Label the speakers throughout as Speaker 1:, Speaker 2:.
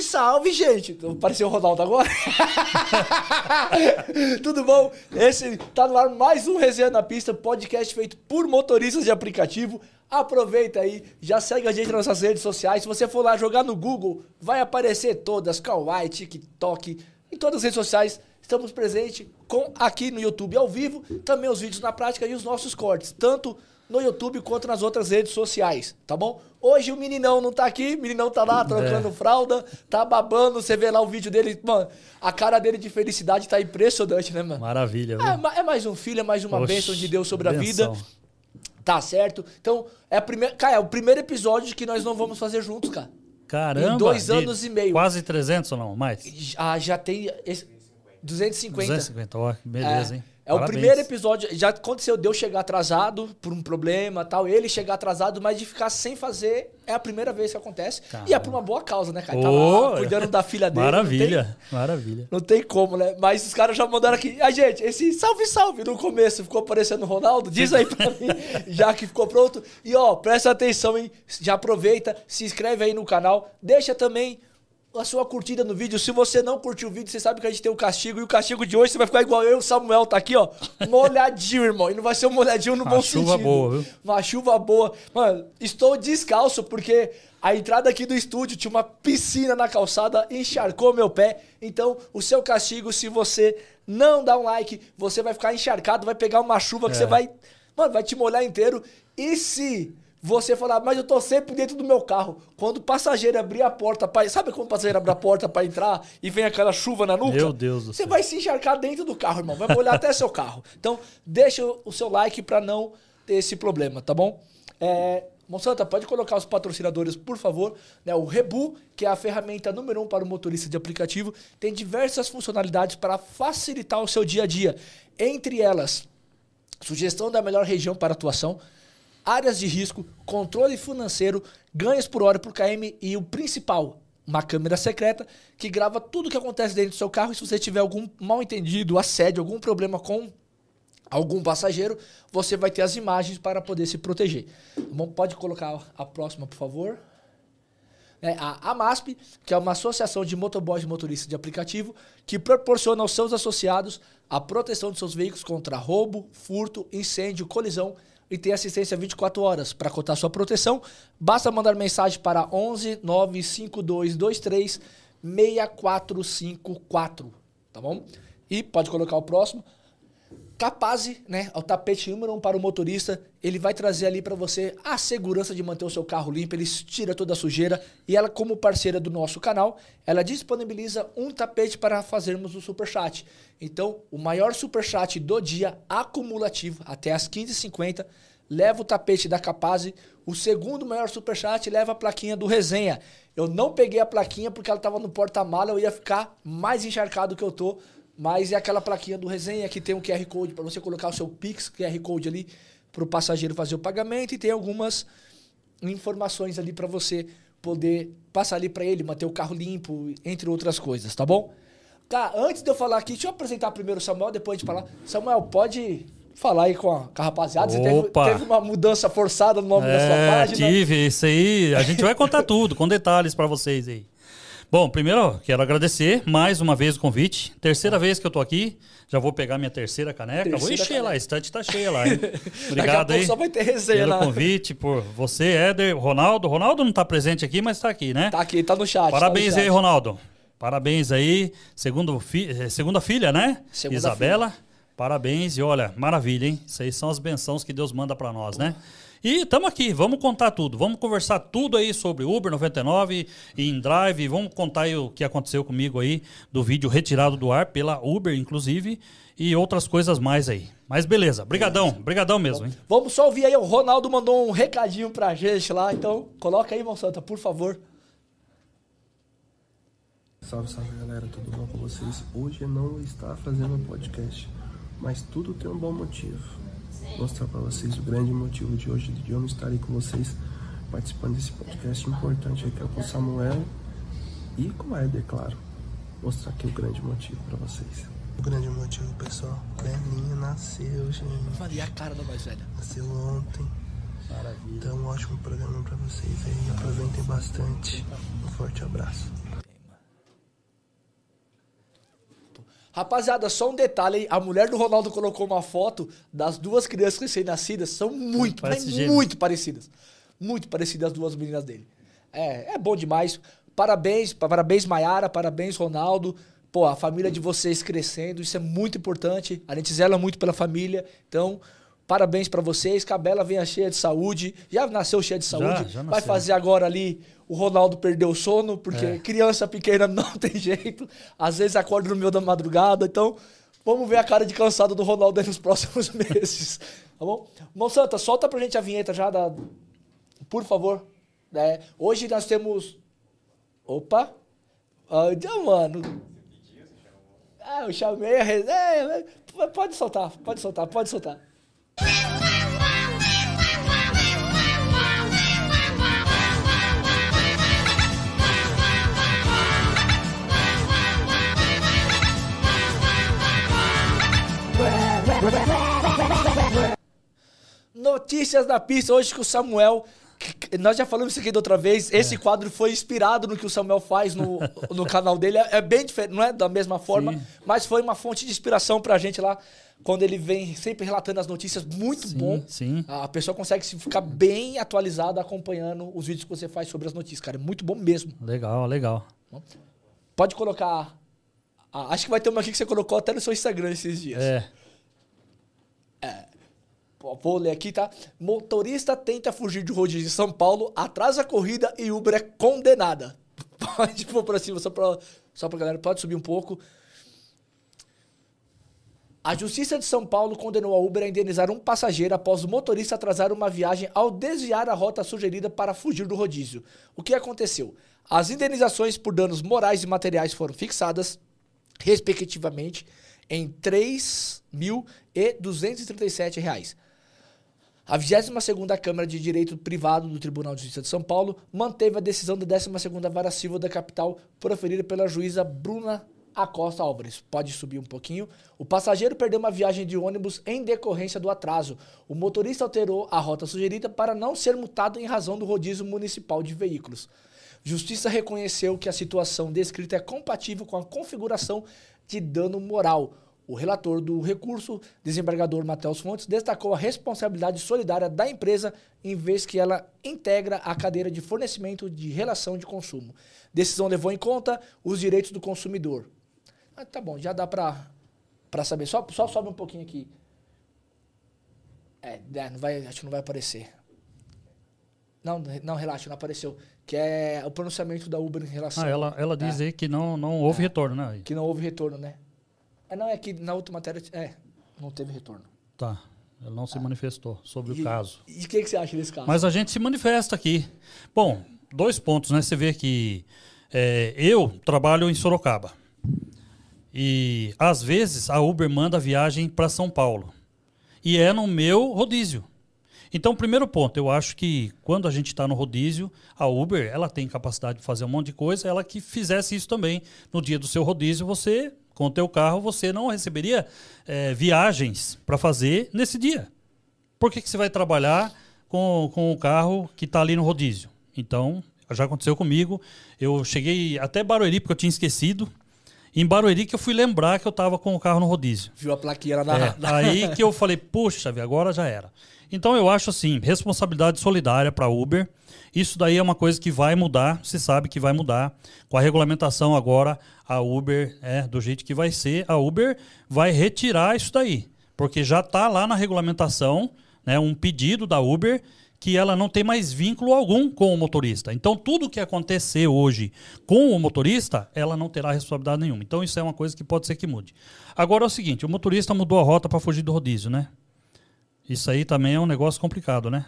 Speaker 1: salve, salve, gente! Pareceu o Ronaldo agora? Tudo bom? Esse tá no ar mais um Resenha na Pista, podcast feito por motoristas de aplicativo. Aproveita aí, já segue a gente nas nossas redes sociais. Se você for lá jogar no Google, vai aparecer todas, Kawaii, TikTok, em todas as redes sociais. Estamos presentes com aqui no YouTube ao vivo, também os vídeos na prática e os nossos cortes, tanto no YouTube quanto nas outras redes sociais, tá bom? Hoje o meninão não tá aqui, o meninão tá lá trocando é. fralda, tá babando, você vê lá o vídeo dele, mano, a cara dele de felicidade tá impressionante, né, mano?
Speaker 2: Maravilha,
Speaker 1: viu? É, é mais um filho, é mais uma bênção de Deus sobre benção. a vida. Tá certo? Então, é a primeira. Cara, é o primeiro episódio que nós não vamos fazer juntos, cara.
Speaker 2: Caramba!
Speaker 1: Em dois anos e meio.
Speaker 2: Quase 300 ou não? Mais?
Speaker 1: Ah, já tem. Esse, 250.
Speaker 2: 250, ó, beleza,
Speaker 1: é.
Speaker 2: hein?
Speaker 1: É Parabéns. o primeiro episódio. Já aconteceu de eu chegar atrasado por um problema tal. Ele chegar atrasado, mas de ficar sem fazer é a primeira vez que acontece. Caramba. E é por uma boa causa, né, cara? Oh, Tava cuidando da filha dele.
Speaker 2: Maravilha,
Speaker 1: não tem,
Speaker 2: maravilha.
Speaker 1: Não tem como, né? Mas os caras já mandaram aqui. A ah, gente, esse salve, salve no começo ficou parecendo o Ronaldo. Diz aí pra mim, já que ficou pronto. E ó, presta atenção, hein? Já aproveita, se inscreve aí no canal. Deixa também a sua curtida no vídeo. Se você não curtiu o vídeo, você sabe que a gente tem o um castigo. E o castigo de hoje você vai ficar igual eu, o Samuel tá aqui, ó. Molhadinho, irmão. E não vai ser um molhadinho no
Speaker 2: Uma
Speaker 1: bom
Speaker 2: chuva
Speaker 1: sentido.
Speaker 2: boa, viu?
Speaker 1: Uma chuva boa. Mano, estou descalço porque a entrada aqui do estúdio tinha uma piscina na calçada, encharcou meu pé. Então, o seu castigo, se você não dá um like, você vai ficar encharcado, vai pegar uma chuva que é. você vai. Mano, vai te molhar inteiro. E se você falar, mas eu tô sempre dentro do meu carro. Quando o passageiro abrir a porta, pra... sabe quando o passageiro abre a porta para entrar e vem aquela chuva na nuca?
Speaker 2: Meu Deus do
Speaker 1: Você vai se encharcar dentro do carro, irmão. Vai molhar até seu carro. Então, deixa o seu like para não ter esse problema, tá bom? É, Monsanta, pode colocar os patrocinadores, por favor. Né, o Rebu, que é a ferramenta número um para o motorista de aplicativo, tem diversas funcionalidades para facilitar o seu dia a dia. Entre elas, sugestão da melhor região para atuação, áreas de risco, controle financeiro, ganhos por hora por KM e o principal, uma câmera secreta que grava tudo o que acontece dentro do seu carro. E se você tiver algum mal entendido, assédio, algum problema com algum passageiro, você vai ter as imagens para poder se proteger. Bom, pode colocar a próxima, por favor. É, a AMASP, que é uma associação de motoboys e motoristas de aplicativo, que proporciona aos seus associados a proteção de seus veículos contra roubo, furto, incêndio, colisão e tem assistência 24 horas. Para cotar sua proteção, basta mandar mensagem para 11 95223 6454, tá bom? E pode colocar o próximo. Capaz, né, o tapete número um para o motorista, ele vai trazer ali para você a segurança de manter o seu carro limpo, ele tira toda a sujeira e ela como parceira do nosso canal, ela disponibiliza um tapete para fazermos o super chat. Então, o maior super chat do dia acumulativo até as 15h50 leva o tapete da Capaz. O segundo maior super chat leva a plaquinha do resenha. Eu não peguei a plaquinha porque ela estava no porta-mala, eu ia ficar mais encharcado que eu tô mas é aquela plaquinha do resenha que tem um QR Code para você colocar o seu Pix, QR Code ali para o passageiro fazer o pagamento e tem algumas informações ali para você poder passar ali para ele, manter o carro limpo, entre outras coisas, tá bom? Tá, antes de eu falar aqui, deixa eu apresentar primeiro o Samuel, depois de falar. Samuel, pode falar aí com a, com a rapaziada. Você teve, teve, uma mudança forçada no nome é, da sua é, página?
Speaker 2: Tive, isso aí. A gente vai contar tudo, com detalhes para vocês aí. Bom, primeiro quero agradecer mais uma vez o convite. Terceira vez que eu tô aqui. Já vou pegar minha terceira caneca. Terceira vou encher caneca. lá, a estante tá cheia lá, hein? Obrigado aí.
Speaker 1: Só vai ter resenha
Speaker 2: pelo convite, por você, Éder, Ronaldo. Ronaldo não tá presente aqui, mas tá aqui, né?
Speaker 1: Tá aqui, tá no chat.
Speaker 2: Parabéns
Speaker 1: tá no
Speaker 2: chat. aí, Ronaldo. Parabéns aí. Segundo fi... Eh, segunda filha, né? Segunda Isabela. Filha. Parabéns e olha, maravilha, hein? Isso aí são as bençãos que Deus manda para nós, né? E estamos aqui, vamos contar tudo. Vamos conversar tudo aí sobre Uber 99 e InDrive. Vamos contar aí o que aconteceu comigo aí do vídeo retirado do ar pela Uber, inclusive, e outras coisas mais aí. Mas beleza, brigadão, brigadão mesmo, hein?
Speaker 1: Vamos só ouvir aí, o Ronaldo mandou um recadinho pra gente lá, então coloca aí, irmão Santa, por favor.
Speaker 3: Salve, salve galera, tudo bom com vocês? Hoje não está fazendo um podcast, mas tudo tem um bom motivo mostrar para vocês o grande motivo de hoje de eu não estar aí com vocês participando desse podcast importante aqui é com o Samuel e com o Éder, claro. Mostrar aqui o grande motivo para vocês. O grande motivo, pessoal, Belinho nasceu, gente.
Speaker 1: Falei a cara da mais velha.
Speaker 3: Nasceu ontem.
Speaker 2: Maravilha.
Speaker 3: Então, um ótimo programa para vocês aí. Aproveitem bastante. Um forte abraço.
Speaker 1: Rapaziada, só um detalhe. A mulher do Ronaldo colocou uma foto das duas crianças recém-nascidas. São muito, mas muito parecidas. Muito parecidas as duas meninas dele. É, é bom demais. Parabéns, parabéns, Maiara, parabéns, Ronaldo. Pô, a família de vocês crescendo, isso é muito importante. A gente zela muito pela família. Então, parabéns para vocês. Cabela venha cheia de saúde. Já nasceu cheia de saúde. Já, já Vai fazer agora ali. O Ronaldo perdeu o sono, porque é. criança pequena não tem jeito. Às vezes acorda no meio da madrugada. Então, vamos ver a cara de cansado do Ronaldo aí nos próximos meses. Tá bom? Monsanta, solta pra gente a vinheta já da. Por favor. É, hoje nós temos. Opa! Olha, mano. Ah, eu chamei a resenha. Pode soltar, pode soltar, pode soltar. Notícias da pista hoje com o Samuel nós já falamos isso aqui da outra vez. Esse é. quadro foi inspirado no que o Samuel faz no, no canal dele. É, é, bem diferente, não é da mesma forma, Sim. mas foi uma fonte de inspiração pra gente lá. Quando ele vem sempre relatando as notícias, muito sim, bom.
Speaker 2: Sim.
Speaker 1: A pessoa consegue ficar bem atualizada acompanhando os vídeos que você faz sobre as notícias, cara. É muito bom mesmo.
Speaker 2: Legal, legal.
Speaker 1: Pode colocar. Ah, acho que vai ter uma aqui que você colocou até no seu Instagram esses dias.
Speaker 2: É.
Speaker 1: É. Vou ler aqui, tá? Motorista tenta fugir de rodízio de São Paulo, atrasa a corrida e Uber é condenada. Pode pôr pra cima, só pra, só pra galera. Pode subir um pouco. A Justiça de São Paulo condenou a Uber a indenizar um passageiro após o motorista atrasar uma viagem ao desviar a rota sugerida para fugir do rodízio. O que aconteceu? As indenizações por danos morais e materiais foram fixadas, respectivamente, em R$ 3.237. A 22ª Câmara de Direito Privado do Tribunal de Justiça de São Paulo manteve a decisão da 12ª Vara Civil da capital proferida pela juíza Bruna Acosta Álvares. Pode subir um pouquinho. O passageiro perdeu uma viagem de ônibus em decorrência do atraso. O motorista alterou a rota sugerida para não ser multado em razão do rodízio municipal de veículos. Justiça reconheceu que a situação descrita é compatível com a configuração de dano moral o relator do recurso, desembargador Matheus Fontes, destacou a responsabilidade solidária da empresa em vez que ela integra a cadeira de fornecimento de relação de consumo. Decisão levou em conta os direitos do consumidor. Ah, tá bom, já dá para saber. Só, só sobe um pouquinho aqui. É, é, não vai, acho que não vai aparecer. Não, não, relaxa, não apareceu. Que é o pronunciamento da Uber em relação.
Speaker 2: Ah, ela, ela diz é. aí que não, não houve é. retorno, né?
Speaker 1: Que não houve retorno, né? É, não, é que na outra matéria. É, não teve retorno.
Speaker 2: Tá. Ele não se ah. manifestou sobre e, o caso.
Speaker 1: E o que, que, você acha desse caso?
Speaker 2: Mas a gente se manifesta aqui. Bom, dois pontos, né? Você vê que é, eu trabalho em Sorocaba. E às vezes a Uber manda viagem para São Paulo. E é no meu rodízio. Então, primeiro ponto, eu acho que quando a gente está no rodízio, a Uber ela tem capacidade de fazer um monte de coisa, ela que fizesse isso também. No dia do seu rodízio, você com o teu carro, você não receberia é, viagens para fazer nesse dia. Por que, que você vai trabalhar com, com o carro que está ali no rodízio? Então, já aconteceu comigo. Eu cheguei até Barueri, porque eu tinha esquecido. Em Barueri que eu fui lembrar que eu estava com o carro no rodízio.
Speaker 1: Viu a plaquinha na... É,
Speaker 2: aí que eu falei, puxa, agora já era. Então eu acho assim, responsabilidade solidária para Uber. Isso daí é uma coisa que vai mudar, se sabe que vai mudar. Com a regulamentação agora, a Uber é do jeito que vai ser, a Uber vai retirar isso daí. Porque já está lá na regulamentação né, um pedido da Uber que ela não tem mais vínculo algum com o motorista. Então, tudo que acontecer hoje com o motorista, ela não terá responsabilidade nenhuma. Então, isso é uma coisa que pode ser que mude. Agora é o seguinte: o motorista mudou a rota para fugir do rodízio, né? Isso aí também é um negócio complicado, né?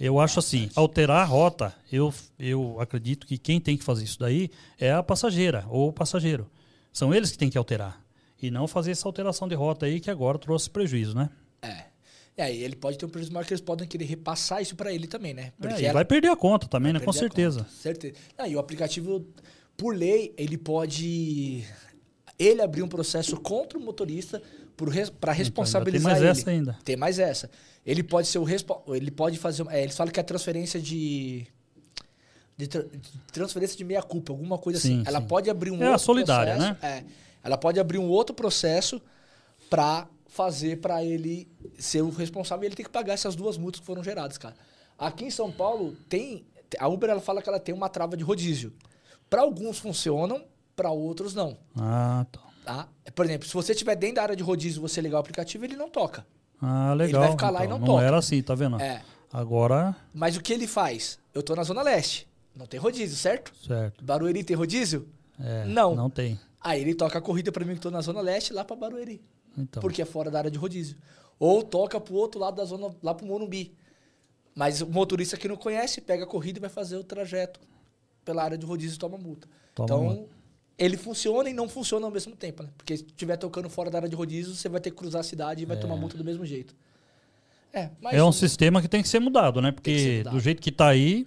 Speaker 2: Eu acho assim, alterar a rota, eu, eu acredito que quem tem que fazer isso daí é a passageira ou o passageiro. São eles que têm que alterar. E não fazer essa alteração de rota aí que agora trouxe prejuízo, né?
Speaker 1: É. É, e ele pode ter um prejuízo maior que eles podem querer repassar isso para ele também, né?
Speaker 2: Porque é, ela... vai perder a conta também, né? Com certeza.
Speaker 1: Certeza. Ah, e o aplicativo, por lei, ele pode ele abrir um processo contra o motorista para responsabilizar
Speaker 2: então, tem mais
Speaker 1: ele.
Speaker 2: essa ainda.
Speaker 1: Tem mais essa. Ele pode ser o ele pode fazer, é, eles falam que é transferência de de, tra de transferência de meia culpa, alguma coisa
Speaker 2: sim,
Speaker 1: assim. Sim. Ela pode abrir um
Speaker 2: é
Speaker 1: outro
Speaker 2: a solidária,
Speaker 1: processo,
Speaker 2: né?
Speaker 1: É, Ela pode abrir um outro processo para fazer para ele ser o responsável e ele tem que pagar essas duas multas que foram geradas, cara. Aqui em São Paulo tem a Uber ela fala que ela tem uma trava de rodízio. Para alguns funcionam, para outros não.
Speaker 2: Ah, tá.
Speaker 1: tá. Por exemplo, se você estiver dentro da área de rodízio, você ligar o aplicativo, ele não toca.
Speaker 2: Ah, legal. Ele vai ficar então, lá e então, não, não toca. Não era assim, tá vendo?
Speaker 1: É.
Speaker 2: Agora.
Speaker 1: Mas o que ele faz? Eu tô na Zona Leste. Não tem rodízio, certo?
Speaker 2: Certo.
Speaker 1: Barueri tem rodízio?
Speaker 2: É,
Speaker 1: não.
Speaker 2: Não tem.
Speaker 1: Aí ele toca a corrida para mim que tô na Zona Leste lá para Barueri. Então. Porque é fora da área de rodízio. Ou toca pro outro lado da zona, lá pro Morumbi. Mas o motorista que não conhece, pega a corrida e vai fazer o trajeto pela área de rodízio e toma multa. Toma então, multa. ele funciona e não funciona ao mesmo tempo, né? Porque se estiver tocando fora da área de rodízio, você vai ter que cruzar a cidade e vai é. tomar multa do mesmo jeito.
Speaker 2: É, é um sistema que tem que ser mudado, né? Porque mudado. do jeito que está aí.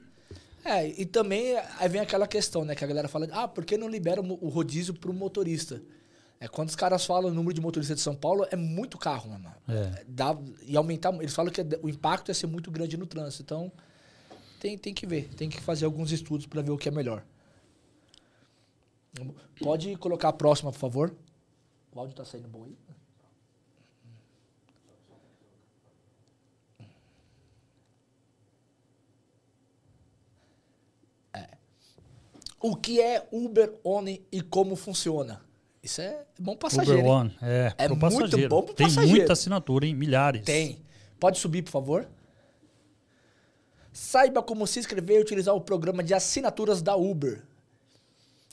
Speaker 1: É, e também aí vem aquela questão, né? Que a galera fala, ah, por que não libera o rodízio para o motorista? É, quando os caras falam o número de motoristas de São Paulo, é muito carro, mano.
Speaker 2: É.
Speaker 1: Dá, e aumentar. Eles falam que o impacto ia ser muito grande no trânsito. Então, tem, tem que ver. Tem que fazer alguns estudos para ver o que é melhor. Pode colocar a próxima, por favor. O áudio tá saindo bom aí? É. O que é Uber One e como funciona? Isso é bom passageiro.
Speaker 2: Uber One, é,
Speaker 1: é muito passageiro. bom pro
Speaker 2: Tem
Speaker 1: passageiro.
Speaker 2: muita assinatura, em milhares.
Speaker 1: Tem. Pode subir, por favor. Saiba como se inscrever e utilizar o programa de assinaturas da Uber.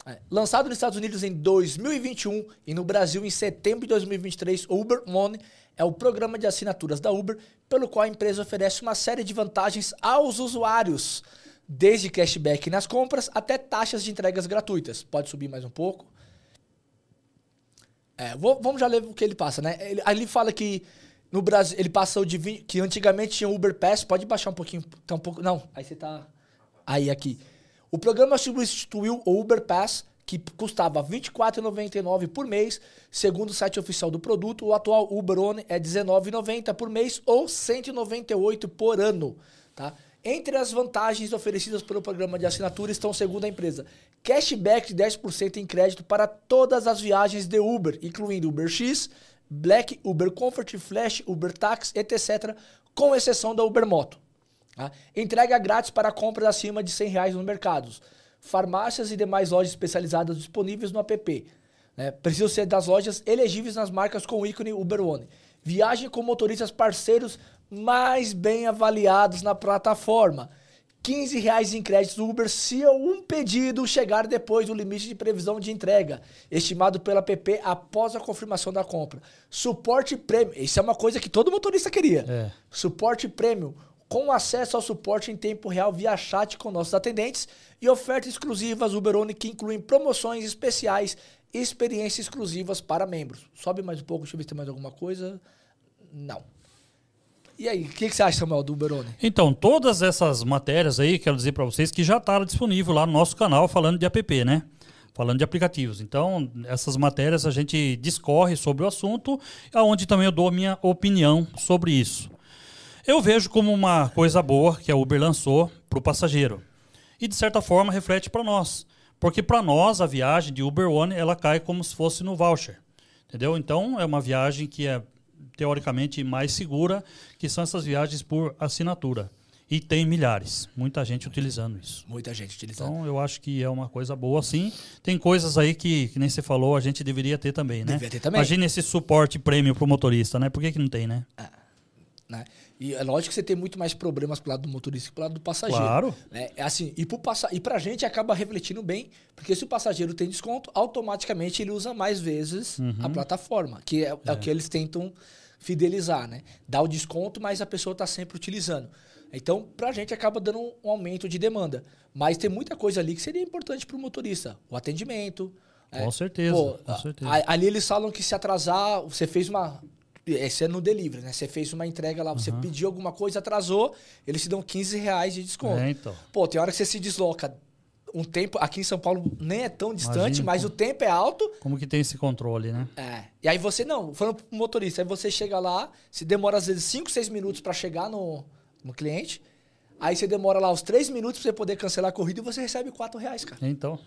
Speaker 1: É. Lançado nos Estados Unidos em 2021 e no Brasil em setembro de 2023, o Uber One é o programa de assinaturas da Uber, pelo qual a empresa oferece uma série de vantagens aos usuários, desde cashback nas compras até taxas de entregas gratuitas. Pode subir mais um pouco. É, vamos já ler o que ele passa, né? Ele, ele fala que no Brasil, ele passou de 20, que antigamente tinha Uber Pass, pode baixar um pouquinho, tá um pouco, não, aí você tá aí aqui. O programa substituiu o Uber Pass, que custava R$ 24,99 por mês, segundo o site oficial do produto. O atual Uber One é R$ 19,90 por mês ou R$ 198 por ano, tá? Entre as vantagens oferecidas pelo programa de assinatura estão, segundo a empresa, cashback de 10% em crédito para todas as viagens de Uber, incluindo Uber X, Black, Uber Comfort, Flash, Uber Tax, etc., com exceção da Uber Moto. Tá? Entrega grátis para compras acima de 100 reais nos mercados. Farmácias e demais lojas especializadas disponíveis no app. Né? Ser das lojas elegíveis nas marcas com ícone Uber One. Viagem com motoristas parceiros mais bem avaliados na plataforma. 15 reais em créditos Uber se um pedido chegar depois do limite de previsão de entrega, estimado pela PP após a confirmação da compra. Suporte prêmio, isso é uma coisa que todo motorista queria.
Speaker 2: É.
Speaker 1: Suporte prêmio, com acesso ao suporte em tempo real via chat com nossos atendentes e ofertas exclusivas Uber One que incluem promoções especiais e experiências exclusivas para membros. Sobe mais um pouco, deixa eu ver se tem mais alguma coisa. Não. E aí, o que, que, você acha, Samuel, do Uberone?
Speaker 2: Então, todas essas matérias aí, quero dizer para vocês que já está disponível lá no nosso canal falando de app, né? Falando de aplicativos. Então, essas matérias a gente discorre sobre o assunto, aonde também eu dou minha opinião sobre isso. Eu vejo como uma coisa boa que a Uber lançou para o passageiro. E, de certa forma, reflete para nós. Porque para nós, a viagem de Uber One, ela cai como se fosse no voucher. Entendeu? Então, é uma viagem que é teoricamente mais segura, que são essas viagens por assinatura. E tem milhares, muita gente utilizando isso.
Speaker 1: Muita gente utilizando.
Speaker 2: Então eu acho que é uma coisa boa sim. Tem coisas aí que, que nem você falou, a gente deveria ter também, né?
Speaker 1: Deveria ter também.
Speaker 2: Imagina esse suporte prêmio para o motorista, né? Por que, que não tem, né?
Speaker 1: É, né? E é lógico que você tem muito mais problemas pro lado do motorista que pro lado do passageiro.
Speaker 2: Claro.
Speaker 1: Né? É assim, e, pro passa e pra gente acaba refletindo bem, porque se o passageiro tem desconto, automaticamente ele usa mais vezes uhum. a plataforma, que é, é. é o que eles tentam fidelizar, né? Dá o desconto, mas a pessoa está sempre utilizando. Então, para a gente acaba dando um, aumento de demanda. Mas tem muita coisa ali que seria importante para o motorista. O atendimento.
Speaker 2: Com é, certeza, pô, com certeza.
Speaker 1: ali eles falam que se atrasar, você fez uma. Esse é no delivery, né? Você fez uma entrega lá, você uhum. pediu alguma coisa, atrasou, eles te dão 15 reais de desconto.
Speaker 2: É, então.
Speaker 1: Pô, tem hora que você se desloca um tempo. Aqui em São Paulo nem é tão distante, Imagina, mas o tempo é alto.
Speaker 2: Como que tem esse controle, né?
Speaker 1: É. E aí você, não, falando pro motorista, aí você chega lá, se demora às vezes 5, 6 minutos para chegar no, no cliente. Aí você demora lá os 3 minutos pra você poder cancelar a corrida e você recebe 4 reais, cara.
Speaker 2: Então.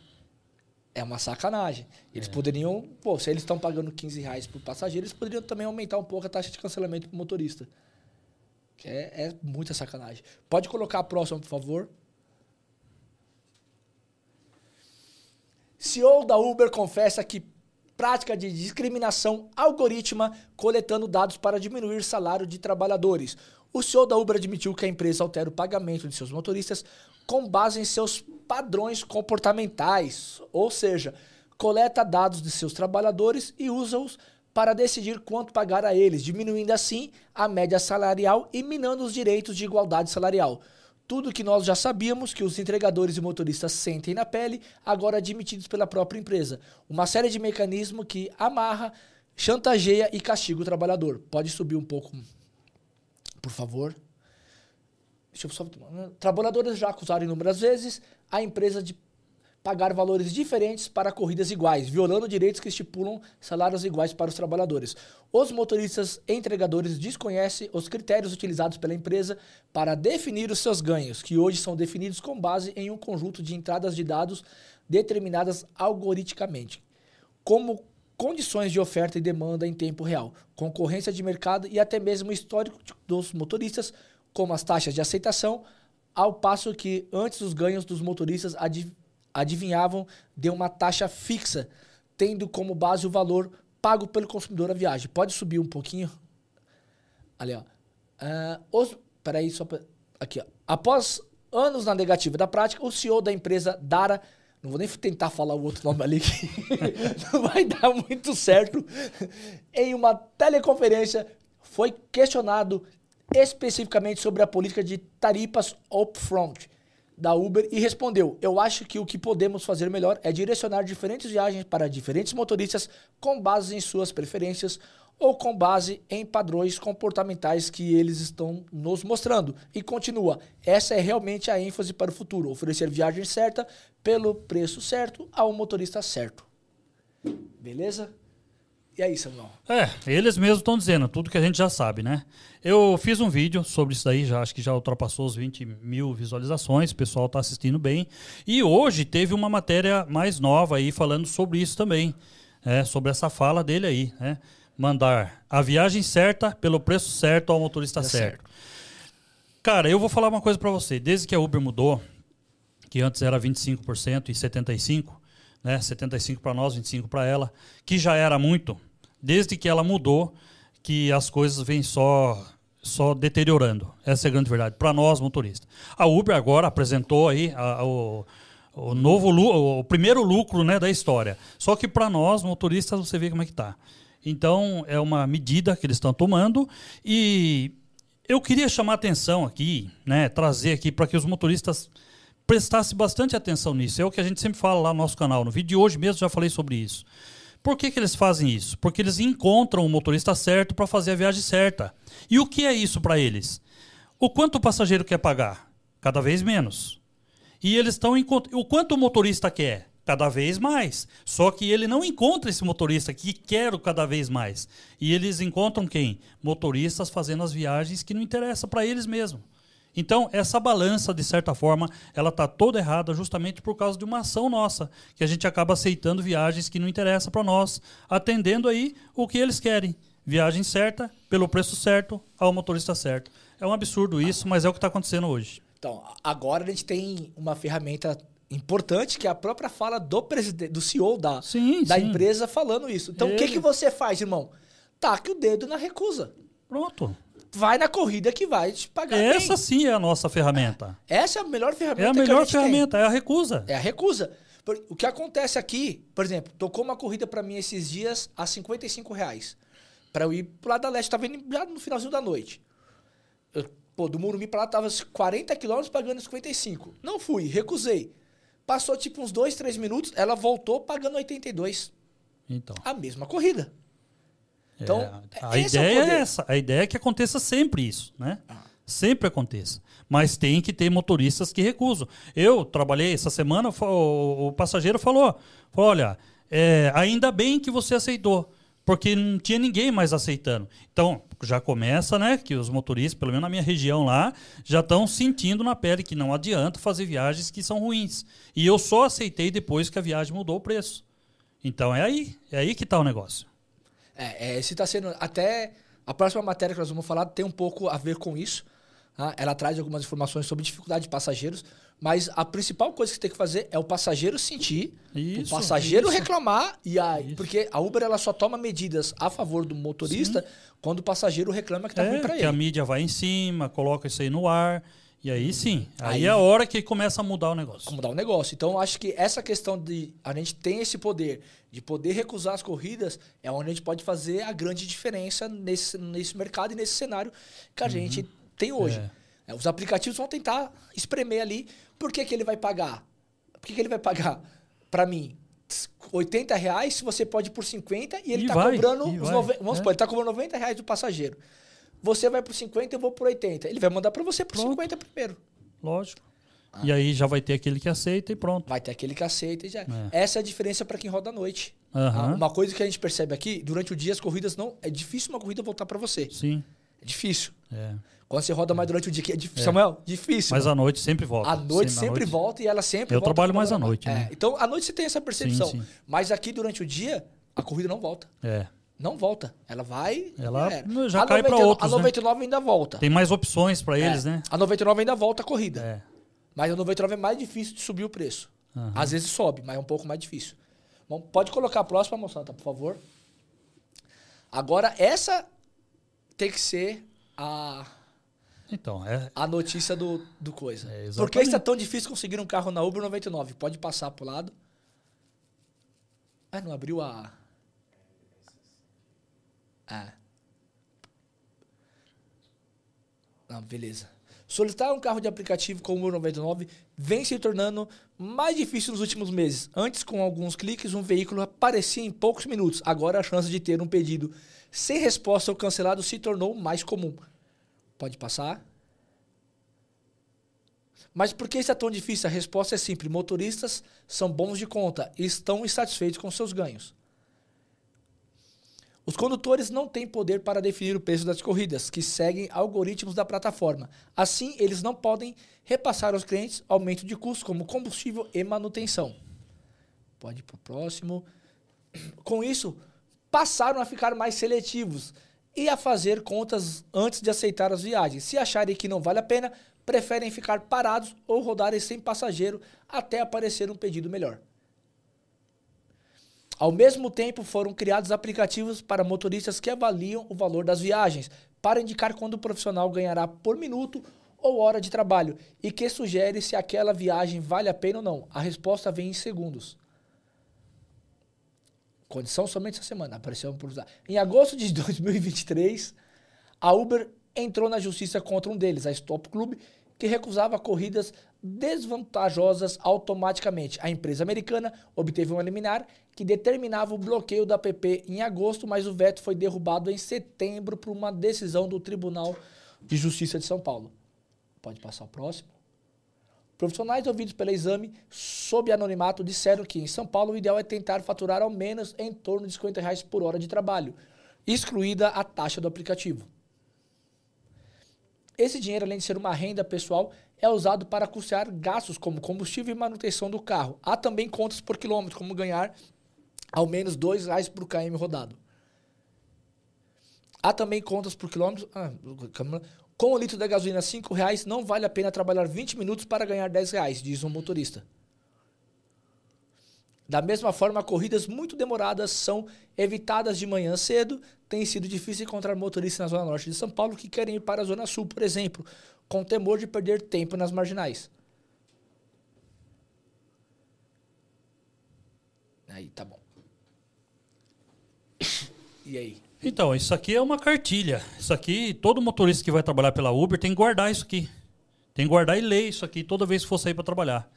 Speaker 1: É uma sacanagem. Eles é. poderiam, pô, se eles estão pagando 15 reais por passageiro, eles poderiam também aumentar um pouco a taxa de cancelamento para o motorista. Que é, é muita sacanagem. Pode colocar a próxima, por favor. CEO da Uber confessa que prática de discriminação algorítmica coletando dados para diminuir salário de trabalhadores. O CEO da Uber admitiu que a empresa altera o pagamento de seus motoristas com base em seus padrões comportamentais, ou seja, coleta dados de seus trabalhadores e usa-os para decidir quanto pagar a eles, diminuindo assim a média salarial e minando os direitos de igualdade salarial. Tudo que nós já sabíamos que os entregadores e motoristas sentem na pele, agora admitidos pela própria empresa. Uma série de mecanismos que amarra, chantageia e castiga o trabalhador. Pode subir um pouco, por favor. Deixa eu só... Trabalhadores já acusaram inúmeras vezes a empresa de pagar valores diferentes para corridas iguais, violando direitos que estipulam salários iguais para os trabalhadores. Os motoristas entregadores desconhecem os critérios utilizados pela empresa para definir os seus ganhos, que hoje são definidos com base em um conjunto de entradas de dados determinadas algoritmicamente, como condições de oferta e demanda em tempo real, concorrência de mercado e até mesmo histórico dos motoristas, como as taxas de aceitação, ao passo que antes os ganhos dos motoristas adiv adivinhavam de uma taxa fixa, tendo como base o valor pago pelo consumidor a viagem. Pode subir um pouquinho? Ali, ó. Uh, os, peraí, só pra, aqui, ó. Após anos na negativa da prática, o CEO da empresa Dara não vou nem tentar falar o outro nome ali, que não vai dar muito certo. Em uma teleconferência, foi questionado especificamente sobre a política de tarifas upfront da Uber e respondeu: Eu acho que o que podemos fazer melhor é direcionar diferentes viagens para diferentes motoristas com base em suas preferências ou com base em padrões comportamentais que eles estão nos mostrando. E continua: essa é realmente a ênfase para o futuro, oferecer viagem certa pelo preço certo ao motorista certo. Beleza? E aí, Samuel?
Speaker 2: É, eles mesmos estão dizendo tudo que a gente já sabe, né? Eu fiz um vídeo sobre isso daí, já acho que já ultrapassou os 20 mil visualizações, o pessoal está assistindo bem. E hoje teve uma matéria mais nova aí falando sobre isso também, é, sobre essa fala dele aí, né? Mandar a viagem certa pelo preço certo ao motorista é certo. certo. Cara, eu vou falar uma coisa para você. Desde que a Uber mudou, que antes era 25% e 75%, né? 75 para nós, 25 para ela, que já era muito, desde que ela mudou, que as coisas vêm só só deteriorando. Essa é a grande verdade para nós motoristas. A Uber agora apresentou aí a, a, o, o novo o primeiro lucro, né, da história. Só que para nós motoristas você vê como é que tá. Então é uma medida que eles estão tomando e eu queria chamar atenção aqui, né, trazer aqui para que os motoristas prestasse bastante atenção nisso. É o que a gente sempre fala lá no nosso canal. No vídeo de hoje mesmo já falei sobre isso. Por que, que eles fazem isso? Porque eles encontram o motorista certo para fazer a viagem certa. E o que é isso para eles? O quanto o passageiro quer pagar? Cada vez menos. E eles estão o quanto o motorista quer? Cada vez mais. Só que ele não encontra esse motorista que quer o cada vez mais. E eles encontram quem? Motoristas fazendo as viagens que não interessam para eles mesmos. Então, essa balança, de certa forma, ela está toda errada justamente por causa de uma ação nossa, que a gente acaba aceitando viagens que não interessam para nós, atendendo aí o que eles querem. Viagem certa, pelo preço certo, ao motorista certo. É um absurdo isso, mas é o que está acontecendo hoje.
Speaker 1: Então, agora a gente tem uma ferramenta importante que é a própria fala do presidente, do CEO da, sim, da sim. empresa falando isso. Então, o que, que você faz, irmão? Taque o dedo na recusa.
Speaker 2: Pronto
Speaker 1: vai na corrida que vai te pagar.
Speaker 2: Essa bem. sim é a nossa ferramenta.
Speaker 1: Essa é a melhor ferramenta.
Speaker 2: É a melhor a ferramenta, tem. é a recusa.
Speaker 1: É a recusa. O que acontece aqui, por exemplo, tocou uma corrida para mim esses dias a 55 reais. Pra eu ir pro lado da leste, tava indo já no finalzinho da noite. Eu, pô, do Murumbi pra lá tava 40 quilômetros pagando 55. Não fui, recusei. Passou tipo uns 2, 3 minutos, ela voltou pagando 82. Então. A mesma corrida.
Speaker 2: Então, é, a ideia é, é, essa. A ideia é que aconteça sempre isso, né? Ah. Sempre aconteça. Mas tem que ter motoristas que recusam. Eu trabalhei essa semana, o, o passageiro falou: olha, é, ainda bem que você aceitou porque não tinha ninguém mais aceitando. Então, já começa, né? Que os motoristas, pelo menos na minha região lá, já estão sentindo na pele que não adianta fazer viagens que são ruins. E eu só aceitei depois que a viagem mudou o preço. Então é aí, é aí que está o negócio.
Speaker 1: É, é esse está sendo até a próxima matéria que nós vamos falar tem um pouco a ver com isso. Tá? Ela traz algumas informações sobre dificuldade de passageiros, mas a principal coisa que tem que fazer é o passageiro sentir, isso, o passageiro isso. reclamar e isso. porque a Uber ela só toma medidas a favor do motorista Sim. quando o passageiro reclama que está é, ruim para ele.
Speaker 2: Que a mídia vai em cima, coloca isso aí no ar. E aí sim, aí, aí é a hora que começa a mudar o negócio.
Speaker 1: Mudar o negócio. Então, acho que essa questão de a gente tem esse poder de poder recusar as corridas é onde a gente pode fazer a grande diferença nesse, nesse mercado e nesse cenário que a uhum. gente tem hoje. É. Os aplicativos vão tentar espremer ali. Por que, que ele vai pagar? Por que, que ele vai pagar para mim 80 reais se você pode ir por 50 e ele está cobrando. Os nove... Vamos é. supor, ele está cobrando 90 reais do passageiro. Você vai por 50 eu vou por 80. Ele vai mandar para você Pronto. 50 primeiro.
Speaker 2: Lógico. Ah. E aí já vai ter aquele que aceita e pronto.
Speaker 1: Vai ter aquele que aceita e já. É. Essa é a diferença para quem roda à noite. Uhum. Uma coisa que a gente percebe aqui, durante o dia as corridas não. É difícil uma corrida voltar para você.
Speaker 2: Sim.
Speaker 1: É difícil. É. Quando você roda mais durante o dia, que é difícil. É. Samuel, difícil.
Speaker 2: Mas à noite sempre volta.
Speaker 1: À noite sempre, sempre noite. volta e ela sempre
Speaker 2: Eu volta trabalho mais à noite. Né?
Speaker 1: É. Então, à noite você tem essa percepção. Sim, sim. Mas aqui durante o dia, a corrida não volta.
Speaker 2: É.
Speaker 1: Não volta. Ela vai.
Speaker 2: Ela já, já cai para outros.
Speaker 1: A 99 né? ainda volta.
Speaker 2: Tem mais opções para eles, é. né?
Speaker 1: A 99 ainda volta a corrida. É. Mas a 99 é mais difícil de subir o preço. Uhum. Às vezes sobe, mas é um pouco mais difícil. Bom, pode colocar a próxima, moçada, por favor. Agora, essa tem que ser a
Speaker 2: então, é.
Speaker 1: A notícia do, do coisa. É, Por que é tão difícil conseguir um carro na Uber 99? Pode passar pro lado. Ah, não abriu a. Ah. Não, beleza. Solicitar um carro de aplicativo com o Uber 99 vem se tornando mais difícil nos últimos meses. Antes, com alguns cliques, um veículo aparecia em poucos minutos. Agora, a chance de ter um pedido sem resposta ou cancelado se tornou mais comum. Pode passar. Mas por que isso é tão difícil? A resposta é simples. Motoristas são bons de conta e estão insatisfeitos com seus ganhos. Os condutores não têm poder para definir o preço das corridas, que seguem algoritmos da plataforma. Assim, eles não podem repassar aos clientes aumento de custos como combustível e manutenção. Pode ir para o próximo. Com isso, passaram a ficar mais seletivos e a fazer contas antes de aceitar as viagens. Se acharem que não vale a pena, preferem ficar parados ou rodarem sem passageiro até aparecer um pedido melhor. Ao mesmo tempo, foram criados aplicativos para motoristas que avaliam o valor das viagens, para indicar quando o profissional ganhará por minuto ou hora de trabalho e que sugere se aquela viagem vale a pena ou não. A resposta vem em segundos. Condição somente essa semana. Apareceu. Em agosto de 2023, a Uber entrou na justiça contra um deles, a Stop Club, que recusava corridas desvantajosas automaticamente. A empresa americana obteve um liminar que determinava o bloqueio da app em agosto, mas o veto foi derrubado em setembro por uma decisão do Tribunal de Justiça de São Paulo. Pode passar o próximo. Profissionais ouvidos pelo exame sob anonimato disseram que em São Paulo o ideal é tentar faturar ao menos em torno de 50 reais por hora de trabalho, excluída a taxa do aplicativo. Esse dinheiro, além de ser uma renda pessoal, é usado para custear gastos como combustível e manutenção do carro. Há também contas por quilômetro, como ganhar ao menos R$ reais por km rodado. Há também contas por quilômetro. Ah, com o litro da gasolina R$ reais, não vale a pena trabalhar 20 minutos para ganhar R$ reais, diz um motorista. Da mesma forma, corridas muito demoradas são evitadas de manhã cedo. Tem sido difícil encontrar motoristas na zona norte de São Paulo que querem ir para a zona sul, por exemplo, com temor de perder tempo nas marginais. Aí, tá bom. E aí?
Speaker 2: Então, isso aqui é uma cartilha. Isso aqui, todo motorista que vai trabalhar pela Uber tem que guardar isso aqui. Tem que guardar e ler isso aqui toda vez que for sair para trabalhar.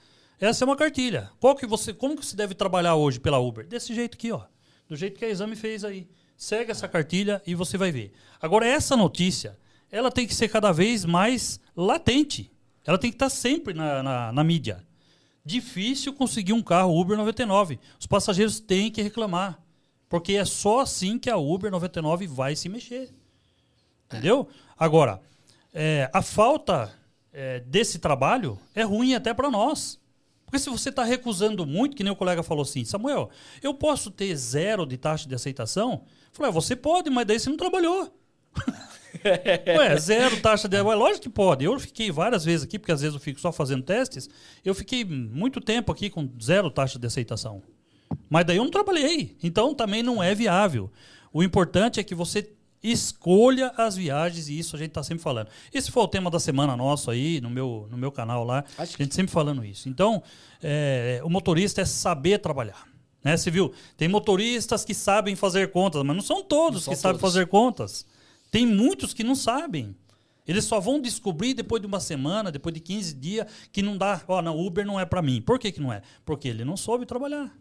Speaker 2: Essa é uma cartilha. Qual que você, como que se deve trabalhar hoje pela Uber? Desse jeito aqui, ó. Do jeito que a Exame fez aí. Segue essa cartilha e você vai ver. Agora, essa notícia, ela tem que ser cada vez mais latente. Ela tem que estar sempre na, na, na mídia. Difícil conseguir um carro Uber 99. Os passageiros têm que reclamar. Porque é só assim que a Uber 99 vai se mexer. Entendeu? Agora, é, a falta é, desse trabalho é ruim até para nós. Porque se você está recusando muito, que nem o colega falou assim, Samuel, eu posso ter zero de taxa de aceitação? Eu falei, ah, você pode, mas daí você não trabalhou. Ué, zero taxa de. Ué, lógico que pode. Eu fiquei várias vezes aqui, porque às vezes eu fico só fazendo testes. Eu fiquei muito tempo aqui com zero taxa de aceitação. Mas daí eu não trabalhei. Então também não é viável. O importante é que você escolha as viagens, e isso a gente está sempre falando. Esse foi o tema da semana nosso aí, no meu, no meu canal lá. Acho a gente sempre falando isso. Então, é, o motorista é saber trabalhar. Né? Você viu? Tem motoristas que sabem fazer contas, mas não são todos não que sabem fazer contas. Tem muitos que não sabem. Eles só vão descobrir depois de uma semana, depois de 15 dias, que não dá. Ó, oh, não, Uber não é para mim. Por que, que não é? Porque ele não soube trabalhar.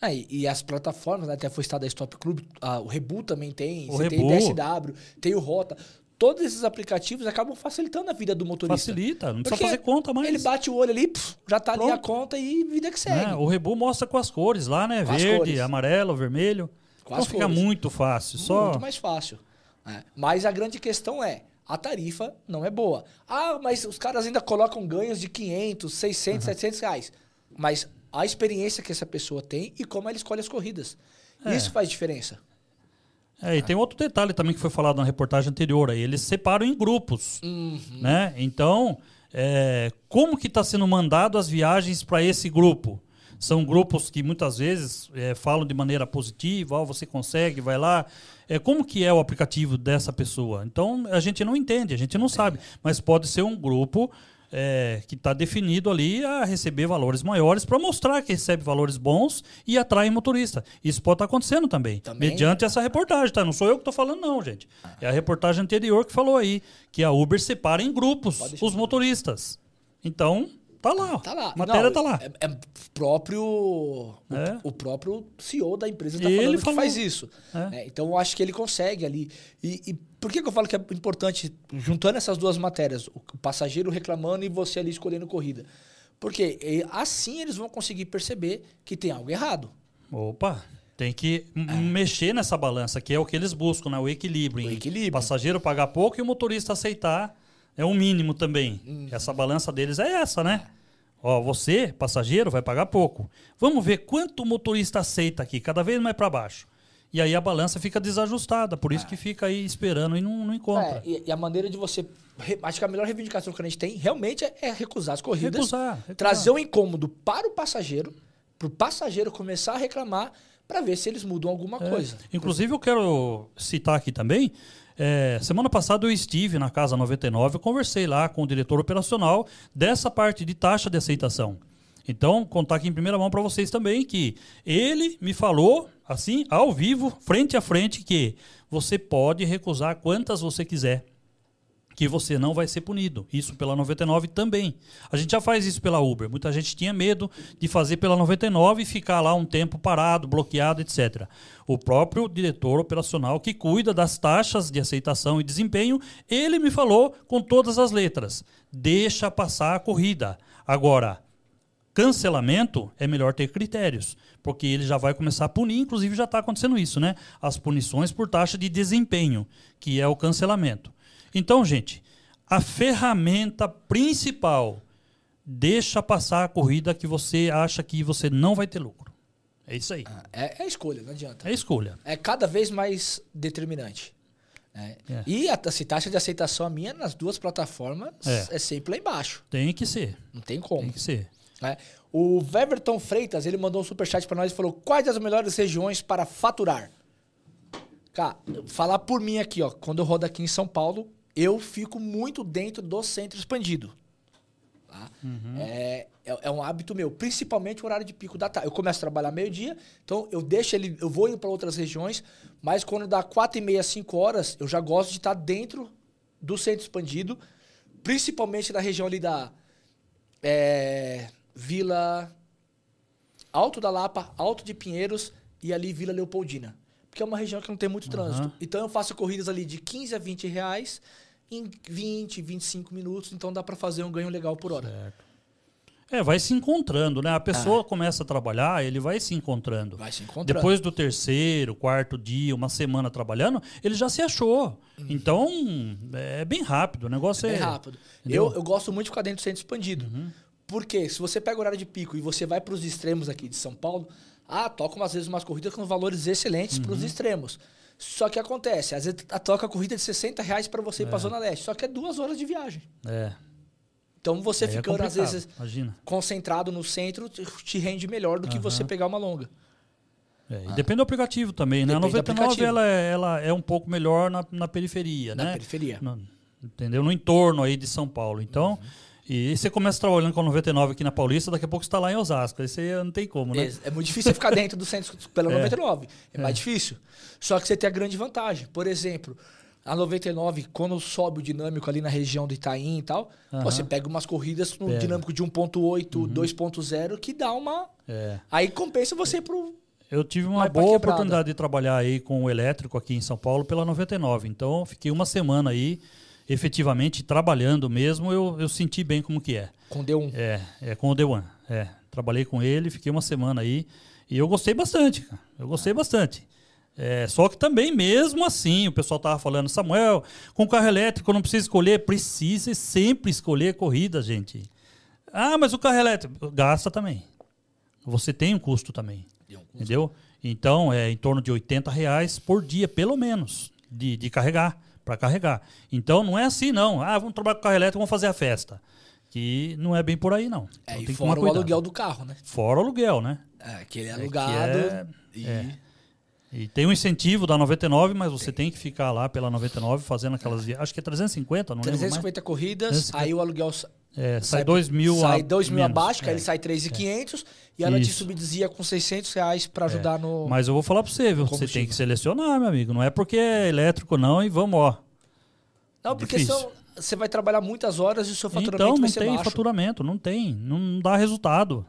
Speaker 1: Ah, e, e, as plataformas, né? Até foi estado da Stop Club, o Rebu também tem, o Rebu. tem DSW, tem o Rota. Todos esses aplicativos acabam facilitando a vida do motorista.
Speaker 2: Facilita, não precisa fazer conta mais.
Speaker 1: Ele bate o olho ali, pff, já tá Pronto. ali a conta e vida que segue. É,
Speaker 2: o Rebu mostra com as cores lá, né? Com Verde, amarelo, vermelho. Com então fica muito fácil. Só...
Speaker 1: Muito mais fácil. É. Mas a grande questão é, a tarifa não é boa. Ah, mas os caras ainda colocam ganhos de 500, 600, uhum. 700 reais. Mas a experiência que essa pessoa tem e como ela escolhe as corridas. É. Isso faz diferença.
Speaker 2: É, e tem outro detalhe também que foi falado na reportagem anterior. Aí, eles separam em grupos. Uhum. Né? Então, é, como que está sendo mandado as viagens para esse grupo? São grupos que muitas vezes é, falam de maneira positiva, oh, você consegue, vai lá. É, como que é o aplicativo dessa pessoa? Então, a gente não entende, a gente não sabe. Mas pode ser um grupo é, que está definido ali a receber valores maiores para mostrar que recebe valores bons e atrai motorista. Isso pode estar tá acontecendo também, também, mediante essa reportagem, tá? Não sou eu que estou falando, não, gente. É a reportagem anterior que falou aí que a Uber separa em grupos os motoristas. Então, Tá lá. Tá lá. A matéria Não, tá lá.
Speaker 1: É, é próprio. É. O, o, próprio CEO da empresa tá falando falou. que faz isso. É. É, então eu acho que ele consegue ali. E, e, por que, que eu falo que é importante, juntando essas duas matérias, o passageiro reclamando e você ali escolhendo corrida? Porque assim eles vão conseguir perceber que tem algo errado.
Speaker 2: Opa! Tem que é. mexer nessa balança, que é o que eles buscam, né? o equilíbrio. O equilíbrio. passageiro pagar pouco e o motorista aceitar é o mínimo também. Uhum. Essa balança deles é essa, né? Ó, você, passageiro, vai pagar pouco. Vamos ver quanto o motorista aceita aqui, cada vez mais para baixo. E aí a balança fica desajustada, por isso é. que fica aí esperando e não, não encontra.
Speaker 1: É, e, a maneira de você. Acho que a melhor reivindicação que a gente tem realmente é, é recusar as corridas. Recusar, recusar. Trazer um incômodo para o passageiro, para o passageiro começar a reclamar, para ver se eles mudam alguma é. coisa.
Speaker 2: Inclusive, eu quero citar aqui também é, semana passada eu estive na Casa 99, eu conversei lá com o diretor operacional dessa parte de taxa de aceitação. Então, contar aqui em primeira mão para vocês também que ele me falou, assim, ao vivo, frente a frente, que você pode recusar quantas você quiser que você não vai ser punido. Isso pela 99 também. A gente já faz isso pela Uber. Muita gente tinha medo de fazer pela 99 e ficar lá um tempo parado, bloqueado, etc. O próprio diretor operacional que cuida das taxas de aceitação e desempenho, ele me falou com todas as letras: deixa passar a corrida. Agora, cancelamento é melhor ter critérios, porque ele já vai começar a punir, inclusive já está acontecendo isso, né? As punições por taxa de desempenho, que é o cancelamento. Então, gente, a ferramenta principal deixa passar a corrida que você acha que você não vai ter lucro. É isso aí.
Speaker 1: Ah, é, é escolha, não adianta.
Speaker 2: É escolha.
Speaker 1: É cada vez mais determinante. É. É. E a, taxa de aceitação minha nas duas plataformas é. é. sempre lá embaixo.
Speaker 2: Tem que ser.
Speaker 1: Não tem como.
Speaker 2: Tem que ser.
Speaker 1: É. O Weverton Freitas, ele mandou um superchat para nós e falou: quais as melhores regiões para faturar? Cara, falar por mim aqui, ó. Quando eu rodo aqui em São Paulo, eu fico muito dentro do centro expandido. Tá? Uhum. É, é, é, um hábito meu, principalmente o horário de pico da tarde. Eu começo a trabalhar meio-dia, então eu deixo ele, eu vou indo para outras regiões, mas quando dá quatro e meia, cinco horas, eu já gosto de estar dentro do centro expandido, principalmente na região ali da é, Vila Alto da Lapa, Alto de Pinheiros e ali Vila Leopoldina. Porque é uma região que não tem muito trânsito. Uhum. Então eu faço corridas ali de 15 a 20 reais em 20, 25 minutos, então dá para fazer um ganho legal por hora. Certo.
Speaker 2: É, vai se encontrando, né? A pessoa ah. começa a trabalhar, ele vai se encontrando.
Speaker 1: Vai se encontrando.
Speaker 2: Depois do terceiro, quarto dia, uma semana trabalhando, ele já se achou. Hum. Então, é bem rápido. O negócio é.
Speaker 1: Bem rápido. Eu, eu gosto muito de ficar dentro do centro expandido. Uhum. Porque se você pega o horário de pico e você vai para os extremos aqui de São Paulo, ah, toca umas vezes umas corridas com valores excelentes uhum. para os extremos. Só que acontece, às vezes a toca a corrida de 60 reais para você ir para é. Zona Leste. Só que é duas horas de viagem.
Speaker 2: É.
Speaker 1: Então você Aí é ficando, é às vezes, Imagina. concentrado no centro, te rende melhor do que uhum. você pegar uma longa.
Speaker 2: É, ah. Depende do aplicativo também, né? A 99 ela é, ela é um pouco melhor na, na periferia,
Speaker 1: na
Speaker 2: né?
Speaker 1: periferia.
Speaker 2: No, entendeu? No entorno aí de São Paulo. Então, uhum. E você começa trabalhando com a 99 aqui na Paulista, daqui a pouco você está lá em Osasco. Aí você não tem como, né?
Speaker 1: É, é muito difícil ficar dentro do centro pela 99. É, é mais difícil. Só que você tem a grande vantagem. Por exemplo, a 99, quando sobe o dinâmico ali na região do Itaim e tal, uhum. você pega umas corridas no dinâmico de 1.8, uhum. 2.0, que dá uma. É. Aí compensa você pro.
Speaker 2: Eu tive uma boa oportunidade de trabalhar aí com o elétrico aqui em São Paulo pela 99. Então, fiquei uma semana aí, efetivamente, trabalhando mesmo. Eu, eu senti bem como que é.
Speaker 1: Com o D1?
Speaker 2: É, é com o D1. É. Trabalhei com ele, fiquei uma semana aí. E eu gostei bastante, cara. Eu gostei bastante. É, só que também, mesmo assim, o pessoal tava falando, Samuel, com carro elétrico não precisa escolher. Precisa sempre escolher corrida, gente. Ah, mas o carro elétrico gasta também. Você tem um custo também. Um custo. Entendeu? Então, é em torno de 80 reais por dia, pelo menos, de, de carregar, para carregar. Então, não é assim, não. Ah, vamos trabalhar com carro elétrico, vamos fazer a festa. Que não é bem por aí, não.
Speaker 1: É,
Speaker 2: então,
Speaker 1: e fora o aluguel do carro, né?
Speaker 2: Fora o aluguel, né?
Speaker 1: É, que ele é alugado. É,
Speaker 2: e... É. E tem um incentivo da 99, mas você tem, tem que ficar lá pela 99 fazendo aquelas viagens. Acho que é 350, não
Speaker 1: 350 corridas, 350. aí o aluguel
Speaker 2: é, sai 2 mil
Speaker 1: Sai 2 mil abaixo, que é. aí ele sai 3,500 é. e ela Isso. te subdizia com 600 reais para ajudar é. no.
Speaker 2: Mas eu vou falar para você, viu? Você tem que selecionar, meu amigo. Não é porque é elétrico, não, e vamos, ó.
Speaker 1: Não, porque são, você vai trabalhar muitas horas e o seu faturamento então,
Speaker 2: vai
Speaker 1: ser baixo.
Speaker 2: Então, não tem faturamento, não tem. Não dá resultado.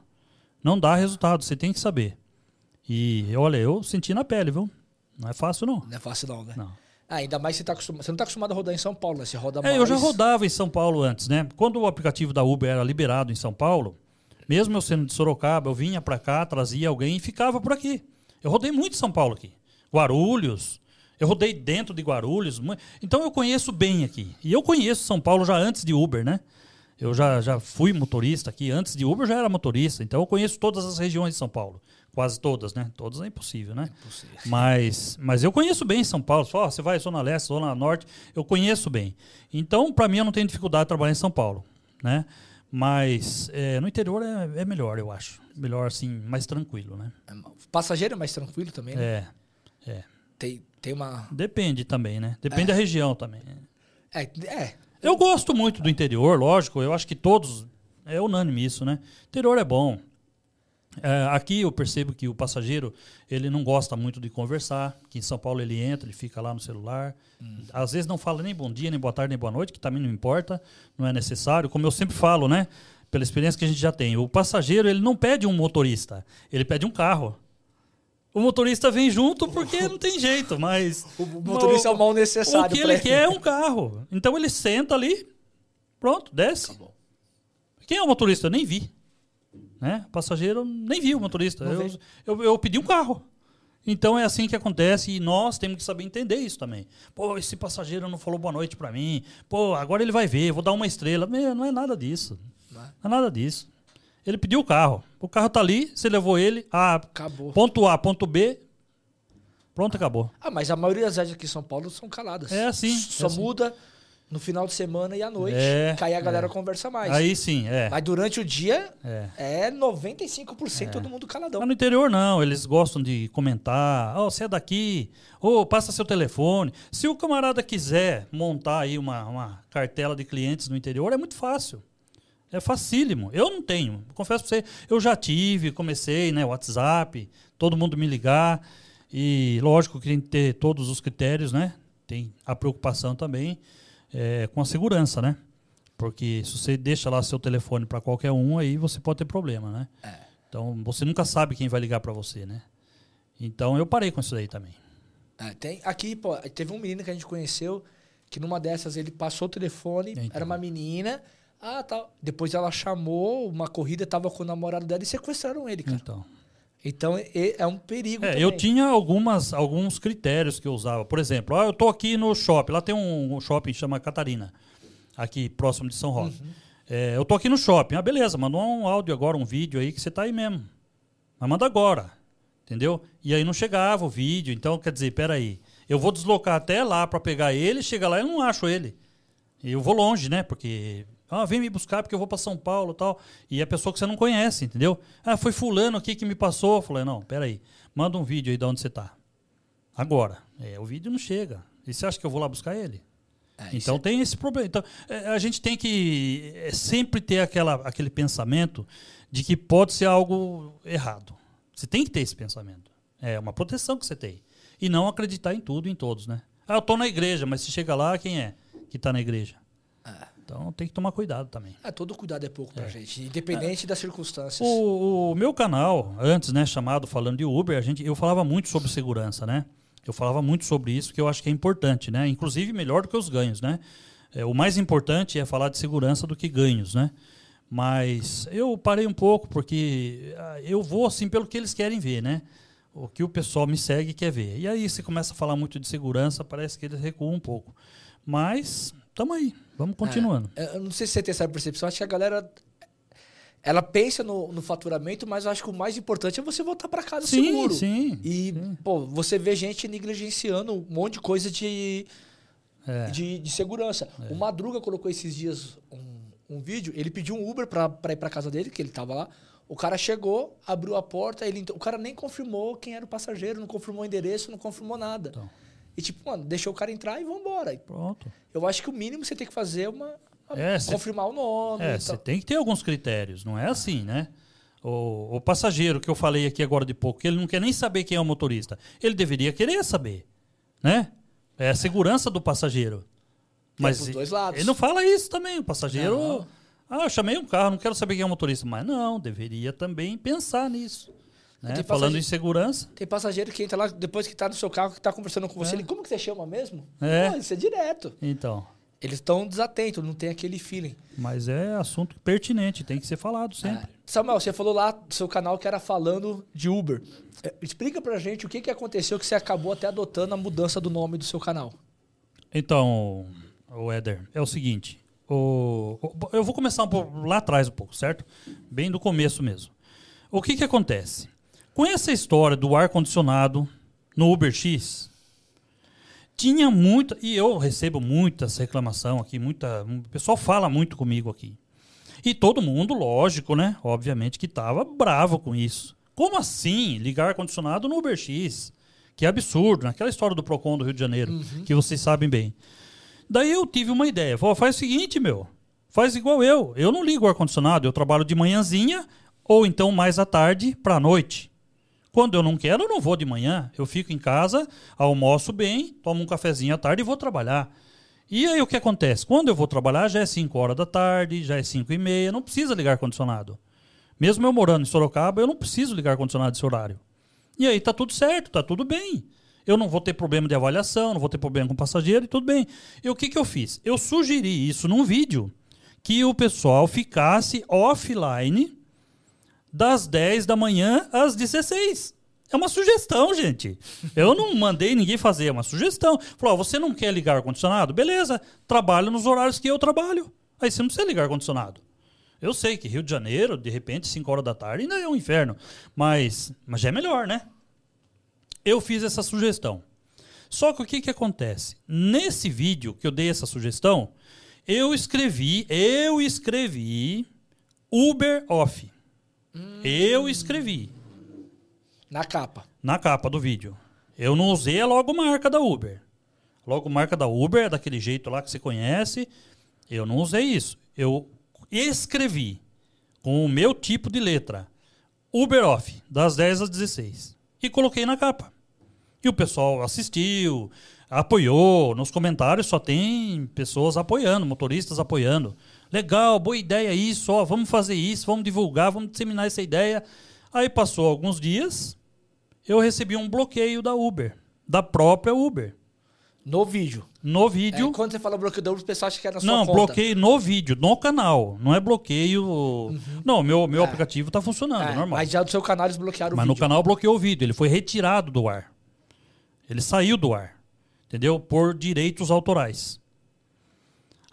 Speaker 2: Não dá resultado, você tem que saber. E olha, eu senti na pele, viu? Não é fácil, não.
Speaker 1: Não é fácil, não, né?
Speaker 2: Não.
Speaker 1: Ah, ainda mais você, tá acostumado, você não está acostumado a rodar em São Paulo, né? Você roda
Speaker 2: é,
Speaker 1: mais.
Speaker 2: Eu já rodava em São Paulo antes, né? Quando o aplicativo da Uber era liberado em São Paulo, mesmo eu sendo de Sorocaba, eu vinha para cá, trazia alguém e ficava por aqui. Eu rodei muito em São Paulo aqui. Guarulhos. Eu rodei dentro de Guarulhos. Então eu conheço bem aqui. E eu conheço São Paulo já antes de Uber, né? Eu já, já fui motorista aqui. Antes de Uber eu já era motorista. Então eu conheço todas as regiões de São Paulo. Quase todas, né? Todas é impossível, né? É impossível. Mas, mas eu conheço bem São Paulo. Só, oh, você vai Zona Leste, Zona Norte, eu conheço bem. Então, para mim, eu não tenho dificuldade de trabalhar em São Paulo, né? Mas é, no interior é, é, melhor, eu acho. Melhor, assim, mais tranquilo, né?
Speaker 1: É, passageiro é mais tranquilo também,
Speaker 2: né? É, é.
Speaker 1: Tem, tem uma...
Speaker 2: Depende também, né? Depende é. da região também.
Speaker 1: É, é.
Speaker 2: Eu gosto muito do interior, lógico. Eu acho que todos... É unânime isso, né? Interior é bom. É, aqui eu percebo que o passageiro ele não gosta muito de conversar. Que em São Paulo ele entra, ele fica lá no celular. Hum. Às vezes não fala nem bom dia, nem boa tarde, nem boa noite, que também não importa, não é necessário. Como eu sempre falo, né? Pela experiência que a gente já tem, o passageiro ele não pede um motorista, ele pede um carro. O motorista vem junto porque não tem jeito, mas.
Speaker 1: O motorista é o mal necessário.
Speaker 2: O que ele, ele quer é um carro. Então ele senta ali, pronto, desce. Acabou. Quem é o motorista? Eu nem vi. Né? O passageiro nem viu o motorista. Eu, eu, eu, pedi um carro. Então é assim que acontece e nós temos que saber entender isso também. Pô, esse passageiro não falou boa noite para mim. Pô, agora ele vai ver, vou dar uma estrela. Meu, não é nada disso. Não é? não é nada disso. Ele pediu o carro. O carro tá ali, você levou ele a acabou. ponto A, ponto B. Pronto, acabou.
Speaker 1: Ah, mas a maioria das vezes aqui em São Paulo são caladas.
Speaker 2: É assim.
Speaker 1: Só
Speaker 2: é assim.
Speaker 1: muda no final de semana e à noite, é, que aí a galera é. conversa mais.
Speaker 2: Aí sim, é.
Speaker 1: Mas durante o dia, é, é 95% é. todo mundo caladão.
Speaker 2: Mas no interior não, eles gostam de comentar, oh, você é daqui, ou oh, passa seu telefone. Se o camarada quiser montar aí uma, uma cartela de clientes no interior, é muito fácil. É facílimo. Eu não tenho. Confesso pra você, eu já tive, comecei, né, WhatsApp, todo mundo me ligar. E lógico que tem que ter todos os critérios, né? Tem a preocupação também é, com a segurança, né? Porque se você deixa lá seu telefone para qualquer um, aí você pode ter problema, né? É. Então você nunca sabe quem vai ligar para você, né? Então eu parei com isso aí também.
Speaker 1: É, tem, aqui, pô, teve um menino que a gente conheceu que numa dessas ele passou o telefone, então. era uma menina, Ah, tá. Depois ela chamou uma corrida, tava com o namorado dela e sequestraram ele, cara.
Speaker 2: Então.
Speaker 1: Então é, um perigo.
Speaker 2: É, eu tinha algumas, alguns critérios que eu usava. Por exemplo, ó, eu tô aqui no shopping. Lá tem um shopping que chama Catarina, aqui próximo de São Roque.
Speaker 1: Uhum.
Speaker 2: É, eu tô aqui no shopping. Ah, beleza, mandou um áudio agora, um vídeo aí que você tá aí mesmo. Mas manda agora. Entendeu? E aí não chegava o vídeo. Então, quer dizer, peraí. Eu vou deslocar até lá para pegar ele, chega lá e eu não acho ele. Eu vou longe, né? Porque. Ah, vem me buscar porque eu vou para São Paulo e tal. E é pessoa que você não conhece, entendeu? Ah, foi fulano aqui que me passou. Eu falei, não, peraí. Manda um vídeo aí de onde você tá. Agora. É, o vídeo não chega. E você acha que eu vou lá buscar ele?
Speaker 1: É,
Speaker 2: Então
Speaker 1: é-
Speaker 2: tem esse problema. Então, é, a gente tem que é, sempre ter aquela, aquele pensamento de que pode ser algo errado. Você tem que ter esse pensamento. É uma proteção que você tem. E não acreditar em tudo e em todos, né? Ah, eu tô na igreja, mas se chega lá, quem é que tá na igreja?
Speaker 1: É.
Speaker 2: Então tem que tomar cuidado também.
Speaker 1: É, todo cuidado é pouco pra gente, independente das circunstâncias.
Speaker 2: O, o meu canal, antes, né, chamado Falando de Uber, a gente, eu falava muito sobre segurança, né? Eu falava muito sobre isso, que eu acho que é importante, né? Inclusive melhor do que os ganhos, né? É, o mais importante é falar de segurança do que ganhos, né? Mas eu parei um pouco porque ah, eu vou assim pelo que eles querem ver, né? O que o pessoal me segue quer ver. E aí você começa a falar muito de segurança, parece que eles recuam um pouco. Mas estamos aí, vamos continuando.
Speaker 1: É, Eu não sei se você tem essa percepção, acho que a galera. Ela pensa no, no faturamento, mas eu acho que o mais importante é você voltar pra casa
Speaker 2: sim,
Speaker 1: seguro.
Speaker 2: sim.
Speaker 1: E, pô, você vê gente negligenciando um monte de coisa de,
Speaker 2: É.
Speaker 1: de, de segurança. O Madruga colocou esses dias um, um vídeo, ele pediu um Uber pra ir pra casa dele, que ele tava lá. O cara chegou, abriu a porta, ele, o cara nem confirmou quem era o passageiro, não confirmou o endereço, não confirmou nada.
Speaker 2: Então.
Speaker 1: E tipo, mano, deixou o cara entrar e vambora.
Speaker 2: Pronto.
Speaker 1: Eu acho que o mínimo você tem que fazer é uma. uma-
Speaker 2: É, cê-
Speaker 1: confirmar o nome.
Speaker 2: É, você tem que ter alguns critérios, não é assim, né? O, o passageiro que eu falei aqui agora de pouco, que ele não quer nem saber quem é o motorista, ele deveria querer saber, né? É a segurança do passageiro. Mas
Speaker 1: pros dois lados.
Speaker 2: ele não fala isso também, o passageiro.
Speaker 1: Não.
Speaker 2: Ah, eu chamei um carro, não quero saber quem é o motorista, mas não, deveria também pensar nisso. Né? Falando em segurança,
Speaker 1: Tem passageiro que entra lá depois que tá no seu carro, que tá conversando com você.
Speaker 2: É.
Speaker 1: Ele, como que você chama mesmo?
Speaker 2: É.
Speaker 1: Pô, isso é direto.
Speaker 2: então.
Speaker 1: Eles estão desatentos, não tem aquele feeling.
Speaker 2: Mas é assunto pertinente, tem que ser falado sempre.
Speaker 1: É. Samuel, você falou lá do seu canal que era falando de Uber. É, explica pra gente o que, que aconteceu que você acabou até adotando a mudança do nome do seu canal.
Speaker 2: Então, o Éder, é o seguinte. O, o- eu vou começar um pouco lá atrás um pouco, certo? Bem do começo mesmo. O que que acontece? Com essa história do ar-condicionado no Uber X, tinha muita... E eu recebo muitas reclamação aqui, muita... O pessoal fala muito comigo aqui. E todo mundo, lógico, né? Obviamente que estava bravo com isso. Como assim ligar ar-condicionado no Uber X? Que absurdo, naquela história do Procon do Rio de Janeiro, que vocês sabem bem. Daí eu tive uma ideia. Falei, faz o seguinte, meu. Faz igual eu. Eu não ligo o ar-condicionado, eu trabalho de manhãzinha ou então mais à tarde para a noite. Quando eu não quero, eu não vou de manhã. Eu fico em casa, almoço bem, tomo um cafezinho à tarde e vou trabalhar. E aí o que acontece? Quando eu vou trabalhar, já é 5 horas da tarde, já é 5 e meia, não precisa ligar ar-condicionado. Mesmo eu morando em Sorocaba, eu não preciso ligar ar-condicionado nesse horário. E aí tá tudo certo, tá tudo bem. Eu não vou ter problema de avaliação, não vou ter problema com passageiro e tudo bem. E o que, que eu fiz? Eu sugeri isso num vídeo que o pessoal ficasse offline das 10 da manhã às 16. É uma sugestão, gente. Eu não mandei ninguém fazer, é uma sugestão. Falou, você não quer ligar ar-condicionado? Beleza, trabalho nos horários que eu trabalho. Aí você não precisa ligar ar-condicionado. Eu sei que Rio de Janeiro, de repente, 5 horas da tarde, ainda é um inferno. Mas, mas já é melhor, né? Eu fiz essa sugestão. Só que o que, que acontece? Nesse vídeo que eu dei essa sugestão, eu escrevi, eu escrevi Uber Off. Eu escrevi
Speaker 1: Na capa.
Speaker 2: na capa do vídeo. Eu não usei a logomarca da Uber. A logomarca da Uber é daquele jeito lá que você conhece. Eu não usei isso. Eu escrevi com o meu tipo de letra Uber Off, das 10 às 16. E coloquei na capa. E o pessoal assistiu, apoiou. Nos comentários só tem pessoas apoiando, motoristas apoiando. Legal, boa ideia isso, ó, vamos fazer isso, vamos divulgar, vamos disseminar essa ideia. Aí passou alguns dias, eu recebi um bloqueio da Uber, da própria Uber.
Speaker 1: No vídeo.
Speaker 2: No vídeo. É,
Speaker 1: quando você fala bloqueio da Uber, o pessoal acha que é na sua
Speaker 2: não,
Speaker 1: conta.
Speaker 2: Não, bloqueio no vídeo, no canal. Não é bloqueio. Uhum. Não, meu, meu é. aplicativo tá funcionando, é, normal.
Speaker 1: Mas já do seu canal eles bloquearam
Speaker 2: mas
Speaker 1: o
Speaker 2: vídeo. Mas no canal bloqueou o vídeo. Ele foi retirado do ar. Ele saiu do ar. Entendeu? Por direitos autorais.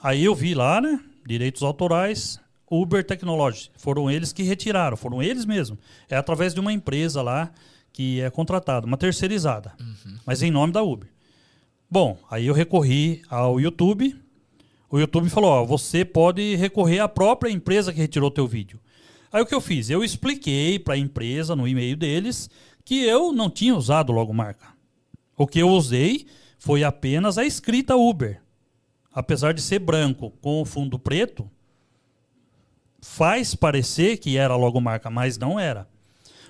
Speaker 2: Aí eu vi lá, né? Direitos autorais, Uber Technology. Foram eles que retiraram, foram eles mesmos. É através de uma empresa lá que é contratada, uma terceirizada, uhum. mas em nome da Uber. Bom, aí eu recorri ao YouTube. O YouTube falou: ó, você pode recorrer à própria empresa que retirou teu vídeo. Aí o que eu fiz? Eu expliquei para a empresa no e-mail deles que eu não tinha usado logomarca. O que eu usei foi apenas a escrita Uber. Apesar de ser branco com o fundo preto, faz parecer que era logomarca, mas não era.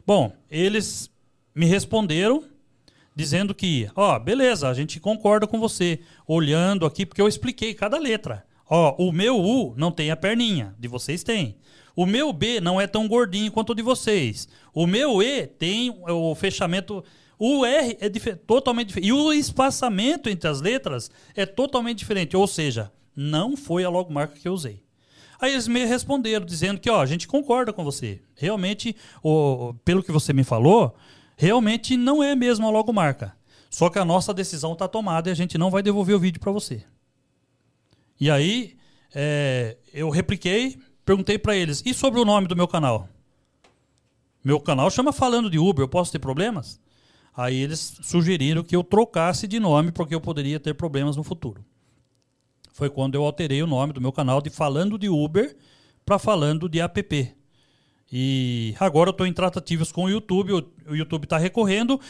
Speaker 2: Bom, eles me responderam dizendo que, ó, beleza, a gente concorda com você. Olhando aqui, porque eu expliquei cada letra. Ó, o meu U não tem a perninha, de vocês tem. O meu B não é tão gordinho quanto o de vocês. O meu E tem o fechamento. O R é dif totalmente diferente. E o espaçamento entre as letras é totalmente diferente. Ou seja, não foi a logomarca que eu usei. Aí eles me responderam dizendo que, ó, a gente concorda com você. Realmente, o, pelo que você me falou, realmente não é mesmo a logomarca. Só que a nossa decisão está tomada e a gente não vai devolver o vídeo para você. E aí é, eu repliquei, perguntei para eles: e sobre o nome do meu canal? Meu canal chama Falando de Uber, eu posso ter problemas? Aí eles sugeriram que eu trocasse de nome porque eu poderia ter problemas no futuro. Foi quando eu alterei o nome do meu canal de Falando de Uber para Falando de App. E agora eu estou em tratativas com o YouTube, o, YouTube está recorrendo.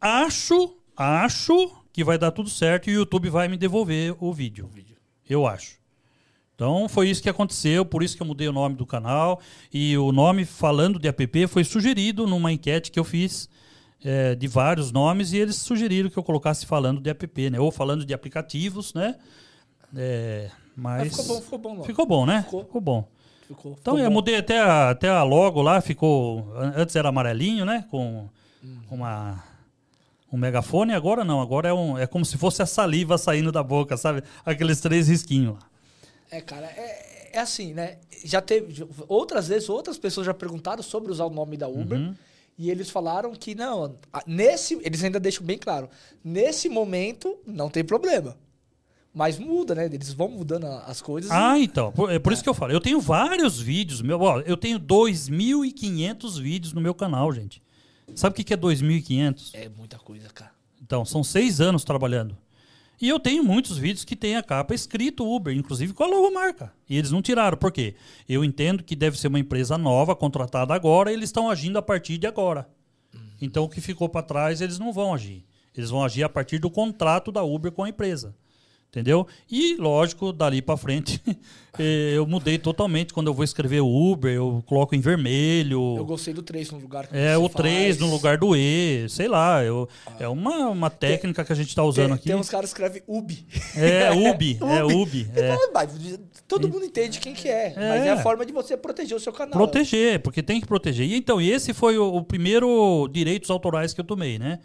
Speaker 2: Acho, acho que vai dar tudo certo e o YouTube vai me devolver o vídeo. O vídeo. Eu acho. Então foi isso que aconteceu, por isso que eu mudei o nome do canal. E o nome falando de app foi sugerido numa enquete que eu fiz é, de vários nomes e eles sugeriram que eu colocasse falando de app, né? Ou falando de aplicativos, né? É, mas, mas
Speaker 1: ficou bom, ficou bom.
Speaker 2: Ficou bom, né?
Speaker 1: Ficou,
Speaker 2: ficou bom. Ficou, então ficou eu bom. mudei até a, até a logo lá, ficou. Antes era amarelinho, né? Com hum. uma um megafone, agora não, agora é, um, é como se fosse a saliva saindo da boca, sabe? Aqueles três risquinhos lá.
Speaker 1: É, cara, é, é assim, né? Já teve. Outras vezes, outras pessoas já perguntaram sobre usar o nome da Uber. Uhum. E eles falaram que não, nesse. Eles ainda deixam bem claro. Nesse momento, não tem problema. Mas muda, né? Eles vão mudando as coisas.
Speaker 2: Ah, e... então. Por, é por isso que eu falo. Eu tenho vários vídeos. Meu, ó, eu tenho 2.500 vídeos no meu canal, gente. Sabe o que é 2.500?
Speaker 1: É muita coisa, cara.
Speaker 2: Então, são seis anos trabalhando. E eu tenho muitos vídeos que tem a capa escrito Uber, inclusive com a logomarca. E eles não tiraram. Por quê? Eu entendo que deve ser uma empresa nova, contratada agora, e eles estão agindo a partir de agora. Então, o que ficou para trás, eles não vão agir. Eles vão agir a partir do contrato da Uber com a empresa. Entendeu? E, lógico, dali para frente, eh, eu mudei totalmente. Quando eu vou escrever Uber, eu coloco em vermelho.
Speaker 1: Eu gostei do 3 no lugar que
Speaker 2: É, o 3 no lugar do E, sei lá. Eu, ah. É uma, uma técnica tem, que a gente está usando
Speaker 1: tem,
Speaker 2: aqui.
Speaker 1: Tem uns caras que escrevem UB.
Speaker 2: É, UB. é, UB. É.
Speaker 1: Todo mundo entende quem que é, é, Mas é a forma de você proteger o seu canal.
Speaker 2: Proteger, porque tem que proteger. E então, esse foi o, o primeiro direitos autorais que eu tomei, né?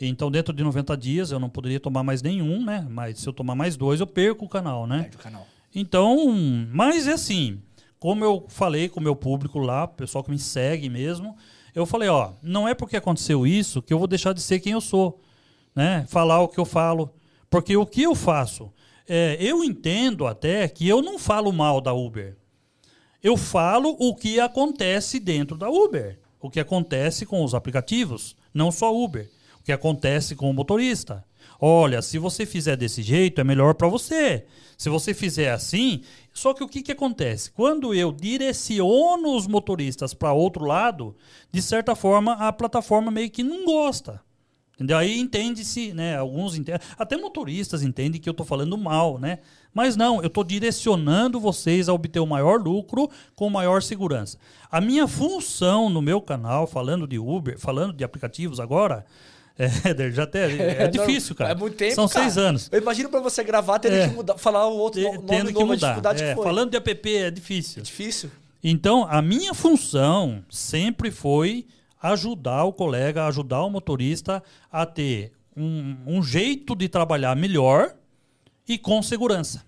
Speaker 2: Então, dentro de 90 dias, eu não poderia tomar mais nenhum, né? Mas se eu tomar mais dois, eu perco o canal, né?
Speaker 1: Perde o canal.
Speaker 2: Então, mas é assim, como eu falei com o meu público lá, o pessoal que me segue mesmo, eu falei, ó, não é porque aconteceu isso que eu vou deixar de ser quem eu sou, né? Falar o que eu falo. Porque o que eu faço? É, eu entendo até que eu não falo mal da Uber. Eu falo o que acontece dentro da Uber. O que acontece com os aplicativos, não só Uber que acontece com o motorista. Olha, se você fizer desse jeito, é melhor para você. Se você fizer assim, só que o que, que acontece? Quando eu direciono os motoristas para outro lado, de certa forma a plataforma meio que não gosta. Entendeu? Aí entende-se, né? Alguns entendem, até motoristas entendem que eu estou falando mal, né? Mas não, eu estou direcionando vocês a obter o maior lucro com maior segurança. A minha função no meu canal, falando de Uber, falando de aplicativos agora, é, já até, é, é difícil, cara.
Speaker 1: É muito tempo,
Speaker 2: São
Speaker 1: cara.
Speaker 2: seis anos.
Speaker 1: Eu imagino para você gravar, tendo é. que mudar, falar o outro nome
Speaker 2: tendo que mudar. dificuldade é, que foi. Falando de app é difícil.
Speaker 1: É difícil.
Speaker 2: Então, a minha função sempre foi ajudar o colega, ajudar o motorista a ter um, um jeito de trabalhar melhor e com segurança.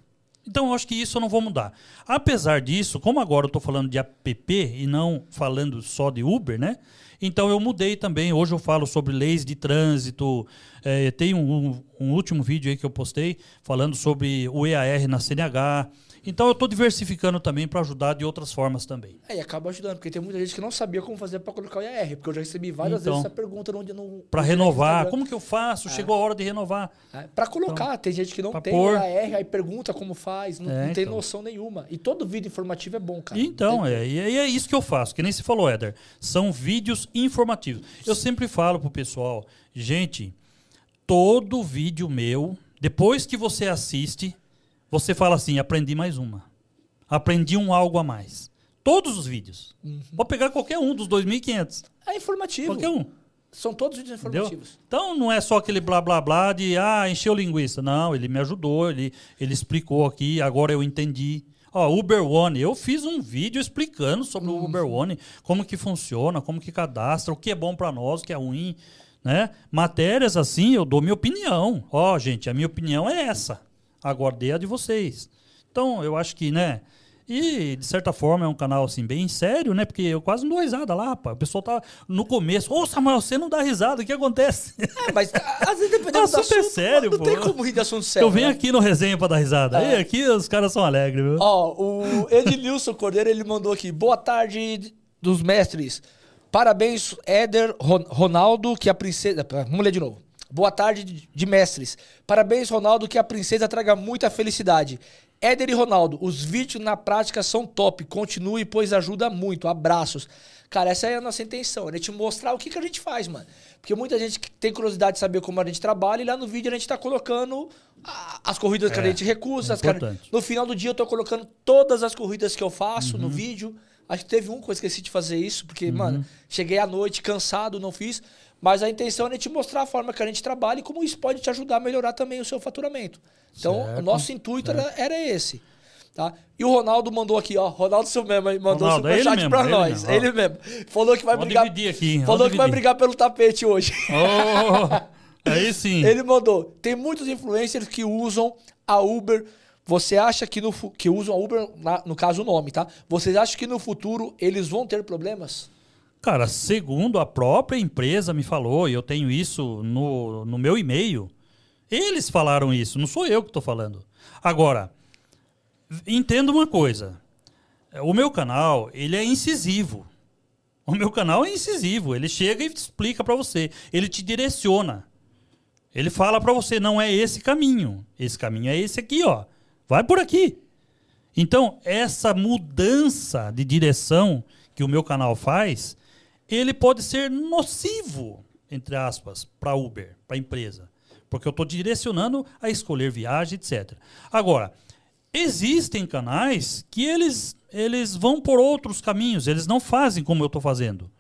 Speaker 2: Então eu acho que isso eu não vou mudar. Apesar disso, como agora eu estou falando de app e não falando só de Uber, né? Então eu mudei também. Hoje eu falo sobre leis de trânsito. É, tem um, um, último vídeo aí que eu postei falando sobre o EAR na CNH. Então eu estou diversificando também para ajudar de outras formas também.
Speaker 1: É, e acaba ajudando, porque tem muita gente que não sabia como fazer para colocar o IAR, porque eu já recebi várias então, vezes essa pergunta no, no
Speaker 2: Para renovar, como que eu faço? É. Chegou a hora de renovar.
Speaker 1: É, para colocar, então, tem gente que não tem pôr. o IAR, aí pergunta como faz, não, é, não tem então. noção nenhuma. E todo vídeo informativo é bom, cara.
Speaker 2: Então, é, e é isso que eu faço, que nem se falou, Éder. São vídeos informativos. Eu sempre falo pro pessoal, gente, todo vídeo meu, depois que você assiste, você fala assim: aprendi mais uma. Aprendi um algo a mais. Todos os vídeos. Uhum. Pode pegar qualquer um dos 2.500.
Speaker 1: É informativo.
Speaker 2: Qualquer um.
Speaker 1: São todos vídeos informativos. Entendeu?
Speaker 2: Então não é só aquele blá blá blá de ah, encheu linguiça. Não, ele me ajudou, ele, ele explicou aqui, agora eu entendi. Ó, Uber One, eu fiz um vídeo explicando sobre uhum. o Uber One, como que funciona, como que cadastra, o que é bom para nós, o que é ruim, né? Matérias assim, eu dou minha opinião. Ó, gente, a minha opinião é essa aguardei a de vocês. Então, eu acho que, né? E, de certa forma, é um canal, assim, bem sério, né? Porque eu quase não dou risada lá, pá. O pessoal tá no começo. Ô, Samuel, você não dá risada, o que acontece?
Speaker 1: É, mas às vezes dependendo
Speaker 2: do assunto... sério,
Speaker 1: não
Speaker 2: pô.
Speaker 1: tem como rir de assunto sério.
Speaker 2: Eu venho né? aqui no resenha pra dar risada. É. E aqui os caras são alegres, viu?
Speaker 1: Ó, o Edilson Cordeiro, ele mandou aqui. Boa tarde dos mestres. Parabéns, Éder Ronaldo, que a princesa... Vamos ler de novo. Boa tarde de mestres. Parabéns, Ronaldo, que a princesa traga muita felicidade. Éder e Ronaldo, os vídeos na prática são top. Continue, pois ajuda muito. Abraços. Cara, essa é a nossa intenção, né? Te mostrar o que, que a gente faz, mano. Porque muita gente tem curiosidade de saber como a gente trabalha e lá no vídeo a gente tá colocando as corridas é, que a é, gente recusa. É No final do dia eu tô colocando todas as corridas que eu faço uhum. no vídeo. Acho que teve um que eu esqueci de fazer isso, porque, uhum. mano, cheguei à noite cansado, não fiz. Mas a intenção é te mostrar a forma que a gente trabalha e como isso pode te ajudar a melhorar também o seu faturamento. Então, certo, o nosso intuito era, era, esse. Tá? E o Ronaldo mandou aqui, ó. Ronaldo seu mesmo mandou Ronaldo, um superchat pra nós. Mesmo, ele mesmo. Falou que vai Vamos brigar. Aqui, falou que dividir. vai brigar pelo tapete hoje.
Speaker 2: Oh, aí sim.
Speaker 1: Ele mandou. Tem muitos influencers que usam a Uber. Você acha que no que usam a Uber, no caso o nome, tá? Vocês acham que no futuro eles vão ter problemas?
Speaker 2: Cara, segundo a própria empresa me falou, e eu tenho isso no, no meu e-mail, eles falaram isso, não sou eu que estou falando. Agora, entenda uma coisa. O meu canal, ele é incisivo. O meu canal é incisivo. Ele chega e explica para você. Ele te direciona. Ele fala para você, não é esse caminho. Esse caminho é esse aqui, ó. Vai por aqui. Então, essa mudança de direção que o meu canal faz, ele pode ser nocivo, entre aspas, para Uber, para a empresa. Porque eu estou direcionando a escolher viagem, etc. Agora, existem canais que eles, eles vão por outros caminhos, eles não fazem como eu estou fazendo.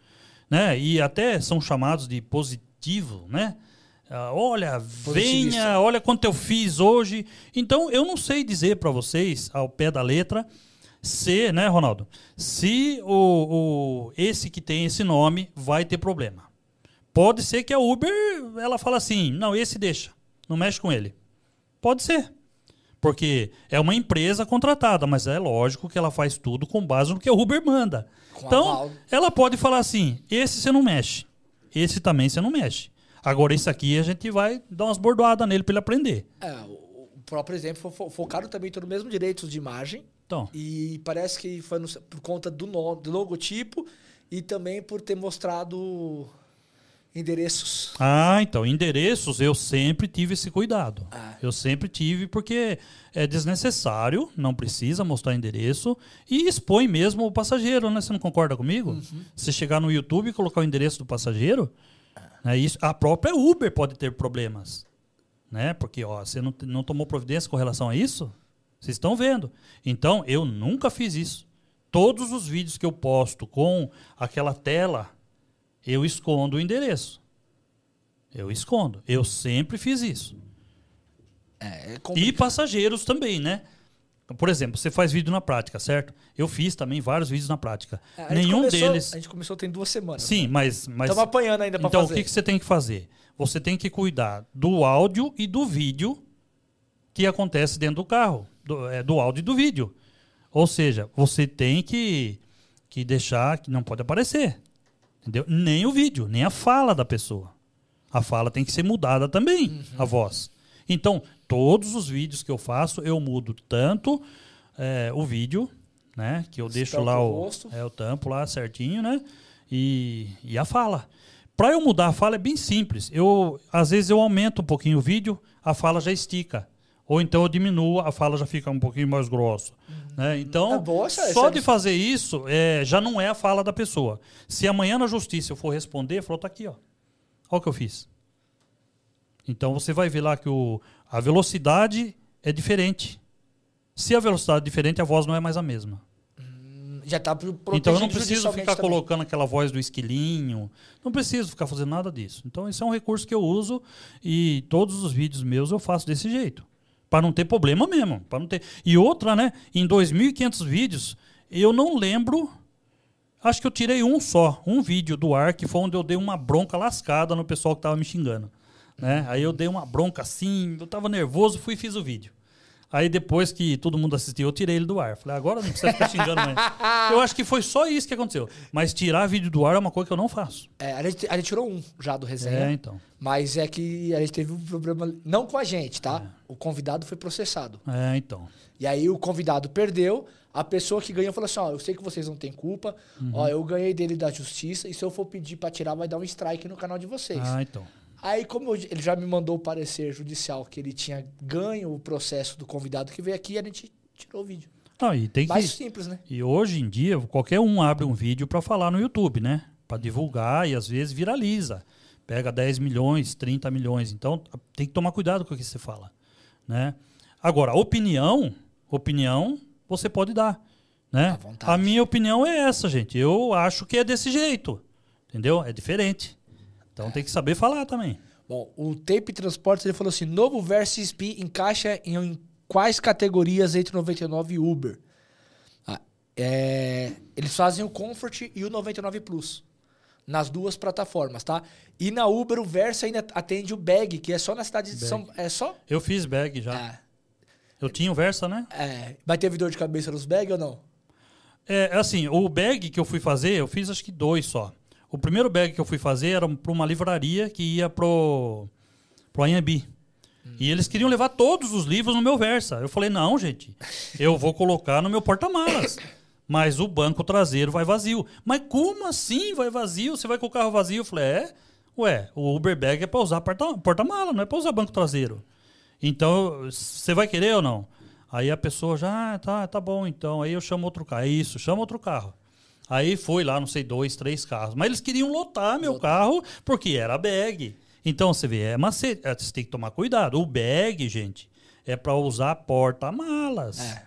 Speaker 2: Né? E até são chamados de positivo, né? Uh, olha, venha, olha quanto eu fiz hoje. Então, eu não sei dizer para vocês, ao pé da letra, se, né, Ronaldo? Se o, o, esse que tem esse nome vai ter problema. Pode ser que a Uber ela fala assim, não, esse deixa, não mexe com ele. Pode ser. Porque é uma empresa contratada, mas é lógico que ela faz tudo com base no que a Uber manda. Com então, ela pode falar assim: esse você não mexe. Esse também você não mexe. Agora, esse aqui a gente vai dar umas bordoadas nele para ele aprender.
Speaker 1: É, o próprio exemplo, focaram também todo o mesmo direitos de imagem então. E parece que foi no, por conta do, nome, do logotipo e também por ter mostrado endereços.
Speaker 2: Ah, então, endereços eu sempre tive esse cuidado. Ah. Eu sempre tive, porque é desnecessário, não precisa mostrar endereço e expõe mesmo o passageiro, né? Você não concorda comigo? Uhum. Se chegar no YouTube e colocar o endereço do passageiro, né, isso, a própria Uber pode ter problemas. Né? Porque ó, você não, não tomou providência com relação a isso? Vocês estão vendo. Então, eu nunca fiz isso. Todos os vídeos que eu posto com aquela tela, eu escondo o endereço. Eu escondo. Eu sempre fiz isso. É, é e passageiros também, né? Por exemplo, você faz vídeo na prática, certo? Eu fiz também vários vídeos na prática.
Speaker 1: É,
Speaker 2: Nenhum
Speaker 1: começou-
Speaker 2: deles.
Speaker 1: A gente começou tem duas semanas.
Speaker 2: Sim, mas. mas
Speaker 1: Estamos apanhando ainda pra
Speaker 2: então,
Speaker 1: fazer.
Speaker 2: o que, que você tem que fazer? Você tem que cuidar do áudio e do vídeo que acontece dentro do carro, do, é, do áudio e do vídeo. Ou seja, você tem que, que deixar que não pode aparecer. Entendeu? Nem o vídeo, nem a fala da pessoa. A fala tem que ser mudada também,
Speaker 1: Uhum.
Speaker 2: a voz. Então, todos os vídeos que eu faço, eu mudo tanto é, o vídeo, né? Que eu deixo lá
Speaker 1: o
Speaker 2: o, é, o tampo lá certinho, né? E, e a fala. Para eu mudar a fala é bem simples. Eu às vezes eu aumento um pouquinho o vídeo, a fala já estica. Ou então eu diminuo, a fala já fica um pouquinho mais grossa. Né? Então,
Speaker 1: essa-
Speaker 2: só de fazer isso é, já não é a fala da pessoa. Se amanhã na justiça eu for responder, falou, tá aqui, ó. Olha o que eu fiz. Então você vai ver lá que o, a velocidade é diferente. Se a velocidade é diferente, a voz não é mais a mesma.
Speaker 1: Já tá pro- protegido
Speaker 2: Então eu não preciso ficar
Speaker 1: também.
Speaker 2: colocando aquela voz do esquilinho. Não preciso ficar fazendo nada disso. Então esse é um recurso que eu uso e todos os vídeos meus eu faço desse jeito. Para não ter problema mesmo. Para não ter. E outra, né? Em 2.500 vídeos, eu não lembro. Acho que eu tirei um só, um vídeo do ar, que foi onde eu dei uma bronca lascada no pessoal que tava me xingando. Né? Aí eu dei uma bronca assim, eu tava nervoso, fui e fiz o vídeo. Aí depois que todo mundo assistiu, eu tirei ele do ar. Falei, agora não precisa ficar xingando mais. Eu acho que foi só isso que aconteceu. Mas tirar vídeo do ar é uma coisa que eu não faço.
Speaker 1: É, a, gente, a gente tirou um já do resenha.
Speaker 2: É, então.
Speaker 1: Mas é que a gente teve um problema. Não com a gente, tá?
Speaker 2: É.
Speaker 1: O convidado foi processado.
Speaker 2: É, então.
Speaker 1: E aí o convidado perdeu. A pessoa que ganhou falou assim: ó, eu sei que vocês não têm culpa.
Speaker 2: Uhum.
Speaker 1: Ó, eu ganhei dele da justiça. E se eu for pedir pra tirar, vai dar um strike no canal de vocês.
Speaker 2: Ah, então.
Speaker 1: Aí, como eu- ele já me mandou o parecer judicial que ele tinha ganho o processo do convidado que veio aqui, a gente tirou o vídeo.
Speaker 2: Não, e tem que.
Speaker 1: Mais simples, né?
Speaker 2: E hoje em dia, qualquer um abre um vídeo para falar no YouTube, né? Para divulgar e às vezes viraliza. Pega 10 milhões, 30 milhões. Então, tem que tomar cuidado com o que você fala, né? Agora, opinião, opinião você pode dar, né? A minha opinião é essa, gente. Eu acho que é desse jeito. Entendeu? É diferente. Então tem que saber falar também.
Speaker 1: Bom, o Tape Transportes ele falou assim: novo Versa SP encaixa em, em quais categorias entre 99 e Uber? Ah, é, eles fazem o Comfort e o 99 Plus. Nas duas plataformas, tá? E na Uber o Versa ainda atende o Bag, que é só na cidade de
Speaker 2: Bag.
Speaker 1: São. É só.
Speaker 2: Eu fiz bag já.
Speaker 1: É,
Speaker 2: Eu tinha o Versa, né?
Speaker 1: é, vai ter dor de cabeça nos Bag ou não?
Speaker 2: É, assim, o bag que eu fui fazer, eu fiz acho que dois só. O primeiro bag que eu fui fazer era para uma livraria que ia pro, pro Anhembi. E eles queriam levar todos os livros no meu Versa. Eu falei, não, gente, eu vou colocar no meu porta-malas. Mas o banco traseiro vai vazio. Mas como assim vai vazio? Você vai com o carro vazio? Eu falei, é. Ué, o Uber Bag é para usar porta- porta-mala, não é para usar banco traseiro. Então, você vai querer ou não? Aí a pessoa já, ah, tá, tá bom, então. Aí eu chamo outro carro. É isso, chama outro carro. Aí foi lá, não sei, dois, três carros. Mas eles queriam lotar meu carro porque era bag. Então, você vê, é macete. É, Você tem que tomar cuidado. O bag, gente, é para usar porta-malas.
Speaker 1: É.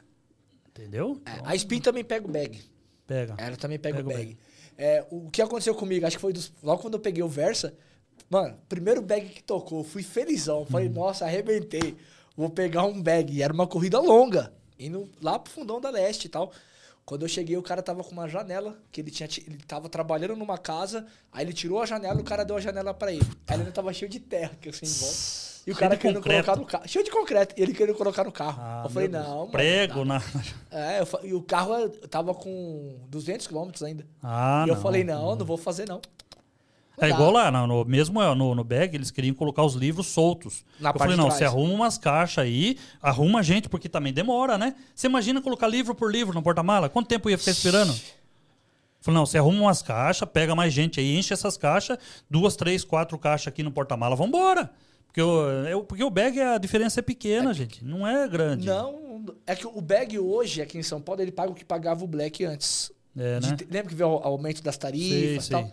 Speaker 2: Entendeu?
Speaker 1: É, a Spin também pega o Bag.
Speaker 2: Pega.
Speaker 1: Ela também pega,
Speaker 2: Pega
Speaker 1: o
Speaker 2: o
Speaker 1: bag. É, o que aconteceu comigo, acho que foi dos, logo quando eu peguei o Versa, mano, primeiro bag que tocou, fui felizão. Falei,
Speaker 2: Uhum.
Speaker 1: nossa, arrebentei. Vou pegar um bag. E era uma corrida longa, indo lá pro fundão da leste e tal. Quando eu cheguei, o cara tava com uma janela, que ele tinha ti- ele tava trabalhando numa casa, aí ele tirou a janela e o cara deu a janela pra ele. Aí ele tava cheio de terra, que assim, em volta. E o
Speaker 2: Cheio
Speaker 1: cara querendo
Speaker 2: concreto.
Speaker 1: colocar no carro. Cheio de concreto. E ele querendo colocar no carro.
Speaker 2: Ah,
Speaker 1: eu falei, não, mano.
Speaker 2: Prego na.
Speaker 1: É, eu e o carro tava com 200 km ainda.
Speaker 2: Ah,
Speaker 1: e eu
Speaker 2: não.
Speaker 1: falei, não, não vou fazer não.
Speaker 2: É igual lá, no, no- mesmo é, no, no bag, eles queriam colocar os livros soltos.
Speaker 1: Na
Speaker 2: eu
Speaker 1: parte
Speaker 2: falei,
Speaker 1: de
Speaker 2: não, você arruma umas caixas aí, arruma gente, porque também demora, né? Você imagina colocar livro por livro no porta-mala? Quanto tempo ia ficar esperando? Falei, não, você arruma umas caixas, pega mais gente aí, enche essas caixas, duas, três, quatro caixas aqui no porta-mala, vambora. Porque o, é, porque o bag, a diferença é pequena, gente. Não é grande.
Speaker 1: Não, é que o bag hoje, aqui em São Paulo, ele paga o que pagava o Black antes.
Speaker 2: É,
Speaker 1: De
Speaker 2: né?
Speaker 1: te- lembra que veio o aumento das tarifas e tal?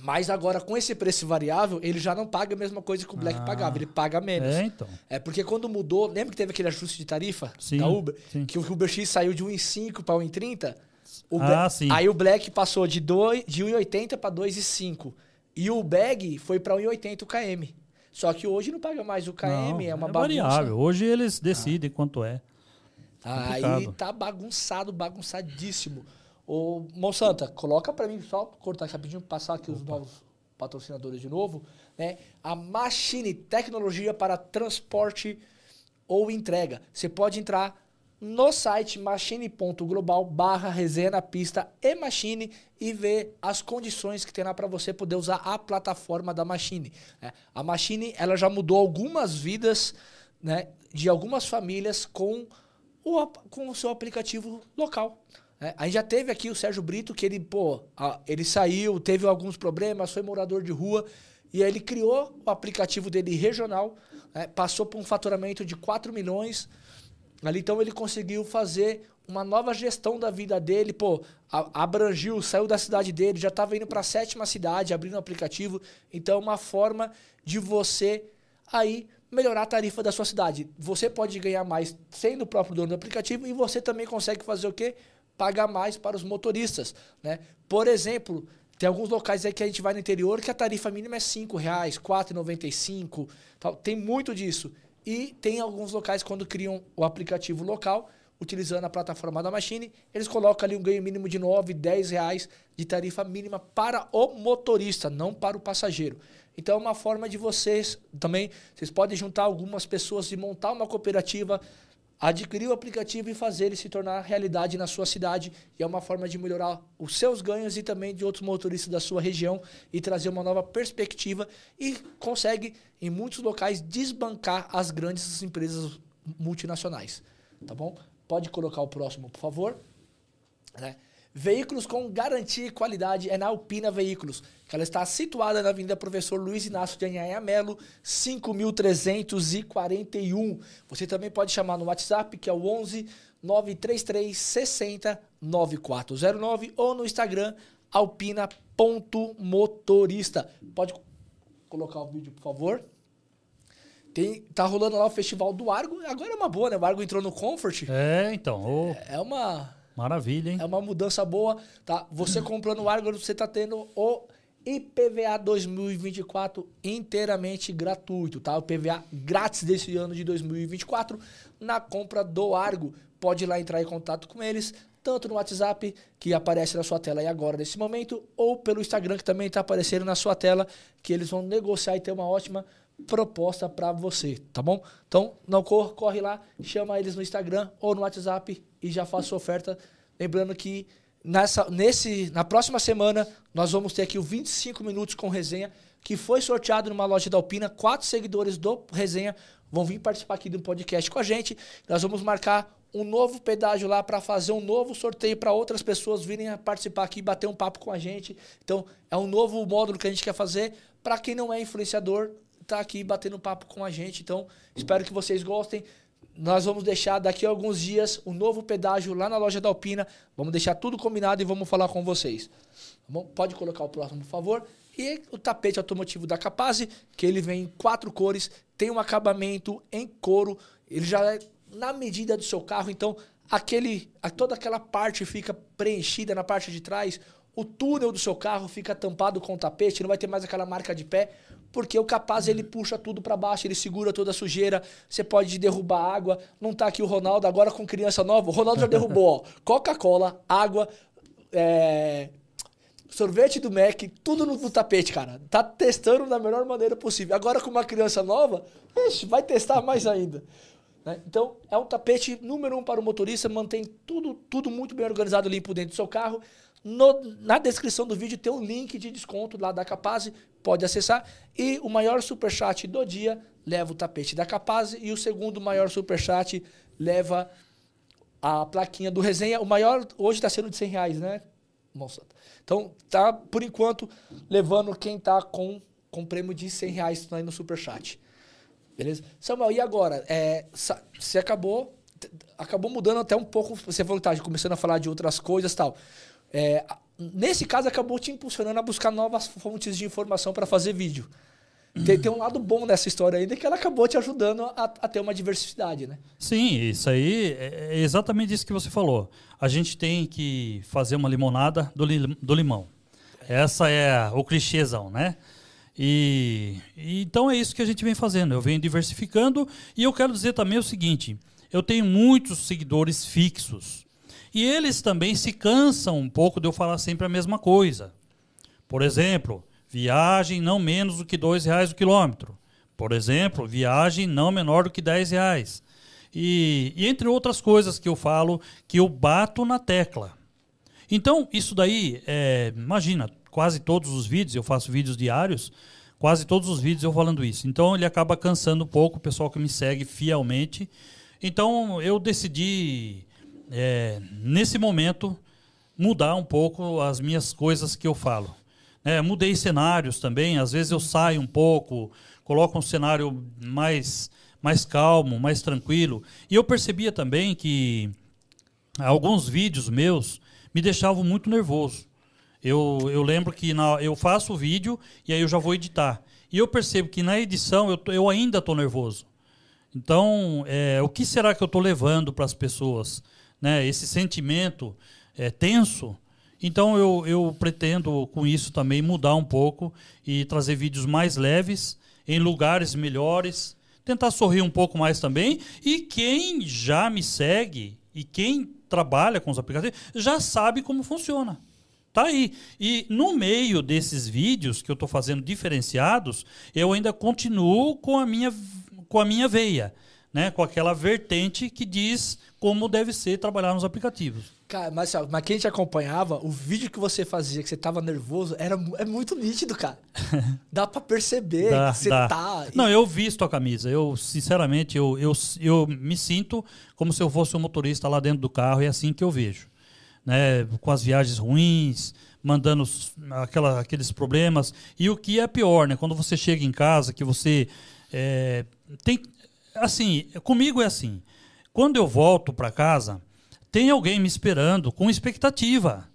Speaker 1: Mas agora, com esse preço variável, ele já não paga a mesma coisa que o Black
Speaker 2: Ah.
Speaker 1: pagava, ele paga menos.
Speaker 2: É, então.
Speaker 1: É porque quando mudou, lembra que teve aquele ajuste de tarifa
Speaker 2: Sim,
Speaker 1: da Uber?
Speaker 2: sim.
Speaker 1: Que o Uber X saiu de 1,5 para 1,30? O
Speaker 2: Ah,
Speaker 1: Bla-
Speaker 2: sim.
Speaker 1: Aí o Black passou de, de 1,80 para 2,5. E o Bag foi para 1,80 o KM. Só que hoje não paga mais o KM,
Speaker 2: Não,
Speaker 1: é uma
Speaker 2: é
Speaker 1: bagunça.
Speaker 2: variável. Hoje eles decidem quanto é.
Speaker 1: Aí tá bagunçado, bagunçadíssimo. Ô, Monsanto, coloca para mim, só cortar aqui rapidinho, passar aqui Opa. os novos patrocinadores de novo. Né? A Machine, tecnologia para transporte ou entrega. Você pode entrar no site machine.global barra resenha na pista e Machine e ver as condições que tem lá para você poder usar a plataforma da Machine. Né? A Machine ela já mudou algumas vidas né, de algumas famílias com o, com o seu aplicativo local. É, a gente já teve aqui o Sérgio Brito, que ele, pô, a, ele saiu, teve alguns problemas, foi morador de rua, e aí ele criou o aplicativo dele regional, é, passou por um faturamento de 4 milhões. Ali então ele conseguiu fazer uma nova gestão da vida dele, pô, a, abrangiu, saiu da cidade dele, já estava indo para a sétima cidade, abrindo o aplicativo. Então é uma forma de você aí melhorar a tarifa da sua cidade. Você pode ganhar mais sendo o próprio dono do aplicativo e você também consegue fazer o quê? Pagar mais para os motoristas, né? Por exemplo, tem alguns locais aí que a gente vai no interior que a tarifa mínima é R$ 5,00, R$ 4,95, tal. Tem muito disso. E tem alguns locais quando criam o aplicativo local, utilizando a plataforma da Machine, eles colocam ali um ganho mínimo de 9, 10 reais de tarifa mínima para o motorista, não para o passageiro. Então é uma forma de vocês também, vocês podem juntar algumas pessoas e montar uma cooperativa, adquirir o aplicativo e fazer ele se tornar realidade na sua cidade. E é uma forma de melhorar os seus ganhos e também de outros motoristas da sua região e trazer uma nova perspectiva e consegue, em muitos locais, desbancar as grandes empresas multinacionais. Tá bom? Pode colocar o próximo, por favor. Né? Veículos com garantia e qualidade é na Alpina Veículos, que ela está situada na Avenida Professor Luiz Inácio de Anhanha Melo, 5341. Você também pode chamar no WhatsApp, que é o 11 933 60 9409 ou no Instagram alpina.motorista. Pode colocar o vídeo, por favor. Tem, tá rolando lá o Festival do Argo. Agora é uma boa, né? O Argo entrou no Comfort.
Speaker 2: É, então. Oh.
Speaker 1: É, é uma
Speaker 2: Maravilha, hein?
Speaker 1: É uma mudança boa, tá? Você comprando o Argo, você tá tendo o IPVA 2024 inteiramente gratuito, tá? O IPVA grátis desse ano de 2024 na compra do Argo. Pode ir lá entrar em contato com eles, tanto no WhatsApp, que aparece na sua tela aí agora nesse momento, ou pelo Instagram, que também está aparecendo na sua tela, que eles vão negociar e ter uma ótima proposta para você, tá bom? Então, não corre, corre lá, chama eles no Instagram ou no WhatsApp e já faça sua oferta. Lembrando que nessa, nesse, na próxima semana nós vamos ter aqui o 25 minutos com resenha, que foi sorteado numa loja da Alpina. Quatro seguidores do resenha vão vir participar aqui do podcast com a gente. Nós vamos marcar um novo pedágio lá para fazer um novo sorteio para outras pessoas virem participar aqui, bater um papo com a gente. Então, é um novo módulo que a gente quer fazer para quem não é influenciador, tá aqui batendo papo com a gente. Então, espero que vocês gostem. Nós vamos deixar daqui a alguns dias o um novo pedágio lá na loja da Alpina. Vamos deixar tudo combinado e vamos falar com vocês. Tá bom? Pode colocar o próximo, por favor. E o tapete automotivo da Capaz, que ele vem em quatro cores, tem um acabamento em couro, ele já é na medida do seu carro, então aquele, toda aquela parte fica preenchida na parte de trás, o túnel do seu carro fica tampado com o tapete, não vai ter mais aquela marca de pé porque o capaz ele puxa tudo para baixo, ele segura toda a sujeira, você pode derrubar água. Não tá aqui o Ronaldo agora com criança nova. O Ronaldo já derrubou, ó, Coca-Cola, água, é, sorvete do Mac, tudo no, no, tapete, cara. Tá testando da melhor maneira possível. Agora com uma criança nova, ixi, vai testar mais ainda. Né? Então, é um tapete número um para o motorista, mantém tudo, tudo muito bem organizado, limpo dentro do seu carro. No, na descrição do vídeo tem um link de desconto lá da Capaz, pode acessar. E o maior superchat do dia leva o tapete da Capaz e o segundo maior superchat leva a plaquinha do resenha. O maior hoje está sendo de 100 reais, né, Monsanto? Então, tá, por enquanto, levando quem tá com, com prêmio de 100 reais aí no superchat. Beleza? Samuel, e agora? É, você acabou acabou mudando até um pouco, você falou que tá começando a falar de outras coisas tal. É, nesse caso, acabou te impulsionando a buscar novas fontes de informação para fazer vídeo. Tem, tem, um lado bom nessa história ainda que ela acabou te ajudando a, a, ter uma diversidade, né?
Speaker 2: Sim, isso aí é, é exatamente isso que você falou. A gente tem que fazer uma limonada do, li, do limão. Essa é o clichêzão, né? E, e, então é isso que a gente vem fazendo. Eu venho diversificando e eu quero dizer também o seguinte: eu tenho muitos seguidores fixos. E eles também se cansam um pouco de eu falar sempre a mesma coisa. Por exemplo, viagem não menos do que R$ reais o quilômetro. Por exemplo, viagem não menor do que R$ reais. E, e, entre outras coisas que eu falo, que eu bato na tecla. Então, isso daí, é, imagina, quase todos os vídeos, eu faço vídeos diários, quase todos os vídeos eu falando isso. Então, ele acaba cansando um pouco o pessoal que me segue fielmente. Então, eu decidi, é, nesse momento, mudar um pouco as minhas coisas que eu falo. É, mudei cenários também, às vezes eu saio um pouco, coloco um cenário mais, mais calmo, mais tranquilo. E eu percebia também que alguns vídeos meus me deixavam muito nervoso. Eu, eu lembro que na, eu faço o vídeo e aí eu já vou editar. E eu percebo que na edição eu, eu ainda estou nervoso. Então, é, o que será que eu estou levando para as pessoas? Né? Esse sentimento é, tenso então eu, eu pretendo com isso também mudar um pouco e trazer vídeos mais leves, em lugares melhores, tentar sorrir um pouco mais também. E quem já me segue e quem trabalha com os aplicativos já sabe como funciona. Tá aí. E no meio desses vídeos que eu estou fazendo diferenciados, eu ainda continuo com a minha, com a minha veia, né? com aquela vertente que diz como deve ser trabalhar nos aplicativos.
Speaker 1: Cara, mas, mas quem te acompanhava, o vídeo que você fazia, que você tava nervoso, era, é muito nítido, cara. Dá pra perceber dá, que você dá. tá.
Speaker 2: Não, eu visto a camisa. Eu, sinceramente, eu, eu, eu me sinto como se eu fosse um motorista lá dentro do carro, e é assim que eu vejo. Né? Com as viagens ruins, mandando aquela, aqueles problemas. E o que é pior, né? Quando você chega em casa, que você é, tem. Assim, comigo é assim. Quando eu volto para casa tem alguém me esperando com expectativa.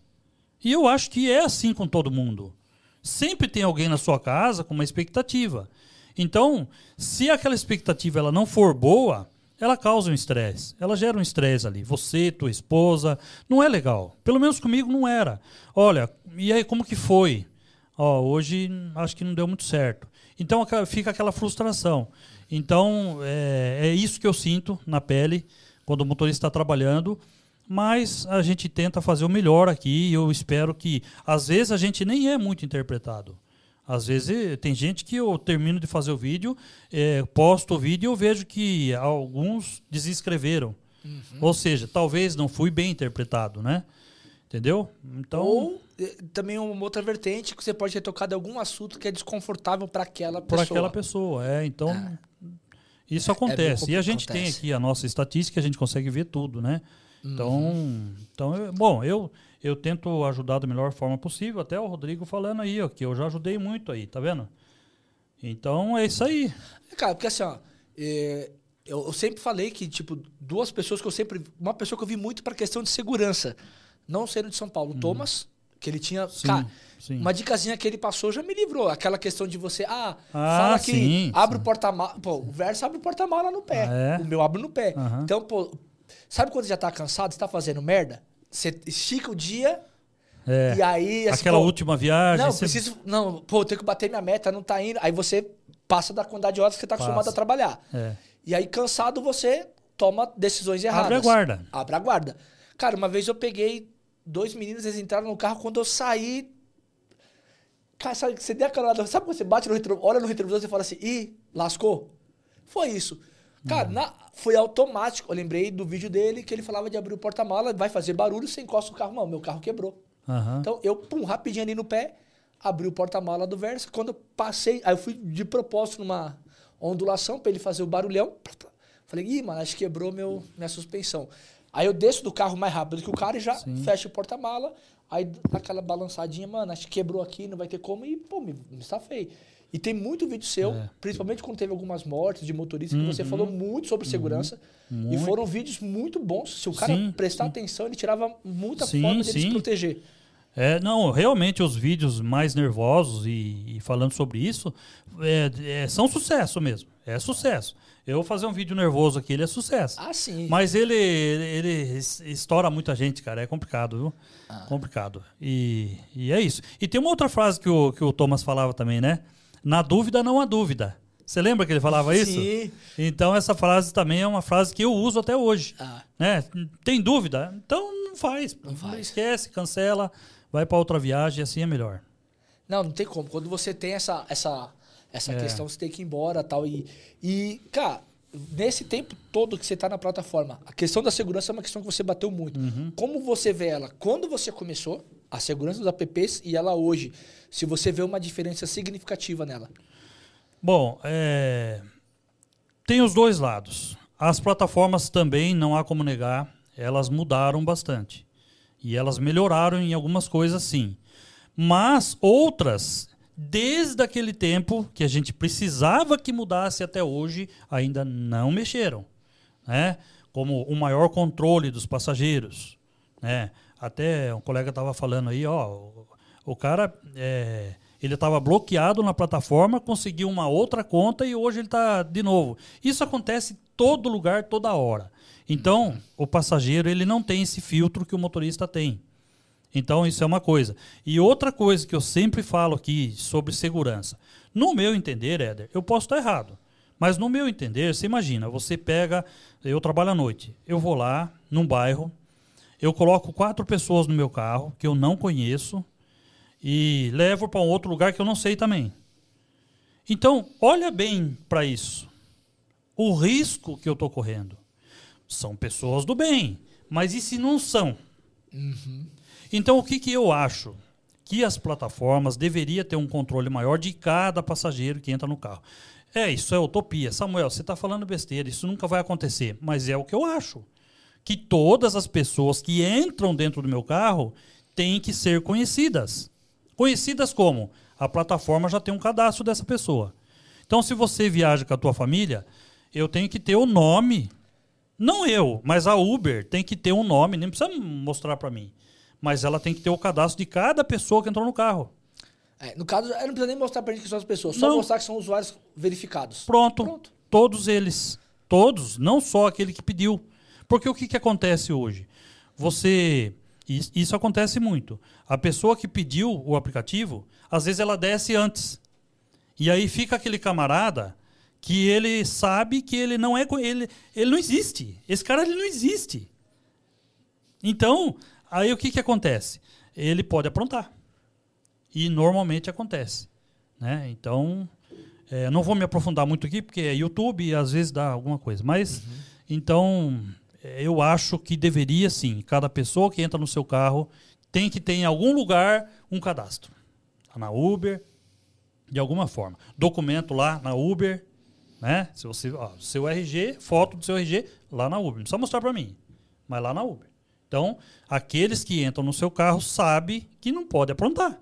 Speaker 2: E eu acho que é assim com todo mundo. Sempre tem alguém na sua casa com uma expectativa. Então, se aquela expectativa ela não for boa, ela causa um estresse. Ela gera um estresse ali. Você, tua esposa, não é legal. Pelo menos comigo não era. Olha, e aí como que foi? Ó, hoje acho que não deu muito certo. Então fica aquela frustração. Então é, é isso que eu sinto na pele quando o motorista está trabalhando mas a gente tenta fazer o melhor aqui e eu espero que às vezes a gente nem é muito interpretado. Às vezes tem gente que eu termino de fazer o vídeo, é, posto o vídeo e eu vejo que alguns desinscreveram. Uhum. Ou seja, talvez não fui bem interpretado, né? Entendeu?
Speaker 1: Então... Ou também uma outra vertente que você pode ter tocado algum assunto que é desconfortável para aquela pessoa.
Speaker 2: Para aquela pessoa, é. Então, ah. isso é, acontece. É e a gente acontece. tem aqui a nossa estatística, a gente consegue ver tudo, né? Então, uhum. então eu, bom, eu, eu tento ajudar da melhor forma possível. Até o Rodrigo falando aí, ó, que eu já ajudei muito aí, tá vendo? Então é isso aí.
Speaker 1: Cara, porque assim, ó, é, eu, eu, sempre falei que, tipo, duas pessoas que eu sempre. Uma pessoa que eu vi muito para questão de segurança. Não sendo de São Paulo, uhum. Thomas, que ele tinha. Sim, cara, sim. uma dicasinha que ele passou já me livrou. Aquela questão de você, ah, ah fala que sim, abre o porta-mala. Pô, o verso abre o porta-mala no pé. Ah, é? O meu abre no pé. Uhum. Então, pô, Sabe quando você já tá cansado, você tá fazendo merda? Você estica o dia é. e aí...
Speaker 2: Assim, Aquela pô, última viagem...
Speaker 1: Não, você... preciso... Não, pô, eu tenho que bater minha meta, não tá indo. Aí você passa da quantidade de horas que você tá passa. acostumado a trabalhar. É. E aí, cansado, você toma decisões erradas.
Speaker 2: Abre a guarda.
Speaker 1: Abre a guarda. Cara, uma vez eu peguei dois meninos, eles entraram no carro, quando eu saí... Cara, sabe, você deu aquela... Sabe quando você bate no retrovisor, olha no retrovisor e fala assim, ih, lascou? Foi isso. Cara, uhum. na, foi automático. Eu lembrei do vídeo dele que ele falava de abrir o porta-mala, vai fazer barulho, você encosta o carro. Não, meu carro quebrou. Uhum. Então eu, pum, rapidinho ali no pé, abri o porta-mala do Versa. Quando eu passei, aí eu fui de propósito numa ondulação para ele fazer o barulhão. Falei, ih, mano, acho que quebrou meu, minha suspensão. Aí eu desço do carro mais rápido que o cara e já Sim. fecho o porta-mala. Aí aquela balançadinha, mano, acho que quebrou aqui, não vai ter como. E, pô, me, me feio e tem muito vídeo seu, é. principalmente quando teve algumas mortes de motoristas, uhum. que você falou muito sobre segurança. Uhum. E foram vídeos muito bons. Se o cara sim, prestar sim. atenção, ele tirava muita sim, forma de se proteger.
Speaker 2: É, não, realmente os vídeos mais nervosos e, e falando sobre isso é, é, são sucesso mesmo. É sucesso. Eu vou fazer um vídeo nervoso aqui, ele é sucesso.
Speaker 1: Ah, sim.
Speaker 2: Mas ele, ele estoura muita gente, cara. É complicado, viu? Ah. Complicado. E, e é isso. E tem uma outra frase que o, que o Thomas falava também, né? Na dúvida, não há dúvida. Você lembra que ele falava isso?
Speaker 1: Sim.
Speaker 2: Então essa frase também é uma frase que eu uso até hoje.
Speaker 1: Ah.
Speaker 2: Né? Tem dúvida? Então não faz.
Speaker 1: Não faz.
Speaker 2: Esquece, cancela, vai para outra viagem, assim é melhor.
Speaker 1: Não, não tem como. Quando você tem essa, essa, essa
Speaker 2: É.
Speaker 1: questão, você tem que ir embora tal. E, e, cara, nesse tempo todo que você tá na plataforma, a questão da segurança é uma questão que você bateu muito.
Speaker 2: Uhum.
Speaker 1: Como você vê ela quando você começou, a segurança dos apps e ela hoje, se você vê uma diferença significativa nela.
Speaker 2: Bom, é, tem os dois lados. As plataformas também, não há como negar, elas mudaram bastante. E elas melhoraram em algumas coisas, sim. Mas outras, desde aquele tempo que a gente precisava que mudasse até hoje, ainda não mexeram. Né? Como o maior controle dos passageiros. Né? Até um colega estava falando aí, ó, o, cara é, ele estava bloqueado na plataforma, conseguiu uma outra conta e hoje ele está de novo. Isso acontece em todo lugar, toda hora. Então, o passageiro ele não tem esse filtro que o motorista tem. Então, isso é uma coisa. E outra coisa que eu sempre falo aqui sobre segurança. No meu entender, Éder, eu posso estar errado. Mas no meu entender, você imagina, você pega. Eu trabalho à noite. Eu vou lá, num bairro, eu coloco quatro pessoas no meu carro, que eu não conheço, e levo para um outro lugar que eu não sei também. Então, olha bem para isso. O risco que eu estou correndo. São pessoas do bem, mas e se não são? Então, o que, que eu acho? Que as plataformas deveriam ter um controle maior de cada passageiro que entra no carro. É, isso é utopia. Samuel, você está falando besteira, isso nunca vai acontecer. Mas é o que eu acho. Que todas as pessoas que entram dentro do meu carro têm que ser conhecidas. Conhecidas como? A plataforma já tem um cadastro dessa pessoa. Então, se você viaja com a tua família, eu tenho que ter o nome. Não eu, mas a Uber tem que ter um nome, nem precisa mostrar para mim. Mas ela tem que ter o cadastro de cada pessoa que entrou no carro.
Speaker 1: É, no caso, eu não precisa nem mostrar pra gente que são as pessoas, só
Speaker 2: Não.
Speaker 1: mostrar que são usuários verificados.
Speaker 2: Pronto.
Speaker 1: Pronto.
Speaker 2: Todos eles. Todos, não só aquele que pediu. Porque o que, que acontece hoje? Você. is- Isso acontece muito. A pessoa que pediu o aplicativo, às vezes ela desce antes. E aí fica aquele camarada que ele sabe que ele não é. Ele, ele não existe. Esse cara ele não existe. Então, aí o que, que acontece? Ele pode aprontar. E normalmente acontece. Né? Então, é, não vou me aprofundar muito aqui, porque é YouTube e às vezes dá alguma coisa. Mas, então, é, eu acho que deveria sim, cada pessoa que entra no seu carro tem que ter em algum lugar um cadastro. Tá Na Uber, de alguma forma. Documento lá na Uber, né? Se você, ó, seu RG, foto do seu RG lá na Uber. Não precisa mostrar para mim, mas lá na Uber. Então, aqueles que entram no seu carro sabem que não pode aprontar,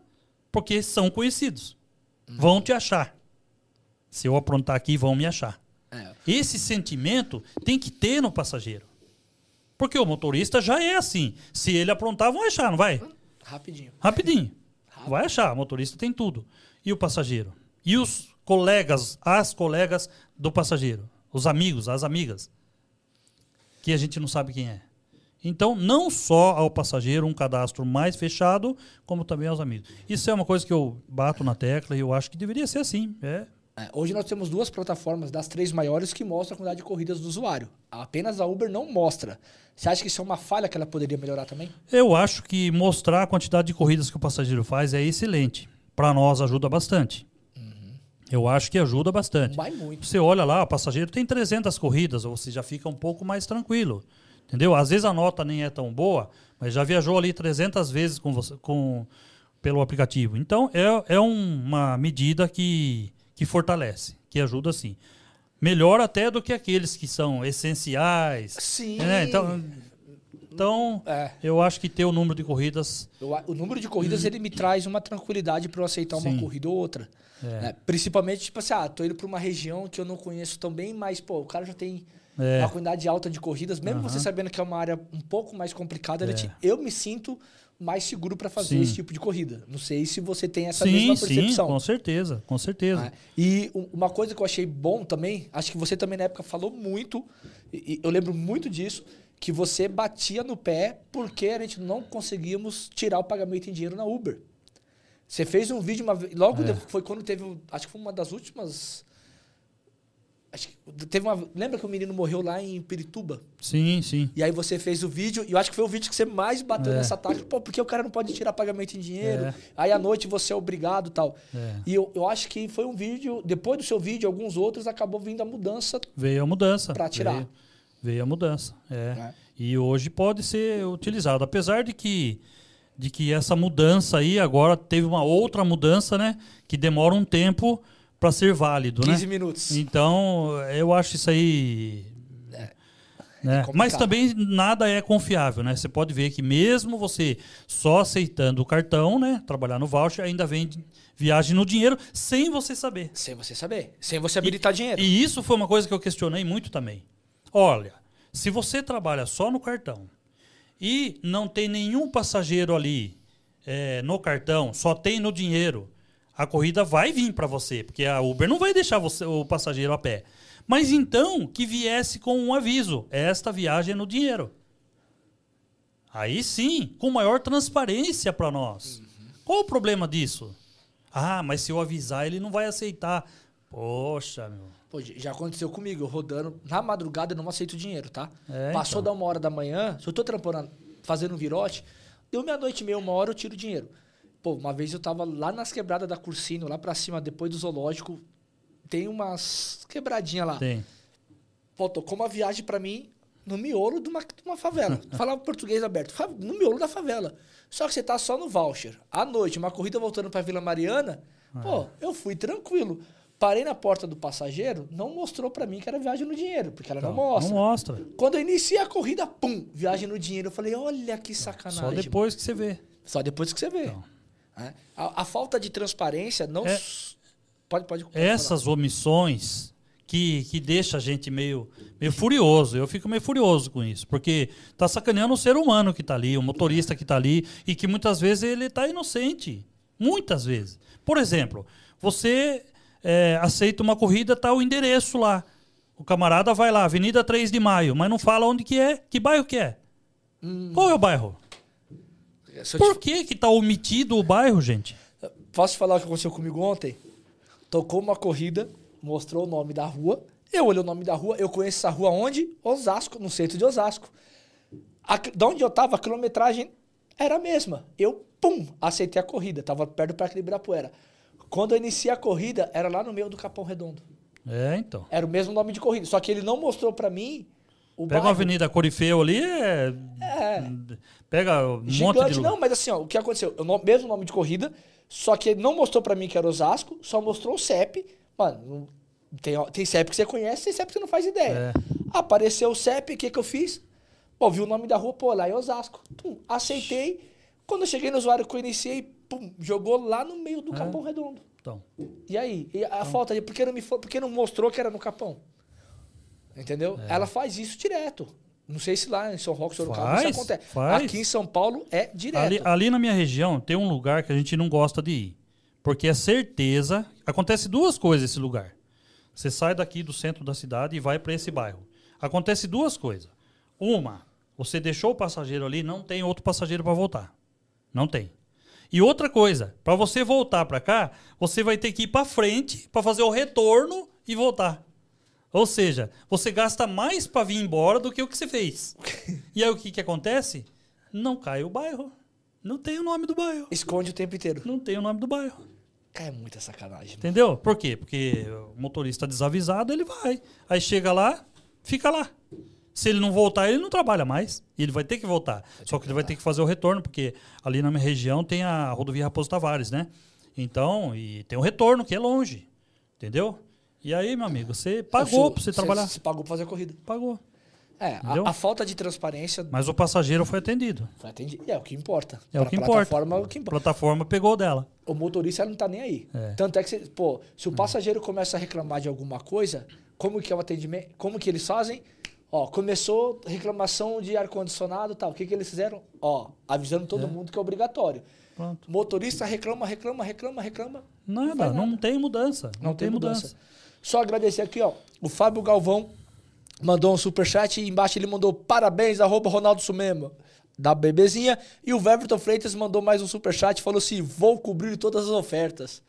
Speaker 2: porque são conhecidos. Vão te achar. Se eu aprontar aqui, vão me achar.
Speaker 1: É.
Speaker 2: Esse sentimento tem que ter no passageiro. Porque o motorista já é assim. Se ele aprontar, vão achar, não vai?
Speaker 1: Rapidinho.
Speaker 2: Rapidinho. Vai achar, o motorista tem tudo. E o passageiro? E os colegas, as colegas do passageiro? Os amigos, as amigas? Que a gente não sabe quem é. Então, não só ao passageiro um cadastro mais fechado, como também aos amigos. Isso é uma coisa que eu bato na tecla e eu acho que deveria ser assim. É,
Speaker 1: É, hoje nós temos duas plataformas das três maiores que mostram a quantidade de corridas do usuário. Apenas a Uber não mostra. Você acha que isso é uma falha que ela poderia melhorar também?
Speaker 2: Eu acho que mostrar a quantidade de corridas que o passageiro faz é excelente. Para nós ajuda bastante. Eu acho que ajuda bastante.
Speaker 1: Vai muito.
Speaker 2: Você olha lá, o passageiro tem 300 corridas, ou você já fica um pouco mais tranquilo. Entendeu? Às vezes a nota nem é tão boa, mas já viajou ali 300 vezes com você, com, pelo aplicativo. Então, é, é um- uma medida que, que fortalece, que ajuda sim. Melhor até do que aqueles que são essenciais.
Speaker 1: Sim.
Speaker 2: né? Então, então
Speaker 1: É.
Speaker 2: eu acho que ter o número de corridas
Speaker 1: Eu o número de corridas ele me traz uma tranquilidade para eu aceitar uma
Speaker 2: Sim.
Speaker 1: corrida ou outra.
Speaker 2: É.
Speaker 1: né? Principalmente, tipo assim, ah, tô indo para uma região que eu não conheço tão bem, mas, pô, o cara já tem
Speaker 2: É.
Speaker 1: uma quantidade alta de corridas. Mesmo
Speaker 2: Aham.
Speaker 1: você sabendo que é uma área um pouco mais complicada,
Speaker 2: É.
Speaker 1: te- eu me sinto mais seguro para fazer
Speaker 2: Sim.
Speaker 1: esse tipo de corrida. Não sei se você tem essa
Speaker 2: sim,
Speaker 1: mesma
Speaker 2: sim,
Speaker 1: percepção.
Speaker 2: com certeza, com certeza.
Speaker 1: né? E uma coisa que eu achei bom também, acho que você também na época falou muito, e eu lembro muito disso, que você batia no pé porque a gente não conseguíamos tirar o pagamento em dinheiro na Uber. Você fez um vídeo uma vez, logo
Speaker 2: É.
Speaker 1: depois, foi quando teve, acho que foi uma das últimas Acho que teve uma. Lembra que o menino morreu lá em Pirituba?
Speaker 2: Sim, sim.
Speaker 1: E aí você fez o vídeo, e eu acho que foi o vídeo que você mais bateu
Speaker 2: É.
Speaker 1: nessa tacla. Pô, porque o cara não pode tirar pagamento em dinheiro.
Speaker 2: É.
Speaker 1: Aí à noite você é obrigado e tal.
Speaker 2: É.
Speaker 1: E eu, eu acho que foi um vídeo, depois do seu vídeo, alguns outros, acabou vindo a mudança.
Speaker 2: Veio a mudança.
Speaker 1: Pra tirar.
Speaker 2: Veio, veio a mudança. É.
Speaker 1: É.
Speaker 2: E hoje pode ser utilizado. Apesar de que, de que essa mudança aí agora teve uma outra mudança, né? Que demora um tempo para ser válido,
Speaker 1: 15
Speaker 2: né?
Speaker 1: minutos.
Speaker 2: Então, eu acho isso aí. né?
Speaker 1: complicado.
Speaker 2: Mas também nada é confiável, né? Você pode ver que mesmo você só aceitando o cartão, né? Trabalhar no voucher, ainda vem viagem no dinheiro sem você saber.
Speaker 1: Sem você saber. Sem você habilitar dinheiro.
Speaker 2: E isso foi uma coisa que eu questionei muito também. Olha, se você trabalha só no cartão e não tem nenhum passageiro ali é, no cartão, só tem no dinheiro, a corrida vai vir para você, porque a Uber não vai deixar você, o passageiro a pé. Mas então que viesse com um aviso: esta viagem é no dinheiro. Aí sim, com maior transparência para nós. Qual o problema disso? Ah, mas se eu avisar, ele não vai aceitar. Poxa, meu.
Speaker 1: Pô, já aconteceu comigo, eu rodando. Na madrugada eu não aceito dinheiro, tá?
Speaker 2: É,
Speaker 1: Passou
Speaker 2: então.
Speaker 1: da uma hora da manhã, se eu tô trampando, fazendo um virote, deu meia-noite e meia, uma hora eu tiro dinheiro. Pô, uma vez eu tava lá nas quebradas da Cursino, lá pra cima, depois do zoológico, tem umas quebradinhas lá.
Speaker 2: Tem.
Speaker 1: Pô, tocou uma viagem pra mim no miolo de uma, de uma favela. Falava português aberto. No miolo da favela. Só que você tá só no voucher. À noite, uma corrida voltando pra Vila Mariana. Pô, eu fui tranquilo. Parei na porta do passageiro, não mostrou pra mim que era viagem no dinheiro, porque ela não mostra.
Speaker 2: Não mostra.
Speaker 1: Quando eu iniciei a corrida, pum, viagem no dinheiro. Eu falei, olha que sacanagem.
Speaker 2: Só depois que você vê.
Speaker 1: Só depois que você vê.
Speaker 2: Então.
Speaker 1: É. A, a falta de transparência não.
Speaker 2: É.
Speaker 1: Pode, pode. pode
Speaker 2: Essas omissões que, que deixa a gente meio, meio furioso. Eu fico meio furioso com isso. Porque tá sacaneando o ser humano que tá ali, o motorista que tá ali, e que muitas vezes ele tá inocente. Muitas vezes. Por exemplo, você é, aceita uma corrida, tá o endereço lá. O camarada vai lá, Avenida 3 de Maio, mas não fala onde que é, que bairro que é. Qual é o bairro?
Speaker 1: Te
Speaker 2: Por que que tá omitido o bairro, gente?
Speaker 1: Posso falar o que aconteceu comigo ontem? Tocou uma corrida, mostrou o nome da rua. Eu olhei o nome da rua, eu conheço essa rua onde? Osasco, no centro de Osasco. A, de onde eu tava, a quilometragem era a mesma. Eu, pum, aceitei a corrida. Tava perto do Parque de Ibirapuera. Quando eu iniciei a corrida, era lá no meio do Capão Redondo.
Speaker 2: É, então.
Speaker 1: Era o mesmo nome de corrida. Só que ele não mostrou pra mim o
Speaker 2: Pega
Speaker 1: bairro.
Speaker 2: Avenida Corifeu ali, é.
Speaker 1: É.
Speaker 2: Pega um monte de.
Speaker 1: Gigante, não, mas assim, ó, o que aconteceu? O no- mesmo nome de corrida, só que ele não mostrou pra mim que era Osasco, só mostrou o CEP. Mano, tem, tem CEP que você conhece, tem CEP que você não faz ideia.
Speaker 2: É.
Speaker 1: Apareceu o CEP, o que, que eu fiz? Pô, vi o nome da rua, pô, lá em Osasco. Pum, aceitei. Quando eu cheguei no usuário que eu iniciei, pum, jogou lá no meio do Capão Redondo.
Speaker 2: Então.
Speaker 1: E aí? E a falta de. Por que, não me, por que não mostrou que era no Capão? Entendeu?
Speaker 2: É.
Speaker 1: Ela faz isso direto. Não sei se lá em São Roque, Sorocaba,
Speaker 2: Faz,
Speaker 1: isso acontece.
Speaker 2: faz.
Speaker 1: Aqui em São Paulo é direto.
Speaker 2: Ali, ali na minha região tem um lugar que a gente não gosta de ir. Porque é certeza. Acontece duas coisas nesse lugar. Você sai daqui do centro da cidade e vai para esse bairro. Acontece duas coisas. Uma, você deixou o passageiro ali, não tem outro passageiro para voltar. Não tem. E outra coisa, para você voltar para cá, você vai ter que ir para frente para fazer o retorno e voltar. Ou seja, você gasta mais para vir embora do que o que você fez. e aí o que, que acontece? Não cai o bairro. Não tem o nome do bairro.
Speaker 1: Esconde o tempo inteiro.
Speaker 2: Não tem o nome do bairro.
Speaker 1: Cara, é muita sacanagem.
Speaker 2: Entendeu? Por quê? Porque o motorista desavisado, ele vai. Aí chega lá, fica lá. Se ele não voltar, ele não trabalha mais. E ele vai ter que voltar. Só que ele vai ter que fazer o retorno, porque ali na minha região tem a rodovia Raposo Tavares, né? Então, e tem o retorno, que é longe. Entendeu? E aí, meu amigo, você pagou pra você trabalhar.
Speaker 1: Você pagou pra fazer a corrida.
Speaker 2: Pagou.
Speaker 1: É, a, a falta de transparência
Speaker 2: Mas o passageiro foi atendido.
Speaker 1: foi atendida. É o que importa.
Speaker 2: É o que importa.
Speaker 1: plataforma é o que
Speaker 2: A
Speaker 1: importa.
Speaker 2: plataforma pegou dela.
Speaker 1: O motorista não tá nem aí.
Speaker 2: É.
Speaker 1: Tanto é que, você, pô, se o passageiro começa a reclamar de alguma coisa, como que é o atendimento? Como que eles fazem? Ó, começou reclamação de ar-condicionado e tal. O que, que eles fizeram? Ó, avisando todo mundo que é obrigatório.
Speaker 2: Pronto.
Speaker 1: Motorista reclama, reclama, reclama, reclama.
Speaker 2: Nada,
Speaker 1: faz
Speaker 2: não, tem mudança.
Speaker 1: Não, tem mudança. Só agradecer aqui, ó. O Fábio Galvão mandou um superchat e embaixo ele mandou parabéns, arroba Ronaldo Sumema, da bebezinha. E o Weverton Freitas mandou mais um superchat e falou assim: vou cobrir todas as ofertas.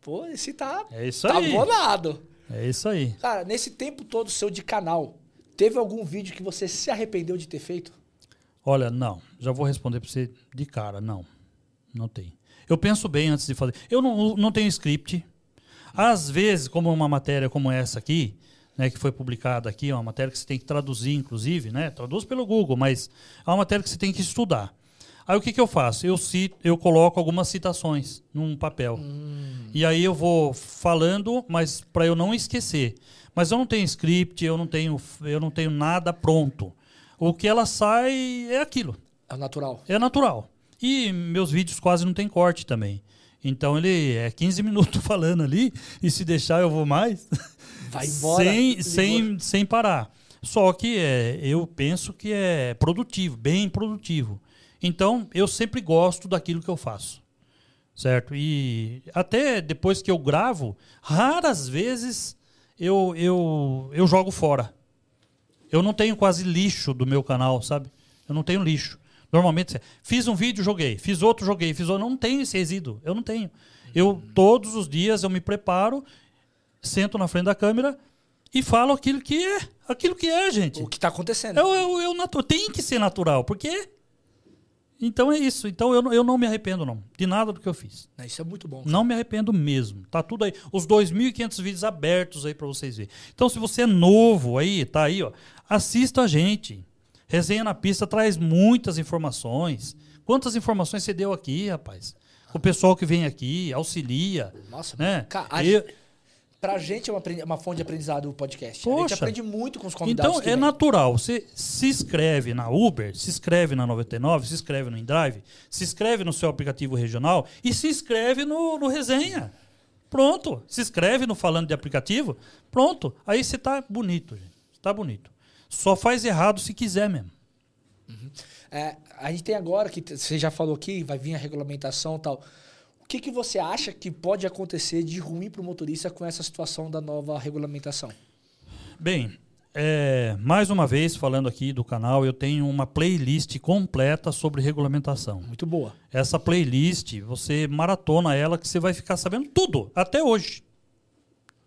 Speaker 1: Pô, esse tá.
Speaker 2: É isso
Speaker 1: tá
Speaker 2: aí.
Speaker 1: bolado.
Speaker 2: É isso aí.
Speaker 1: Cara, nesse tempo todo seu de canal, teve algum vídeo que você se arrependeu de ter feito?
Speaker 2: Olha, não. Já vou responder para você de cara. Não. Não tem. Eu penso bem antes de fazer. Eu não, não tenho script. Às vezes, como uma matéria como essa aqui, né, que foi publicada aqui, é uma matéria que você tem que traduzir, inclusive, né? Traduz pelo Google, mas é uma matéria que você tem que estudar. Aí o que, que eu faço? Eu cito, eu coloco algumas citações num papel. Hum. E aí eu vou falando, mas para eu não esquecer. Mas eu não tenho script, eu não tenho, eu não tenho nada pronto. O que ela sai é aquilo.
Speaker 1: É natural.
Speaker 2: É natural. E meus vídeos quase não tem corte também. Então ele é 15 minutos falando ali, e se deixar eu vou mais.
Speaker 1: Vai embora.
Speaker 2: sem, sem, sem parar. Só que é, eu penso que é produtivo, bem produtivo. Então, eu sempre gosto daquilo que eu faço. Certo? E até depois que eu gravo, raras vezes eu, eu, eu jogo fora. Eu não tenho quase lixo do meu canal, sabe? Eu não tenho lixo. Normalmente, fiz um vídeo, joguei. Fiz outro, joguei. Fiz outro. Não tenho esse resíduo. Eu não tenho. Eu, todos os dias, eu me preparo, sento na frente da câmera e falo aquilo que é. Aquilo que é, gente.
Speaker 1: O que está acontecendo.
Speaker 2: Eu, eu, eu, tem que ser natural, porque então é isso. Então eu, eu não me arrependo, não. De nada do que eu fiz.
Speaker 1: Isso é muito bom.
Speaker 2: Cara. Não me arrependo mesmo. Tá tudo aí. Os 2.500 vídeos abertos aí para vocês verem. Então, se você é novo aí, tá aí, ó. Assista a gente. Resenha na pista traz muitas informações. Quantas informações você deu aqui, rapaz? O pessoal que vem aqui auxilia. Nossa, né? Cara,
Speaker 1: eu, Pra gente é uma, uma fonte de aprendizado o podcast. Poxa. A gente aprende muito com os convidados.
Speaker 2: Então é vem. natural. Você se inscreve na Uber, se inscreve na 99, se inscreve no InDrive, se inscreve no seu aplicativo regional e se inscreve no, no Resenha. Pronto. Se inscreve no Falando de Aplicativo. Pronto. Aí você tá bonito, gente. Tá bonito. Só faz errado se quiser mesmo.
Speaker 1: Uhum. É, a gente tem agora, que você já falou aqui, vai vir a regulamentação e tal. O que, que você acha que pode acontecer de ruim para o motorista com essa situação da nova regulamentação?
Speaker 2: Bem, é, mais uma vez, falando aqui do canal, eu tenho uma playlist completa sobre regulamentação.
Speaker 1: Muito boa.
Speaker 2: Essa playlist, você maratona ela que você vai ficar sabendo tudo, até hoje.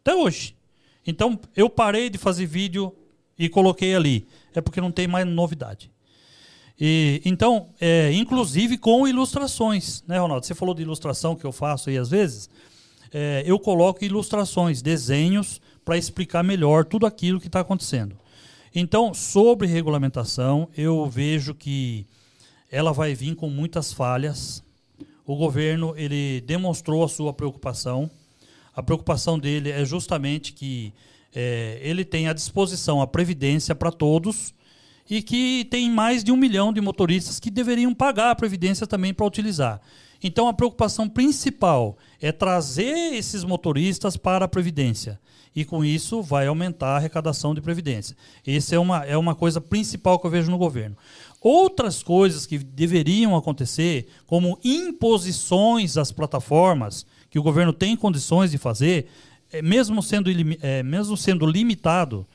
Speaker 2: Até hoje. Então, eu parei de fazer vídeo e coloquei ali. É porque não tem mais novidade. E, então, é, inclusive com ilustrações, né, Ronaldo? Você falou de ilustração que eu faço aí às vezes. É, eu coloco ilustrações, desenhos, para explicar melhor tudo aquilo que está acontecendo. Então, sobre regulamentação, eu vejo que ela vai vir com muitas falhas. O governo ele demonstrou a sua preocupação. A preocupação dele é justamente que é, ele tem à disposição a previdência para todos e que tem mais de um milhão de motoristas que deveriam pagar a Previdência também para utilizar. Então a preocupação principal é trazer esses motoristas para a Previdência. E com isso vai aumentar a arrecadação de Previdência. Essa é uma, é uma coisa principal que eu vejo no governo. Outras coisas que deveriam acontecer, como imposições às plataformas, que o governo tem condições de fazer, é, mesmo, sendo, é, mesmo sendo limitado,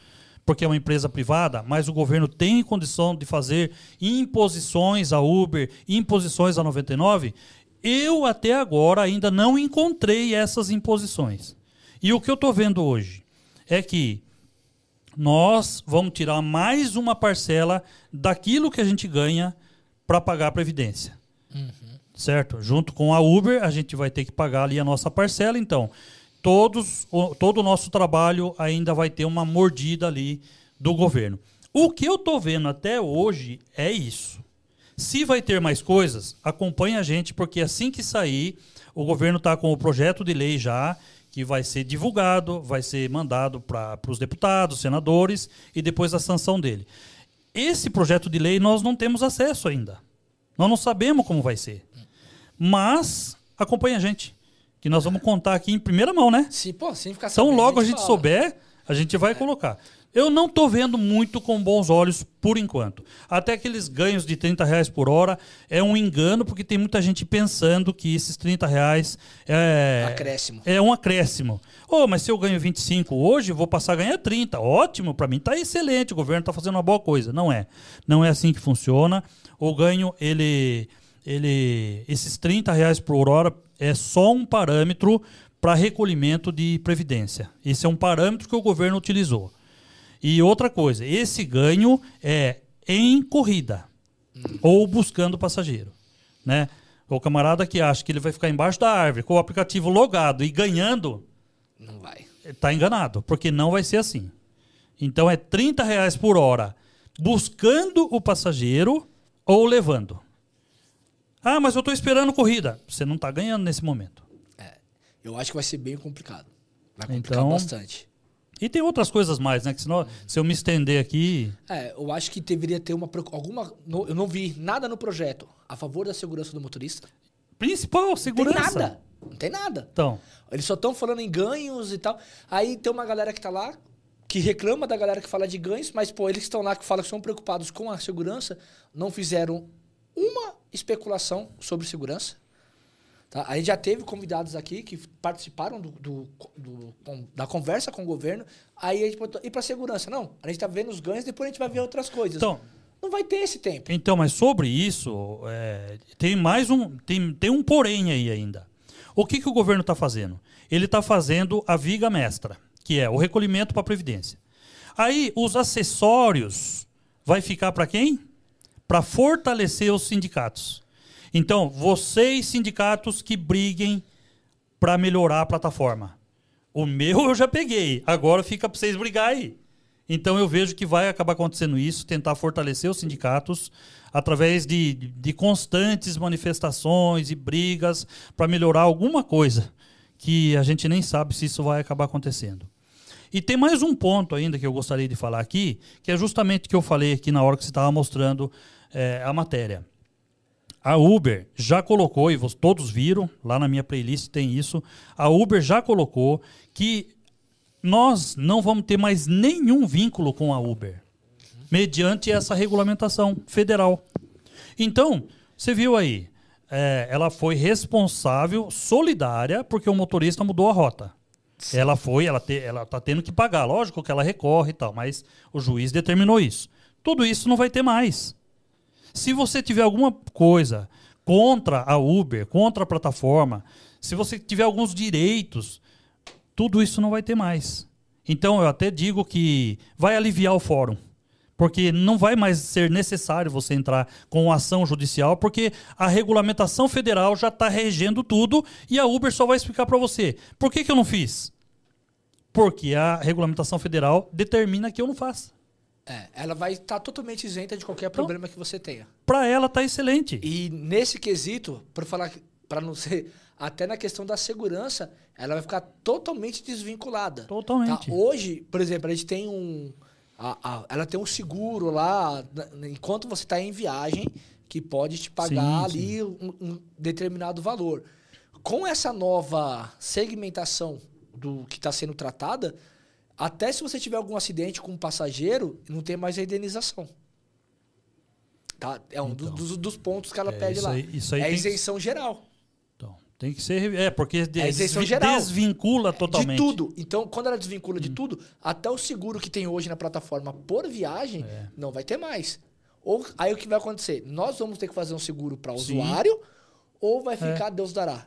Speaker 2: porque é uma empresa privada, mas o governo tem condição de fazer imposições a Uber, imposições a 99, eu até agora ainda não encontrei essas imposições. E o que eu estou vendo hoje é que nós vamos tirar mais uma parcela daquilo que a gente ganha para pagar a Previdência. Uhum. Certo? Junto com a Uber, a gente vai ter que pagar ali a nossa parcela. Então, todos, todo o nosso trabalho ainda vai ter uma mordida ali do governo. O que eu estou vendo até hoje é isso. Se vai ter mais coisas, acompanhe a gente, porque assim que sair, o governo está com o projeto de lei já, que vai ser divulgado, vai ser mandado para os deputados, senadores e depois a sanção dele. Esse projeto de lei nós não temos acesso ainda. Nós não sabemos como vai ser. Mas acompanhe a gente que nós vamos contar aqui em primeira mão, né?
Speaker 1: Sim, pô, sem ficar
Speaker 2: Então, logo a gente, a gente souber, a gente vai é. colocar. Eu não estou vendo muito com bons olhos por enquanto. Até aqueles ganhos de 30 reais por hora é um engano, porque tem muita gente pensando que esses 30 reais é,
Speaker 1: acréscimo.
Speaker 2: é um acréscimo. Oh, mas se eu ganho 25 hoje, vou passar a ganhar 30. Ótimo, para mim está excelente, o governo está fazendo uma boa coisa. Não é. Não é assim que funciona. O ganho, ele, ele esses 30 reais por hora é só um parâmetro para recolhimento de previdência. Esse é um parâmetro que o governo utilizou. E outra coisa, esse ganho é em corrida hum. ou buscando passageiro, né? O camarada que acha que ele vai ficar embaixo da árvore com o aplicativo logado e ganhando,
Speaker 1: não vai.
Speaker 2: Está enganado, porque não vai ser assim. Então é 30 reais por hora buscando o passageiro ou levando. Ah, mas eu estou esperando corrida. Você não está ganhando nesse momento.
Speaker 1: É, eu acho que vai ser bem complicado. Vai complicar então, bastante.
Speaker 2: E tem outras coisas mais, né? Que senão, se eu me estender aqui.
Speaker 1: É, eu acho que deveria ter uma. Alguma. eu não vi nada no projeto a favor da segurança do motorista.
Speaker 2: Principal, segurança.
Speaker 1: Não tem nada. Não tem nada.
Speaker 2: Então.
Speaker 1: Eles só estão falando em ganhos e tal. Aí tem uma galera que tá lá que reclama da galera que fala de ganhos, mas, pô, eles estão lá que falam que são preocupados com a segurança, não fizeram uma especulação sobre segurança. Tá? A gente já teve convidados aqui que participaram do, do, do, da conversa com o governo. Aí a gente botou, e para segurança? Não, a gente está vendo os ganhos, depois a gente vai ver outras coisas.
Speaker 2: Então,
Speaker 1: não vai ter esse tempo.
Speaker 2: Então, mas sobre isso, é, tem mais um. Tem, tem um porém aí ainda. O que, que o governo está fazendo? Ele está fazendo a viga mestra, que é o recolhimento para a Previdência. Aí, os acessórios vai ficar para quem? Para fortalecer os sindicatos. Então, vocês, sindicatos que briguem para melhorar a plataforma. O meu eu já peguei, agora fica para vocês brigar aí. Então eu vejo que vai acabar acontecendo isso, tentar fortalecer os sindicatos através de, de constantes manifestações e brigas para melhorar alguma coisa que a gente nem sabe se isso vai acabar acontecendo. E tem mais um ponto ainda que eu gostaria de falar aqui, que é justamente o que eu falei aqui na hora que você estava mostrando é, a matéria. A Uber já colocou, e todos viram, lá na minha playlist tem isso, a Uber já colocou que nós não vamos ter mais nenhum vínculo com a Uber, mediante essa regulamentação federal. Então, você viu aí, é, ela foi responsável, solidária, porque o motorista mudou a rota. Ela foi, ela, te, ela tá tendo que pagar, lógico que ela recorre e tal, mas o juiz determinou isso. Tudo isso não vai ter mais. Se você tiver alguma coisa contra a Uber, contra a plataforma, se você tiver alguns direitos, tudo isso não vai ter mais. Então eu até digo que vai aliviar o fórum. Porque não vai mais ser necessário você entrar com ação judicial, porque a regulamentação federal já está regendo tudo e a Uber só vai explicar para você. Por que, que eu não fiz? Porque a regulamentação federal determina que eu não faça.
Speaker 1: É, ela vai estar tá totalmente isenta de qualquer então, problema que você tenha.
Speaker 2: Para ela tá excelente.
Speaker 1: E nesse quesito, para falar para não ser até na questão da segurança, ela vai ficar totalmente desvinculada.
Speaker 2: Totalmente.
Speaker 1: Tá? Hoje, por exemplo, a gente tem um a, a, ela tem um seguro lá enquanto você está em viagem que pode te pagar sim, ali sim. Um, um determinado valor. Com essa nova segmentação do que está sendo tratada, até se você tiver algum acidente com um passageiro, não tem mais a indenização. Tá? É um então, dos, dos, pontos que ela é, pede lá. Aí,
Speaker 2: isso aí
Speaker 1: é isenção que... geral.
Speaker 2: Então, tem que ser. É, porque des, é isenção geral. desvincula totalmente.
Speaker 1: De tudo. Então, quando ela desvincula hum. de tudo, até o seguro que tem hoje na plataforma por viagem é. não vai ter mais. Ou aí o que vai acontecer? Nós vamos ter que fazer um seguro para usuário ou vai é. ficar Deus dará.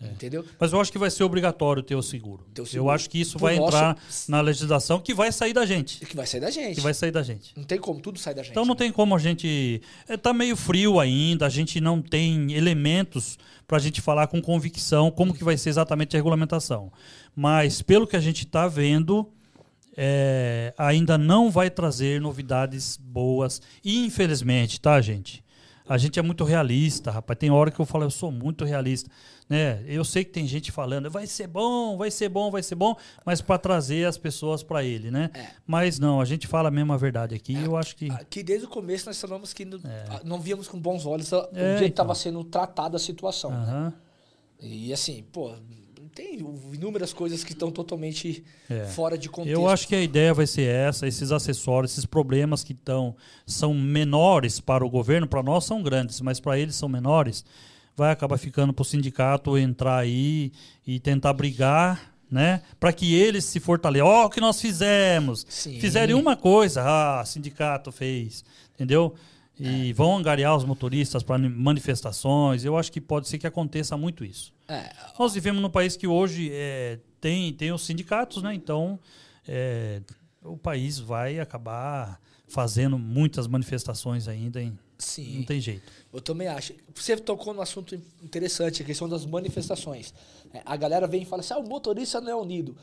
Speaker 1: É. Entendeu?
Speaker 2: Mas eu acho que vai ser obrigatório ter o seguro. Ter o seguro. Eu acho que isso vai nosso... entrar na legislação que vai sair da gente.
Speaker 1: Que vai sair da gente.
Speaker 2: Que vai sair da gente.
Speaker 1: Não tem como, tudo sai da gente.
Speaker 2: Então não né? tem como a gente. Está é, meio frio ainda, a gente não tem elementos para a gente falar com convicção como que vai ser exatamente a regulamentação. Mas pelo que a gente está vendo, é, ainda não vai trazer novidades boas. Infelizmente, tá, gente? A gente é muito realista, rapaz. Tem hora que eu falo, eu sou muito realista. Né? Eu sei que tem gente falando, vai ser bom, vai ser bom, vai ser bom, mas para trazer as pessoas para ele, né? É. Mas não, a gente fala a mesma verdade aqui. É, eu acho que
Speaker 1: aqui desde o começo nós falamos que não, é. não víamos com bons olhos o é, jeito que estava então. sendo tratada a situação.
Speaker 2: Uhum.
Speaker 1: Né? E assim, pô, tem inúmeras coisas que estão totalmente é. fora de contexto.
Speaker 2: Eu acho que a ideia vai ser essa, esses acessórios, esses problemas que estão são menores para o governo, para nós são grandes, mas para eles são menores vai acabar ficando para o sindicato entrar aí e tentar brigar, né? Para que eles se fortaleçam. Ó, oh, o que nós fizemos. Sim. Fizeram uma coisa, ah, sindicato fez, entendeu? E é. vão angariar os motoristas para manifestações. Eu acho que pode ser que aconteça muito isso. É. Nós vivemos num país que hoje é, tem, tem os sindicatos, né? Então é, o país vai acabar fazendo muitas manifestações ainda. Em, Sim. Não tem jeito.
Speaker 1: Eu também acho. Você tocou num assunto interessante, a questão das manifestações. É, a galera vem e fala assim: ah, o motorista não é unido.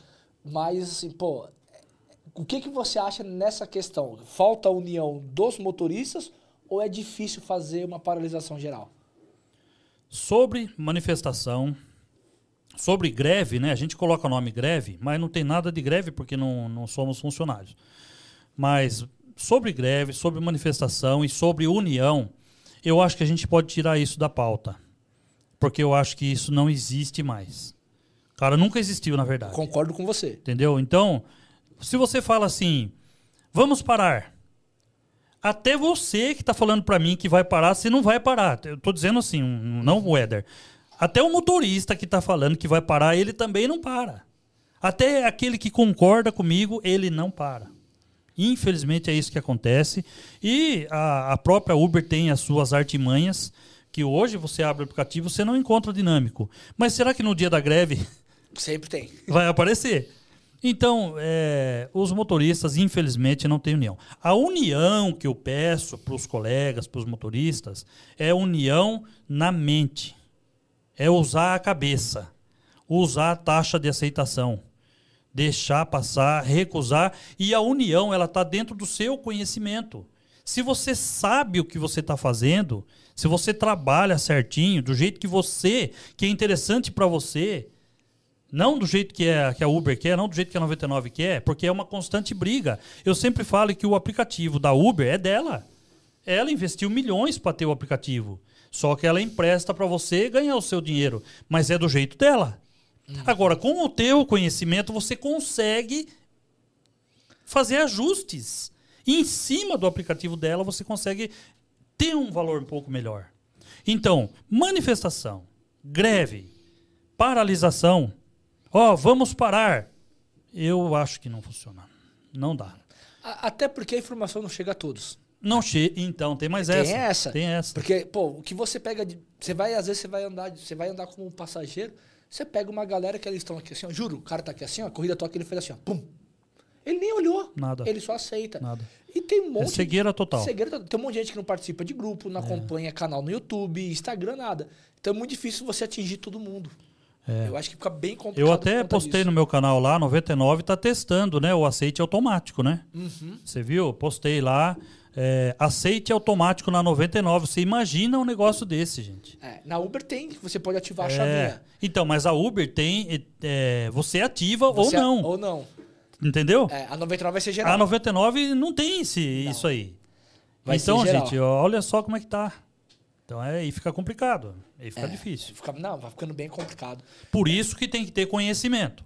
Speaker 1: Mas, assim, pô, o que, que você acha nessa questão? Falta a união dos motoristas ou é difícil fazer uma paralisação geral?
Speaker 2: Sobre manifestação, sobre greve, né? A gente coloca o nome greve, mas não tem nada de greve porque não, não somos funcionários. Mas sobre greve, sobre manifestação e sobre união, eu acho que a gente pode tirar isso da pauta. Porque eu acho que isso não existe mais. Cara, nunca existiu, na verdade.
Speaker 1: Concordo com você.
Speaker 2: Entendeu? Então, se você fala assim, vamos parar. Até você que está falando para mim que vai parar, você não vai parar. Eu tô dizendo assim, não o Éder. Até o motorista que está falando que vai parar, ele também não para. Até aquele que concorda comigo, ele não para. Infelizmente é isso que acontece. E a, a própria Uber tem as suas artimanhas, que hoje você abre o aplicativo, você não encontra dinâmico. Mas será que no dia da greve.
Speaker 1: Sempre tem.
Speaker 2: Vai aparecer? Então, é, os motoristas, infelizmente, não têm união. A união que eu peço para os colegas, para os motoristas, é união na mente. É usar a cabeça, usar a taxa de aceitação, deixar passar, recusar. E a união, ela está dentro do seu conhecimento. Se você sabe o que você está fazendo, se você trabalha certinho, do jeito que você, que é interessante para você, não do jeito que, é, que a Uber quer, não do jeito que a 99 quer, porque é uma constante briga. Eu sempre falo que o aplicativo da Uber é dela. Ela investiu milhões para ter o aplicativo. Só que ela empresta para você ganhar o seu dinheiro. Mas é do jeito dela. Hum. Agora, com o teu conhecimento, você consegue fazer ajustes. E em cima do aplicativo dela, você consegue ter um valor um pouco melhor. Então, manifestação, greve, paralisação Ó, oh, vamos parar. Eu acho que não funciona. Não dá.
Speaker 1: Até porque a informação não chega a todos.
Speaker 2: Não chega. Então, tem mais tem essa. Tem essa. Tem essa.
Speaker 1: Porque, pô, o que você pega de. Você vai, às vezes, você vai andar, você vai andar como um passageiro, você pega uma galera que eles estão aqui assim, ó, juro, o cara tá aqui assim, ó, a corrida toca, ele fez assim, ó, pum. Ele nem olhou.
Speaker 2: Nada.
Speaker 1: Ele só aceita.
Speaker 2: Nada.
Speaker 1: E tem um monte. É
Speaker 2: cegueira total.
Speaker 1: Cegueira total. Tem um monte de gente que não participa de grupo, não é. acompanha canal no YouTube, Instagram, nada. Então é muito difícil você atingir todo mundo. É. Eu acho que fica bem complicado.
Speaker 2: Eu até postei disso. no meu canal lá, 99, tá testando, né? O aceite automático, né? Uhum. Você viu? Postei lá. É, aceite automático na 99. Você imagina um negócio desse, gente.
Speaker 1: É, na Uber tem, você pode ativar a é. chavinha.
Speaker 2: Então, mas a Uber tem. É, você ativa você ou não.
Speaker 1: Ou não.
Speaker 2: Entendeu?
Speaker 1: É, a 99 vai ser geral.
Speaker 2: A 99 não tem esse, não. isso aí. Vai então, gente, olha só como é que tá. Então é, aí fica complicado, aí fica é, difícil.
Speaker 1: Fica, não, vai ficando bem complicado.
Speaker 2: Por isso que tem que ter conhecimento.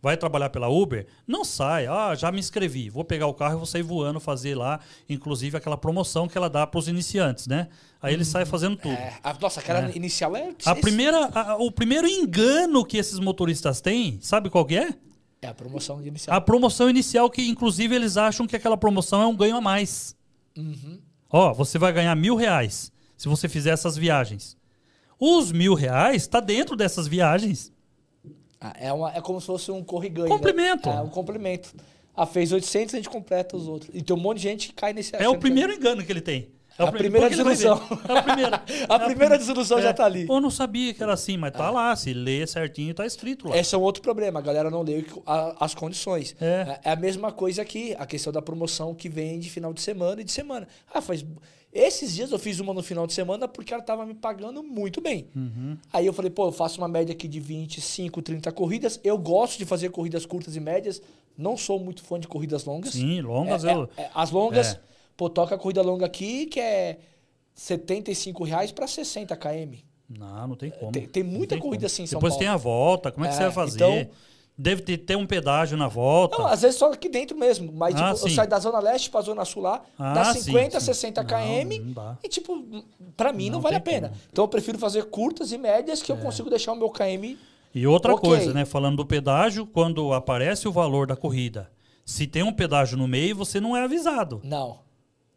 Speaker 2: Vai trabalhar pela Uber? Não sai. Ah, já me inscrevi. Vou pegar o carro e vou sair voando, fazer lá, inclusive aquela promoção que ela dá para os iniciantes, né? Aí ele hum, sai fazendo tudo. É,
Speaker 1: a, nossa, aquela é. inicial é.
Speaker 2: A primeira, a, o primeiro engano que esses motoristas têm, sabe qual que é?
Speaker 1: É a promoção inicial.
Speaker 2: A promoção inicial, que inclusive eles acham que aquela promoção é um ganho a mais. Uhum. Ó, você vai ganhar mil reais se você fizer essas viagens. Os mil reais está dentro dessas viagens.
Speaker 1: Ah, é, uma, é como se fosse um corriganho.
Speaker 2: Né? Complemento.
Speaker 1: Né? É um complemento. Ah, fez 800, a gente completa os outros. E tem um monte de gente que cai nesse...
Speaker 2: É o primeiro engano que ele tem.
Speaker 1: É a primeira desilusão. É a primeira. a é primeira desilusão é. já tá ali.
Speaker 2: Eu não sabia que era assim, mas tá é. lá. Se lê certinho, tá escrito lá.
Speaker 1: Esse é um outro problema. A galera não lê as condições. É. é a mesma coisa aqui. A questão da promoção que vem de final de semana e de semana. Ah, faz... Esses dias eu fiz uma no final de semana porque ela tava me pagando muito bem. Uhum. Aí eu falei, pô, eu faço uma média aqui de 25, 30 corridas. Eu gosto de fazer corridas curtas e médias. Não sou muito fã de corridas longas.
Speaker 2: Sim, longas
Speaker 1: é,
Speaker 2: eu...
Speaker 1: É, as longas, é. pô, toca a corrida longa aqui que é 75 reais para 60 km.
Speaker 2: Não, não tem como.
Speaker 1: Tem, tem muita tem corrida como. assim em São
Speaker 2: Depois Paulo. tem a volta, como é que você vai é, fazer? Então, Deve ter, ter um pedágio na volta.
Speaker 1: Não, às vezes só aqui dentro mesmo. Mas ah, tipo, eu saio da Zona Leste pra Zona Sul lá, ah, dá 50, sim, 60 km. Não, não e, tipo, pra mim não, não vale a pena. Como. Então eu prefiro fazer curtas e médias que é. eu consigo deixar o meu KM.
Speaker 2: E outra okay. coisa, né? Falando do pedágio, quando aparece o valor da corrida, se tem um pedágio no meio, você não é avisado.
Speaker 1: Não.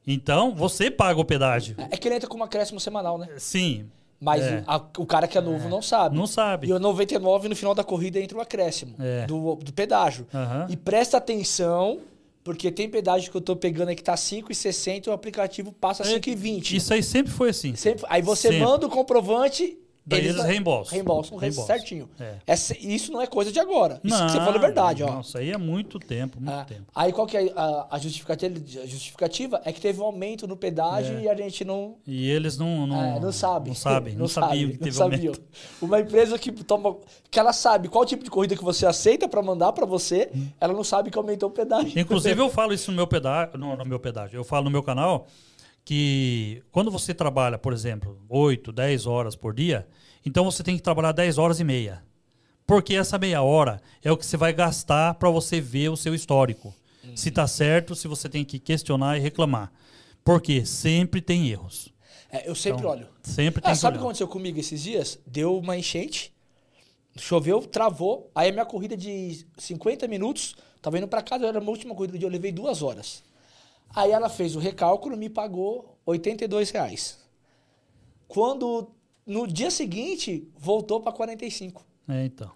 Speaker 2: Então, você paga o pedágio.
Speaker 1: É que ele entra com uma acréscimo semanal, né?
Speaker 2: Sim.
Speaker 1: Mas
Speaker 2: É.
Speaker 1: a- o cara que é novo não sabe.
Speaker 2: Não sabe.
Speaker 1: E o 99 no final da corrida entra o acréscimo
Speaker 2: É.
Speaker 1: do, do pedágio.
Speaker 2: Aham.
Speaker 1: E presta atenção, porque tem pedágio que eu tô pegando aí que tá 5,60 e o aplicativo passa 5,20.
Speaker 2: Isso aí sempre foi assim.
Speaker 1: Sempre, aí você
Speaker 2: Sempre.
Speaker 1: manda o comprovante.
Speaker 2: Daí eles reembolsam.
Speaker 1: Reembolsam,
Speaker 2: Reembolsam.
Speaker 1: certinho.
Speaker 2: É.
Speaker 1: Essa- isso não é coisa de agora. Isso
Speaker 2: não,
Speaker 1: que você falou é verdade, ó.
Speaker 2: Não, isso aí é muito tempo, muito
Speaker 1: Ah,
Speaker 2: tempo.
Speaker 1: aí qual que é a, a justificativa? A justificativa é que teve um aumento no pedágio
Speaker 2: É.
Speaker 1: e a gente não,
Speaker 2: E eles não, não,
Speaker 1: é, não sabe.
Speaker 2: Não sabem, não,
Speaker 1: sabe,
Speaker 2: sabiam que
Speaker 1: não
Speaker 2: teve
Speaker 1: sabiam.
Speaker 2: aumento.
Speaker 1: Uma empresa que toma. que ela sabe qual tipo de corrida que você aceita pra mandar pra você,
Speaker 2: Hum.
Speaker 1: ela não sabe que aumentou o pedágio.
Speaker 2: Inclusive, eu falo isso no meu pedágio, no, no meu pedágio. Eu falo no meu canal que quando você trabalha, por exemplo, 8, 10 horas por dia, então você tem que trabalhar 10 horas e meia. Porque essa meia hora é o que você vai gastar para você ver o seu histórico. Se tá certo, se você tem que questionar e reclamar. Porque sempre tem erros.
Speaker 1: É, eu sempre
Speaker 2: Então,
Speaker 1: olho.
Speaker 2: Sempre tem
Speaker 1: Ah, sabe o que aconteceu comigo esses dias? Deu uma enchente, choveu, travou. Aí a minha corrida de 50 minutos, tava indo pra casa, era a minha última corrida do dia, eu levei duas horas. Aí ela fez o recálculo, me pagou 82 reais. Quando no dia seguinte voltou pra 45.
Speaker 2: É, então.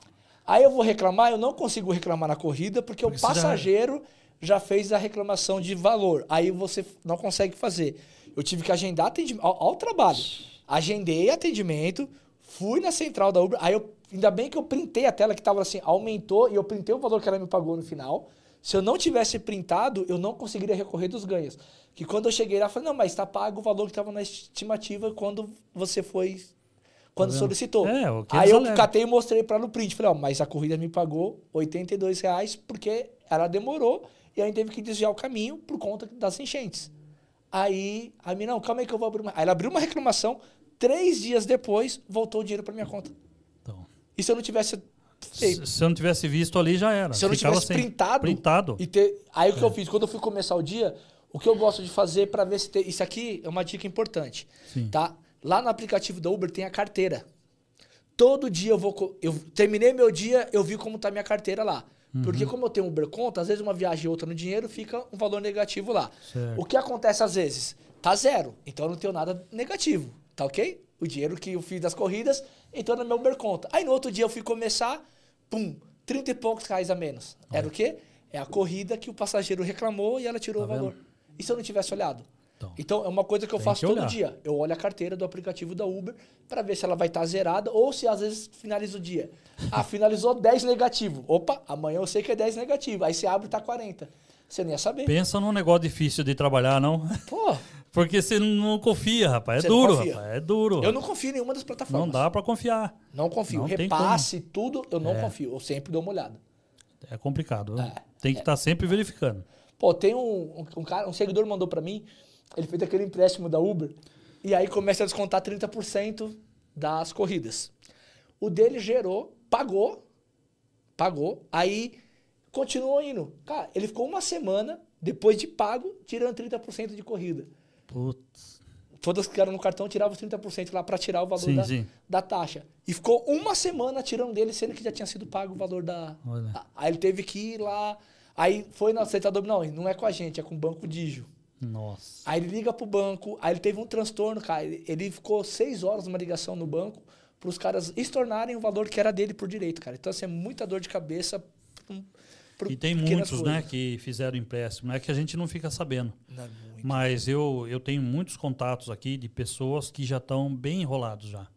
Speaker 1: Aí eu vou reclamar, eu não consigo reclamar na corrida porque,
Speaker 2: Porque
Speaker 1: o
Speaker 2: já-
Speaker 1: passageiro já... fez a reclamação de valor. Aí você não consegue fazer. Eu tive que agendar atendimento. Olha o trabalho. Agendei atendimento, fui na central da Uber. Aí eu, ainda bem que eu printei a tela que tava assim, aumentou e eu printei o valor que ela me pagou no final. Se eu não tivesse printado, eu não conseguiria recorrer dos ganhos. Que quando eu cheguei lá, eu falei, não, mas está pago o valor que estava na estimativa quando você foi. Quando
Speaker 2: vendo?
Speaker 1: solicitou.
Speaker 2: É,
Speaker 1: Aí eu
Speaker 2: alegam.
Speaker 1: catei e mostrei para no print. Falei, ó, mas a corrida me pagou 82 reais porque ela demorou e a gente teve que desviar o caminho por conta das enchentes. Aí, a mim, não, calma aí que eu vou abrir uma. Aí ela abriu uma reclamação, três dias depois, voltou o dinheiro para minha conta.
Speaker 2: então.
Speaker 1: E se eu não tivesse?
Speaker 2: Se, se eu não tivesse visto ali, já era.
Speaker 1: Se eu não
Speaker 2: Ficava
Speaker 1: tivesse printado,
Speaker 2: Printado.
Speaker 1: E ter... Aí o que eu fiz? Quando eu fui começar o dia, o que eu gosto de fazer para ver se tem. Isso aqui é uma dica importante.
Speaker 2: Sim.
Speaker 1: Tá? Lá no aplicativo da Uber tem a carteira. Todo dia eu vou. Eu terminei meu dia, eu vi como tá minha carteira lá.
Speaker 2: Uhum.
Speaker 1: Porque como eu tenho Uber conta, às vezes uma viagem e outra no dinheiro fica um valor negativo lá.
Speaker 2: Certo.
Speaker 1: O que acontece às vezes? Tá zero. Então eu não tenho nada negativo. Tá ok? O dinheiro que eu fiz das corridas entrou na minha Uber conta. Aí no outro dia eu fui começar, pum, 30 e poucos reais a menos. Era o quê? É a corrida que o passageiro reclamou e ela tirou
Speaker 2: Tá
Speaker 1: o valor.
Speaker 2: vendo?
Speaker 1: E se eu não tivesse olhado?
Speaker 2: Então.
Speaker 1: Então, é uma coisa que eu faço
Speaker 2: que
Speaker 1: todo dia. Eu olho a carteira do aplicativo da Uber para ver se ela vai estar zerada ou se às vezes finaliza o dia. Ah, finalizou 10 negativo. Opa, amanhã eu sei que é 10 negativo. Aí você abre e tá 40. Você nem ia saber.
Speaker 2: Pensa num negócio difícil de trabalhar, não?
Speaker 1: Pô,
Speaker 2: Porque você não confia, rapaz. É
Speaker 1: Você
Speaker 2: duro, rapaz. É duro.
Speaker 1: eu não confio em nenhuma das plataformas.
Speaker 2: Não dá pra confiar.
Speaker 1: Não confio.
Speaker 2: Não
Speaker 1: Repasse, tudo, eu não
Speaker 2: É.
Speaker 1: confio. Eu sempre dou uma olhada.
Speaker 2: É complicado.
Speaker 1: É.
Speaker 2: Tem que estar sempre verificando.
Speaker 1: Pô, tem um, um, um cara, um seguidor mandou pra mim, ele fez aquele empréstimo da Uber, e aí começa a descontar 30% das corridas. O dele gerou, pagou, pagou, aí continuou indo. Cara, ele ficou uma semana, depois de pago, tirando 30% de corrida.
Speaker 2: Putz.
Speaker 1: Todas que eram no cartão tiravam os 30% lá pra tirar o valor
Speaker 2: Sim,
Speaker 1: da,
Speaker 2: sim.
Speaker 1: da taxa. E ficou uma semana tirando dele, sendo que já tinha sido pago o valor da.
Speaker 2: Olha.
Speaker 1: Aí ele teve que ir lá. Aí foi na aceitador, não, não é com a gente, é com o Banco Digio.
Speaker 2: Nossa.
Speaker 1: Aí ele liga pro banco, aí ele teve um transtorno, cara. Ele, ficou seis horas numa ligação no banco para os caras estornarem o valor que era dele por direito, cara. Então, assim, é muita dor de cabeça. Pro, pro
Speaker 2: E tem muitos, né,
Speaker 1: coisas.
Speaker 2: que fizeram empréstimo. É que a gente não fica sabendo.
Speaker 1: Não.
Speaker 2: Mas eu, eu tenho muitos contatos aqui de pessoas que já estão bem enrolados já.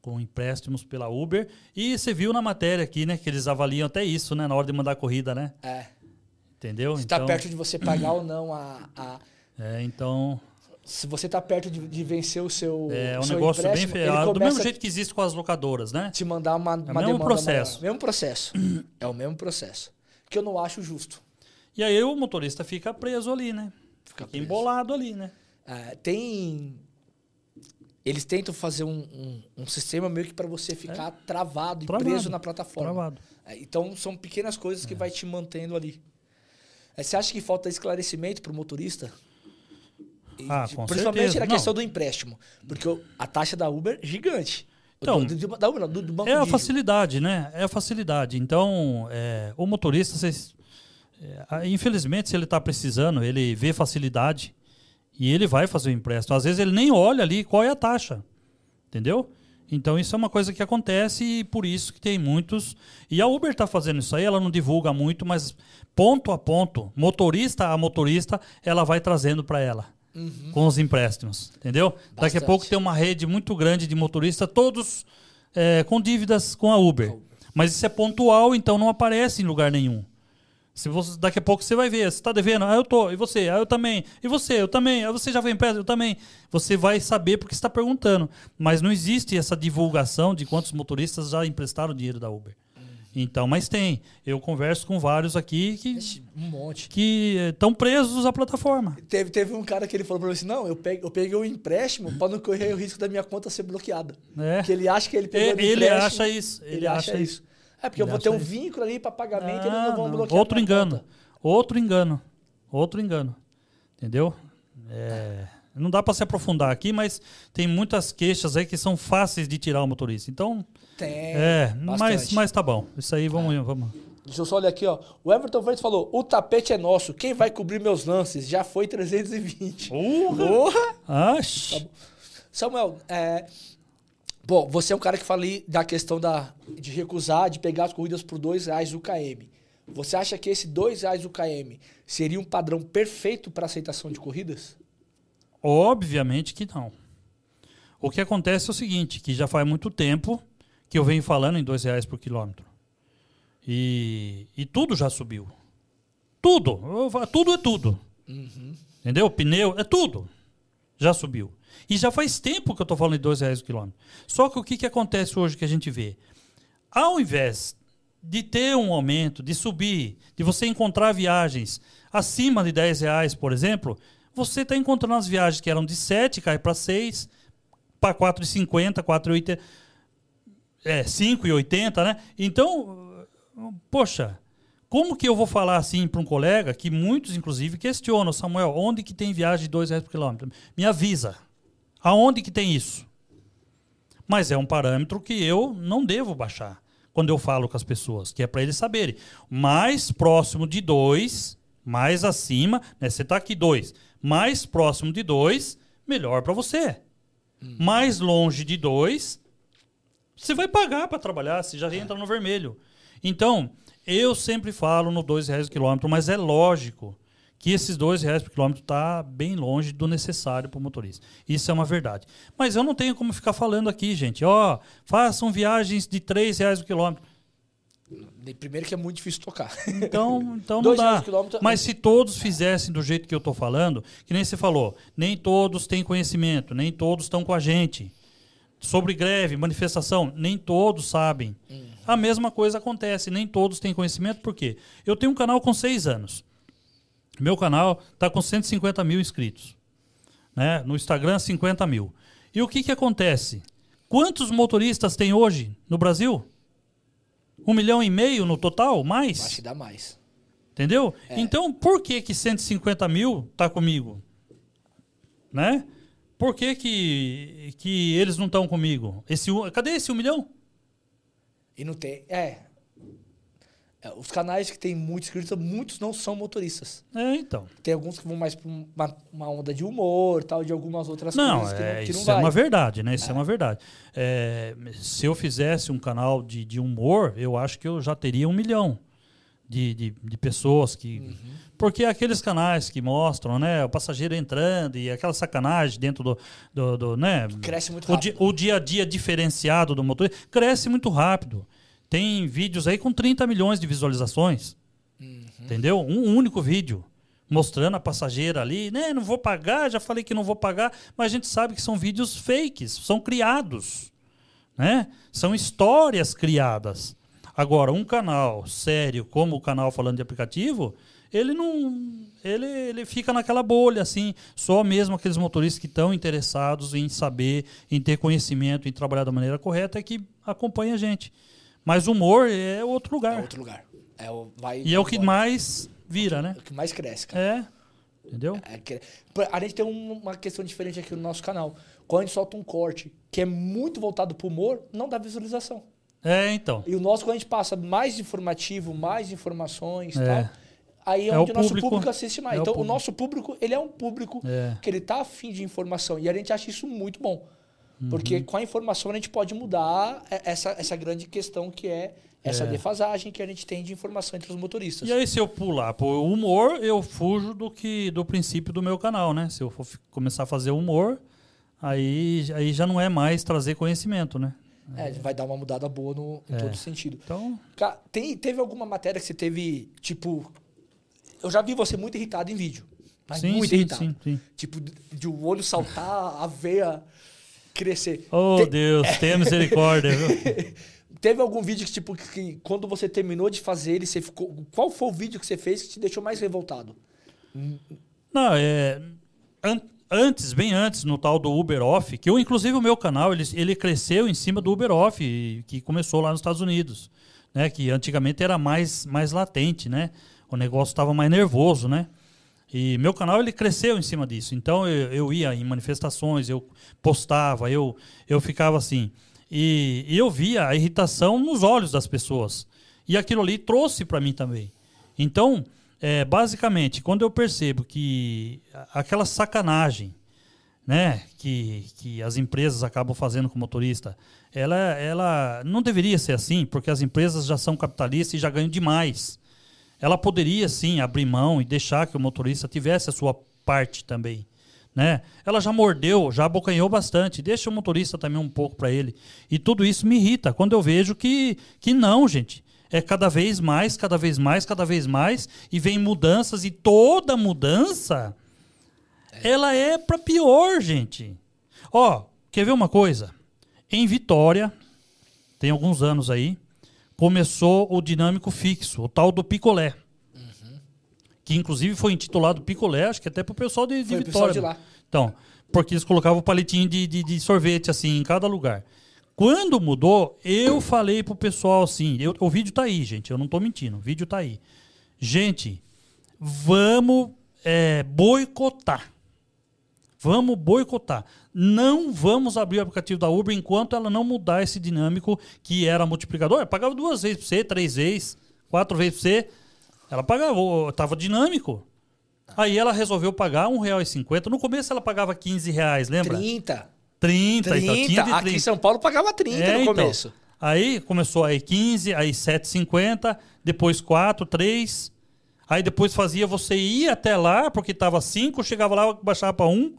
Speaker 2: Com empréstimos pela Uber. E você viu na matéria aqui, né? Que eles avaliam até isso, né? Na hora de mandar a corrida, né?
Speaker 1: É.
Speaker 2: Entendeu?
Speaker 1: Se tá perto de você pagar ou não a. a-
Speaker 2: É, então,
Speaker 1: se você tá perto de, de vencer o seu.
Speaker 2: é
Speaker 1: o
Speaker 2: um
Speaker 1: seu
Speaker 2: negócio bem feio. Do mesmo jeito que existe com as locadoras, né?
Speaker 1: te mandar uma, uma
Speaker 2: mesmo processo.
Speaker 1: maior. Mesmo processo. é o mesmo processo. Que eu não acho justo.
Speaker 2: E aí o motorista fica preso ali, né?
Speaker 1: Fica preso.
Speaker 2: embolado ali, né?
Speaker 1: É, tem. Eles tentam fazer um, um, um sistema meio que para você ficar travado e
Speaker 2: É. Travado.
Speaker 1: preso na plataforma.
Speaker 2: Travado.
Speaker 1: É, então são pequenas coisas que vai te mantendo ali. É, você acha que falta esclarecimento para o motorista?
Speaker 2: Ah,
Speaker 1: de-
Speaker 2: com
Speaker 1: Principalmente
Speaker 2: certeza.
Speaker 1: na
Speaker 2: Não.
Speaker 1: questão do empréstimo. Porque a taxa da Uber é gigante.
Speaker 2: Então,
Speaker 1: do, do- não, do,
Speaker 2: É a facilidade, né? É a facilidade. Então, é, o motorista, vocês, é, infelizmente, se ele está precisando, ele vê facilidade E ele vai fazer o empréstimo. Às vezes ele nem olha ali qual é a taxa. Entendeu? Então isso é uma coisa que acontece e por isso que tem muitos. E a Uber está fazendo isso aí, ela não divulga muito, mas ponto a ponto, motorista a motorista, ela vai trazendo para ela. Uhum. Com os empréstimos, entendeu? Bastante. Daqui a pouco tem uma rede muito grande de motoristas, todos é, com dívidas com a Uber. Mas isso é pontual, então não aparece em lugar nenhum. Se você, daqui a pouco você vai ver, você está devendo, ah, eu tô, e você, ah, eu também, e você, eu também, ah, você já foi empréstimo, eu também. Você vai saber porque está perguntando. Mas não existe essa divulgação de quantos motoristas já emprestaram dinheiro da Uber. Então, mas tem. Eu converso com vários aqui que.
Speaker 1: Um monte.
Speaker 2: Que estão presos à plataforma.
Speaker 1: Teve, teve um cara que ele falou pra mim assim: não, eu peguei, eu peguei um empréstimo para não correr o risco da minha conta ser bloqueada. É. Que ele acha que ele pegou
Speaker 2: é, Ele acha isso. Ele, ele acha, acha, isso.
Speaker 1: É, porque eu vou ter um vínculo ali para pagamento ah, e eles não vão não. bloquear.
Speaker 2: Outro engano. Conta. Outro engano. Outro engano. Entendeu? É. Não dá para se aprofundar aqui, mas tem muitas queixas aí que são fáceis de tirar o motorista. Então,
Speaker 1: tem.
Speaker 2: É, mas, mas tá bom. Isso aí vamos, é. vamos.
Speaker 1: Deixa eu só olhar aqui, ó. O Everton Freitas falou: o tapete é nosso. Quem vai cobrir meus lances? Já foi 320.
Speaker 2: Porra! Porra!
Speaker 1: Tá Samuel, é, bom, você é um cara que fala da questão da, de recusar, de pegar as corridas por dois reais o KM. Você acha que esse dois reais o KM seria um padrão perfeito para aceitação de corridas?
Speaker 2: Obviamente que não. O que acontece é o seguinte, que já faz muito tempo que eu venho falando em dois reais por quilômetro. E, e tudo já subiu. Tudo. Tudo é tudo. Uhum. Entendeu? Pneu, é tudo. Já subiu. E já faz tempo que eu estou falando de dois reais por quilômetro. Só que o que, que acontece hoje que a gente vê? Ao invés de ter um aumento, de subir, de você encontrar viagens acima de 10 reais, por exemplo, você está encontrando as viagens que eram de 7, cai para 6, para 4,50, 4,80 é, 5,80, né? Então, poxa, como que eu vou falar assim para um colega que muitos, inclusive, questionam, Samuel, onde que tem viagem de 2 reais por quilômetro? Me avisa. Aonde que tem isso? Mas é um parâmetro que eu não devo baixar quando eu falo com as pessoas, que é para eles saberem. Mais próximo de 2, mais acima, né? Você está aqui 2, mais próximo de 2, melhor para você. Hum. Mais longe de 2, você vai pagar para trabalhar, você já entra no vermelho. Então, eu sempre falo no dois reais por quilômetro, mas é lógico que esses dois reais por quilômetro está bem longe do necessário para o motorista. Isso é uma verdade. Mas eu não tenho como ficar falando aqui, gente. Ó, oh, façam viagens de três reais por quilômetro.
Speaker 1: Primeiro que é muito difícil tocar.
Speaker 2: Então, então não dá. Mas se todos fizessem do jeito que eu estou falando, que nem você falou, nem todos têm conhecimento, nem todos estão com a gente sobre greve, manifestação, nem todos sabem. Uhum. A mesma coisa acontece, nem todos têm conhecimento, por quê? Eu tenho um canal com seis anos. Meu canal está com 150 mil inscritos. Né? No Instagram, 50 mil. E o que, que acontece? Quantos motoristas tem hoje no Brasil? Um milhão e meio no total? Mais?
Speaker 1: Acho que dá mais.
Speaker 2: Entendeu? É. Então, por que que 150 mil está comigo? Né? Por que, que, que eles não estão comigo? Esse, cadê esse um milhão?
Speaker 1: E não tem. É. é os canais que tem muitos inscritos, muitos não são motoristas.
Speaker 2: É, então.
Speaker 1: Tem alguns que vão mais para uma, uma, onda de humor, tal, de algumas outras
Speaker 2: não,
Speaker 1: coisas que
Speaker 2: é,
Speaker 1: não, que
Speaker 2: isso
Speaker 1: não
Speaker 2: é uma verdade, né? Isso é, é uma verdade. É, se eu fizesse um canal de, de humor, eu acho que eu já teria um milhão de, de, de pessoas que. Uhum. Porque aqueles canais que mostram, né, o passageiro entrando e aquela sacanagem dentro do. do, do né,
Speaker 1: cresce muito rápido.
Speaker 2: O, o, dia a dia diferenciado do motor cresce muito rápido. Tem vídeos aí com 30 milhões de visualizações. Uhum. Entendeu? Um único vídeo mostrando a passageira ali, né? Não vou pagar, já falei que não vou pagar, mas a gente sabe que são vídeos fakes, são criados, né? São histórias criadas. Agora, um canal sério, como o canal falando de aplicativo, ele não. Ele, ele fica naquela bolha, assim, só mesmo aqueles motoristas que estão interessados em saber, em ter conhecimento, em trabalhar da maneira correta, é que acompanha a gente. Mas humor é outro lugar.
Speaker 1: É outro lugar. É o, vai,
Speaker 2: e é o que mais vira,
Speaker 1: é
Speaker 2: né?
Speaker 1: É o que mais cresce, cara.
Speaker 2: É. Entendeu?
Speaker 1: É, a gente tem uma questão diferente aqui no nosso canal. Quando a gente solta um corte que é muito voltado para o humor, não dá visualização.
Speaker 2: É, então.
Speaker 1: E o nosso, quando a gente passa mais informativo, mais informações e é. tal, aí é, é onde o, nosso público, público assiste mais. É então, o, o, nosso público, ele é um público é. que ele tá afim de informação. E a gente acha isso muito bom. Uhum. Porque com a informação a gente pode mudar essa, essa grande questão que é essa é. defasagem que a gente tem de informação entre os motoristas.
Speaker 2: E aí, se eu pular pro humor, eu fujo do que do princípio do meu canal, né? Se eu for começar a fazer humor, aí, aí já não é mais trazer conhecimento, né?
Speaker 1: É, vai dar uma mudada boa no, em é. todo sentido.
Speaker 2: Então...
Speaker 1: Tem, teve alguma matéria que você teve, tipo... Eu já vi você muito irritado em vídeo. Mas sim, muito sim, irritado. Sim, sim. Tipo, de o olho saltar, a veia crescer.
Speaker 2: Oh, Te... Deus, tenha misericórdia. Viu?
Speaker 1: Teve algum vídeo que, tipo, que quando você terminou de fazer ele, você ficou. Qual foi o vídeo que você fez que te deixou mais revoltado?
Speaker 2: Não, é. An antes, bem antes, no tal do Uber Off, que eu, inclusive, o meu canal, ele, ele cresceu em cima do Uber Off, que começou lá nos Estados Unidos. Né? Que antigamente era mais, mais latente, né? O negócio estava mais nervoso, né? E meu canal ele cresceu em cima disso. Então eu, eu ia em manifestações, eu postava, eu, eu ficava assim. E, e eu via a irritação nos olhos das pessoas. E aquilo ali trouxe para mim também. Então, é, basicamente, quando eu percebo que aquela sacanagem né, que, que as empresas acabam fazendo com o motorista, ela, ela não deveria ser assim, porque as empresas já são capitalistas e já ganham demais. Ela poderia sim abrir mão e deixar que o motorista tivesse a sua parte também né? Ela já mordeu, já abocanhou bastante. Deixa o motorista também um pouco para ele. E tudo isso me irrita quando eu vejo que, que não, gente. É cada vez mais, cada vez mais, cada vez mais. E vem mudanças, e toda mudança ela é para pior, gente. Ó, quer ver uma coisa? Em Vitória, tem alguns anos aí, começou o dinâmico fixo, o tal do picolé que inclusive foi intitulado Picolé, acho que até pro pessoal de, de foi Vitória. Pessoal de lá. Então, porque eles colocavam o palitinho de, de, de, sorvete assim em cada lugar. Quando mudou, eu falei pro pessoal assim, eu, o vídeo tá aí, gente, eu não tô mentindo, o vídeo tá aí. Gente, vamos é, boicotar. Vamos boicotar. Não vamos abrir o aplicativo da Uber enquanto ela não mudar esse dinâmico que era multiplicador. Eu pagava duas vezes para você, três vezes, quatro vezes para você. Ela pagava, tava dinâmico. Aí ela resolveu pagar R$1,50. No começo ela pagava 15 reais, lembra?
Speaker 1: 30.
Speaker 2: 30,
Speaker 1: 30. Então, 30. Aqui em São Paulo pagava 30 é, no então. começo. Então,
Speaker 2: aí começou aí 15, aí 7,50, depois 4, 3. Aí depois fazia você ir até lá, porque tava 5, chegava lá, baixava para 1.